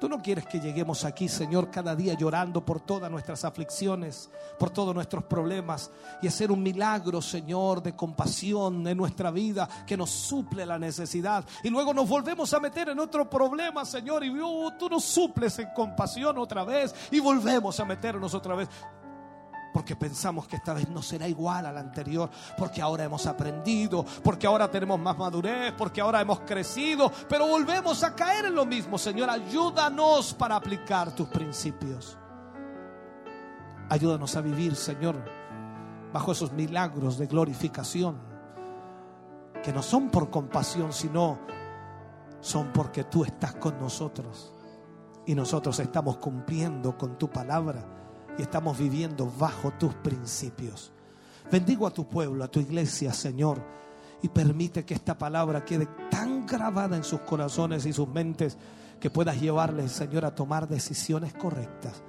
Tú no quieres que lleguemos aquí, Señor, cada día llorando por todas nuestras aflicciones, por todos nuestros problemas y hacer un milagro, Señor, de compasión en nuestra vida que nos suple la necesidad. Y luego nos volvemos a meter en otro problema, Señor, y oh, tú nos suples en compasión otra vez y volvemos a meternos otra vez porque pensamos que esta vez no será igual a la anterior, porque ahora hemos aprendido, porque ahora tenemos más madurez, porque ahora hemos crecido, pero volvemos a caer en lo mismo. Señor, ayúdanos para aplicar tus principios. Ayúdanos a vivir, Señor, bajo esos milagros de glorificación, que no son por compasión, sino son porque tú estás con nosotros y nosotros estamos cumpliendo con tu palabra y estamos viviendo bajo tus principios. Bendigo a tu pueblo, a tu iglesia, Señor, y permite que esta palabra quede tan grabada en sus corazones y sus mentes que puedas llevarles, Señor, a tomar decisiones correctas.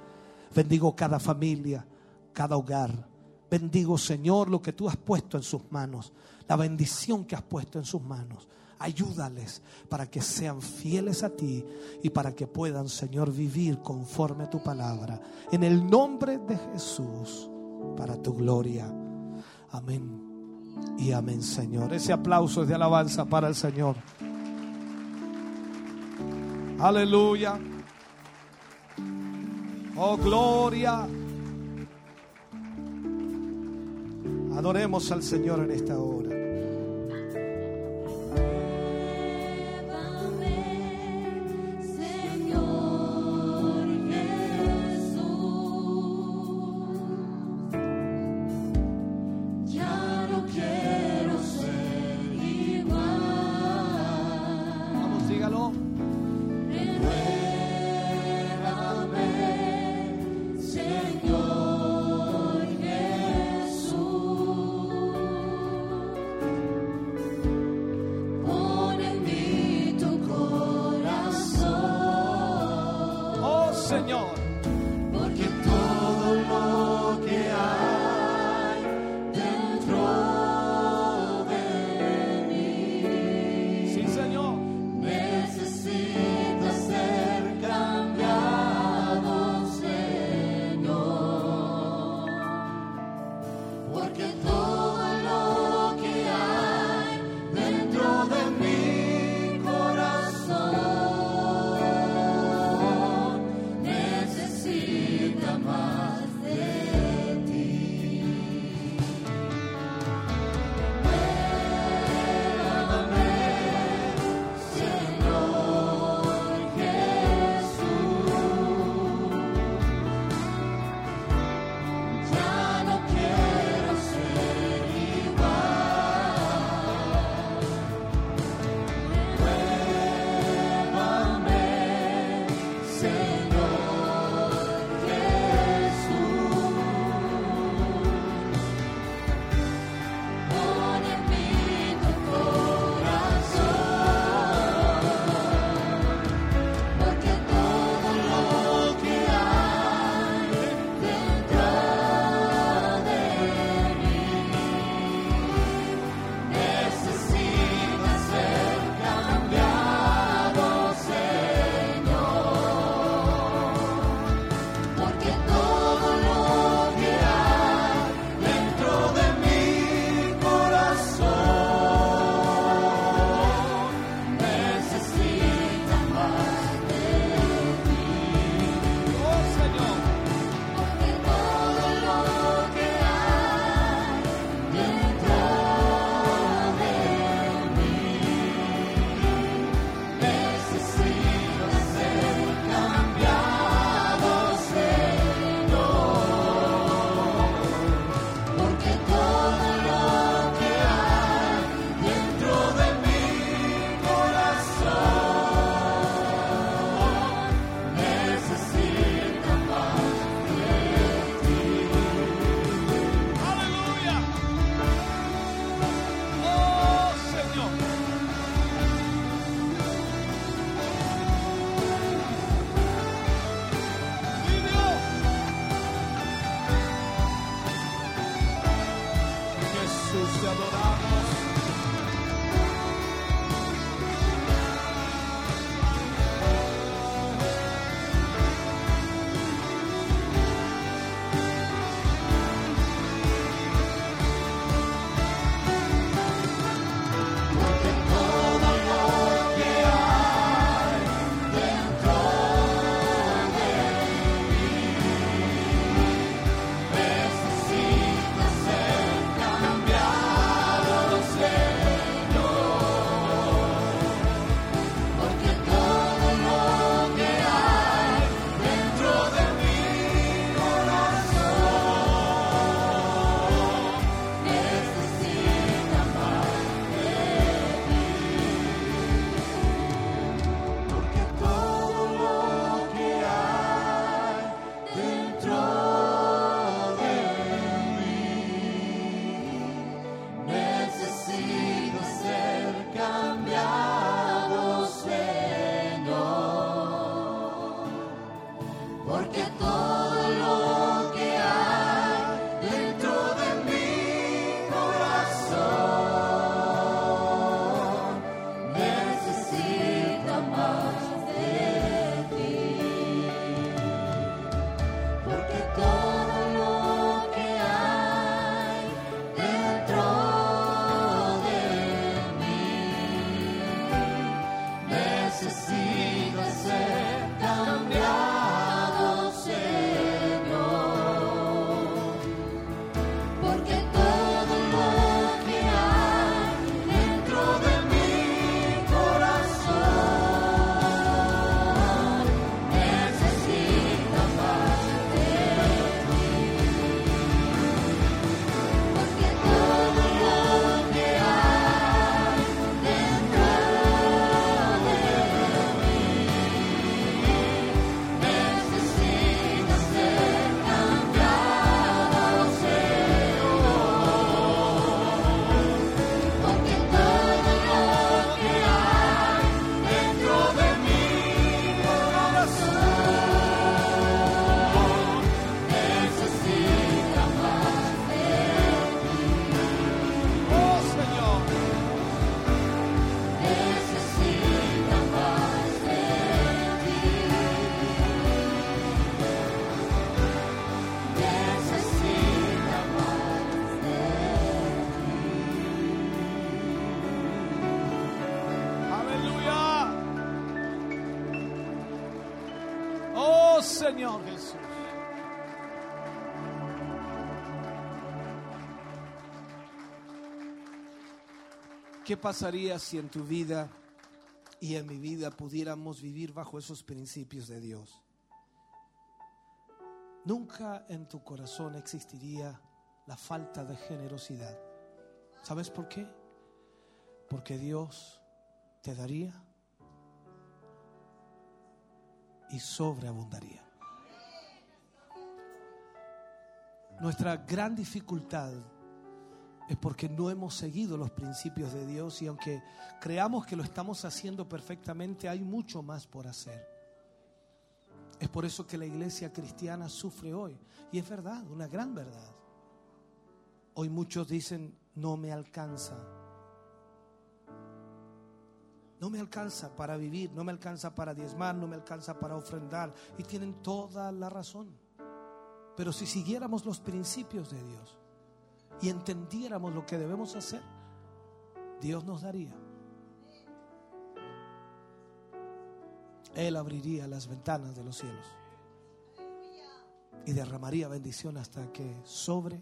Bendigo cada familia, cada hogar. Bendigo, Señor, lo que tú has puesto en sus manos, la bendición que has puesto en sus manos. Ayúdales para que sean fieles a ti y para que puedan, Señor, vivir conforme a tu palabra. En el nombre de Jesús, para tu gloria. Amén. Y amén, Señor. Ese aplauso es de alabanza para el Señor. Aleluya. Oh, gloria. Adoremos al Señor en esta hora. ¿Qué pasaría si en tu vida y en mi vida pudiéramos vivir bajo esos principios de Dios? Nunca en tu corazón existiría la falta de generosidad. ¿Sabes por qué? Porque Dios te daría y sobreabundaría. Nuestra gran dificultad es porque no hemos seguido los principios de Dios y aunque creamos que lo estamos haciendo perfectamente, hay mucho más por hacer. Es por eso que la iglesia cristiana sufre hoy. Y es verdad, una gran verdad. Hoy muchos dicen, no me alcanza. No me alcanza para vivir, no me alcanza para diezmar, no me alcanza para ofrendar. Y tienen toda la razón. Pero si siguiéramos los principios de Dios y entendiéramos lo que debemos hacer, Dios nos daría. Él abriría las ventanas de los cielos y derramaría bendición hasta que sobre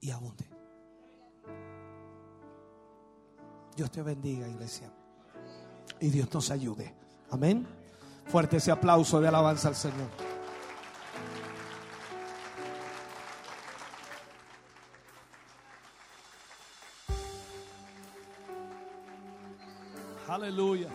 y abunde. Dios te bendiga, iglesia. Y Dios nos ayude. Amén. Fuerte ese aplauso de alabanza al Señor. Aleluya.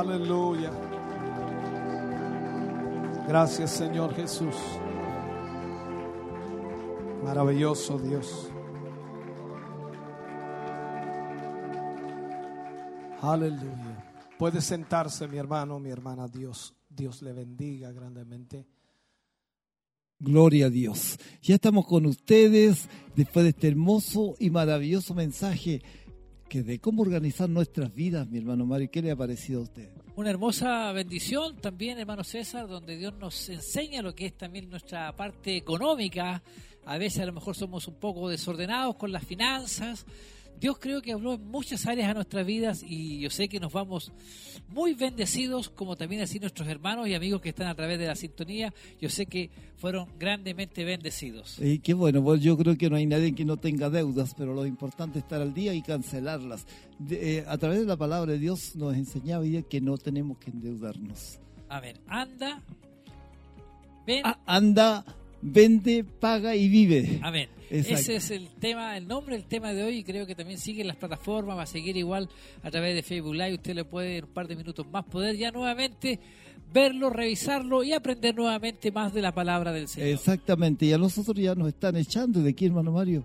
Aleluya. Gracias, Señor Jesús. Maravilloso Dios. Aleluya. Puede sentarse mi hermano, mi hermana. Dios, Dios le bendiga grandemente. Gloria a Dios. Ya estamos con ustedes después de este hermoso y maravilloso mensaje que de cómo organizar nuestras vidas, mi hermano Mario. ¿Qué le ha parecido a usted? Una hermosa bendición también, hermano César, donde Dios nos enseña lo que es también nuestra parte económica. A veces a lo mejor somos un poco desordenados con las finanzas, Dios creo que habló en muchas áreas a nuestras vidas y yo sé que nos vamos muy bendecidos, como también así nuestros hermanos y amigos que están a través de la sintonía. Yo sé que fueron grandemente bendecidos. Y qué bueno, pues yo creo que no hay nadie que no tenga deudas, pero lo importante es estar al día y cancelarlas. Eh, a través de la palabra de Dios nos enseñaba que no tenemos que endeudarnos. Amén. Anda, ven. anda, vende, paga y vive. Amén. Ese es el tema, el nombre del tema de hoy y creo que también sigue en las plataformas, va a seguir igual a través de Facebook Live, usted le puede en un par de minutos más poder ya nuevamente verlo, revisarlo y aprender nuevamente más de la palabra del Señor. Exactamente, y a nosotros ya nos están echando de aquí, hermano Mario.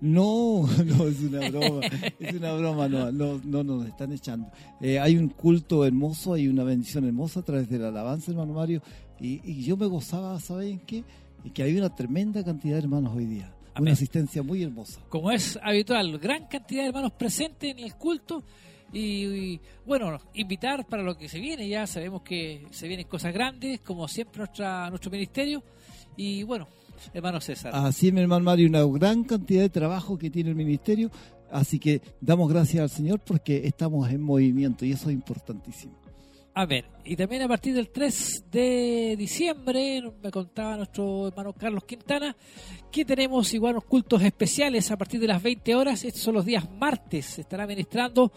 no, no, es una broma, es una broma, no, no, no nos están echando. Eh, hay un culto hermoso, hay una bendición hermosa a través de la alabanza, hermano Mario, y, y yo me gozaba, ¿saben qué? y que hay una tremenda cantidad de hermanos hoy día. Una asistencia muy hermosa. Como es habitual, gran cantidad de hermanos presentes en el culto. Y, bueno, invitar para lo que se viene, ya sabemos que se vienen cosas grandes, como siempre nuestra, nuestro ministerio. Y bueno, hermano César. Así es, mi hermano Mario, una gran cantidad de trabajo que tiene el ministerio. Así que damos gracias al Señor porque estamos en movimiento y eso es importantísimo. A ver, y también a partir del 3 de diciembre, me contaba nuestro hermano Carlos Quintana, que tenemos igual unos cultos especiales a partir de las 20 horas. Estos son los días martes. Estará ministrando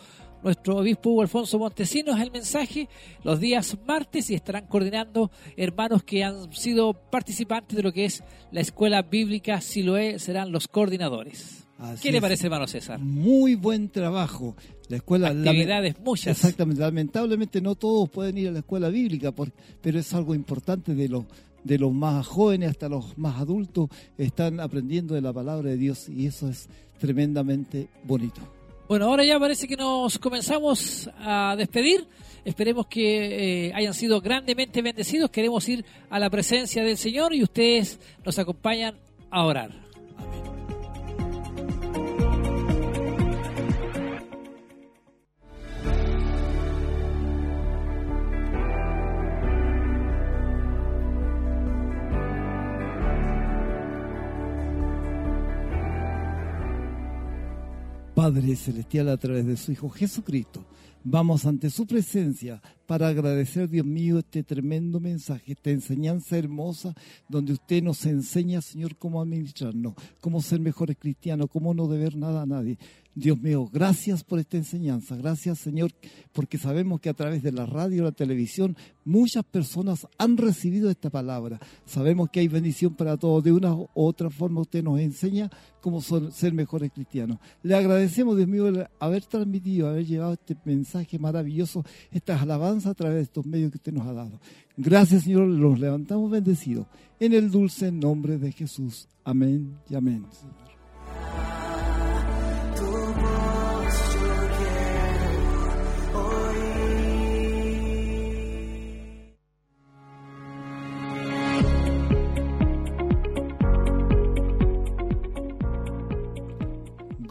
nuestro obispo Hugo Alfonso Montesinos el mensaje los días martes y estarán coordinando hermanos que han sido participantes de lo que es la escuela bíblica Siloé, serán los coordinadores. ¿Qué le parece, hermano César? Muy buen trabajo. La escuela, Actividades muchas. Exactamente. Lamentablemente no todos pueden ir a la escuela bíblica, pero es algo importante de los de los más jóvenes hasta los más adultos están aprendiendo de la palabra de Dios y eso es tremendamente bonito. Bueno, ahora ya parece que nos comenzamos a despedir. Esperemos que eh, hayan sido grandemente bendecidos. Queremos ir a la presencia del Señor y ustedes nos acompañan a orar. Padre Celestial a través de su Hijo Jesucristo. Vamos ante su presencia para agradecer, Dios mío, este tremendo mensaje, esta enseñanza hermosa, donde usted nos enseña, Señor, cómo administrarnos, cómo ser mejores cristianos, cómo no deber nada a nadie. Dios mío, gracias por esta enseñanza. Gracias, Señor, porque sabemos que a través de la radio la televisión muchas personas han recibido esta palabra. Sabemos que hay bendición para todos. De una u otra forma usted nos enseña cómo ser mejores cristianos. Le agradecemos, Dios mío, haber transmitido, haber llevado este mensaje maravilloso, estas alabanzas a través de estos medios que usted nos ha dado. Gracias, Señor, los levantamos bendecidos. En el dulce nombre de Jesús. Amén y amén.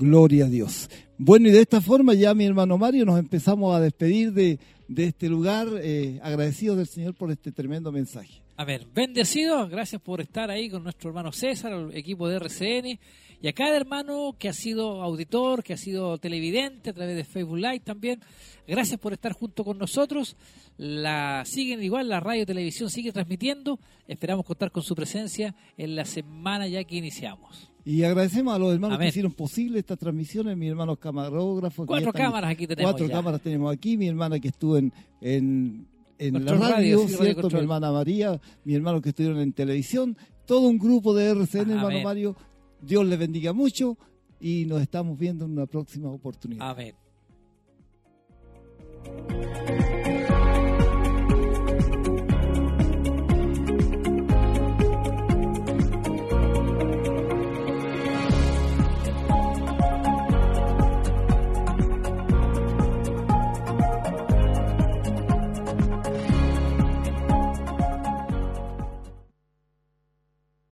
Gloria a Dios. Bueno, y de esta forma ya mi hermano Mario nos empezamos a despedir de, este lugar, eh, agradecidos del Señor por este tremendo mensaje. A ver, bendecidos, gracias por estar ahí con nuestro hermano César, el equipo de RCN, y a cada hermano que ha sido auditor, que ha sido televidente a través de Facebook Live también, gracias por estar junto con nosotros. La siguen igual, la radio y televisión sigue transmitiendo, esperamos contar con su presencia en la semana ya que iniciamos. Y agradecemos a los hermanos que hicieron posible esta transmisión, mi hermano camarógrafo. Cuatro cámaras aquí tenemos. Cuatro cámaras tenemos aquí, mi hermana que estuvo en, en, la radio, ¿cierto? mi hermana María, mi hermano que estuvieron en televisión, todo un grupo de RCN, hermano Mario. Dios le bendiga mucho y nos estamos viendo en una próxima oportunidad. Amén.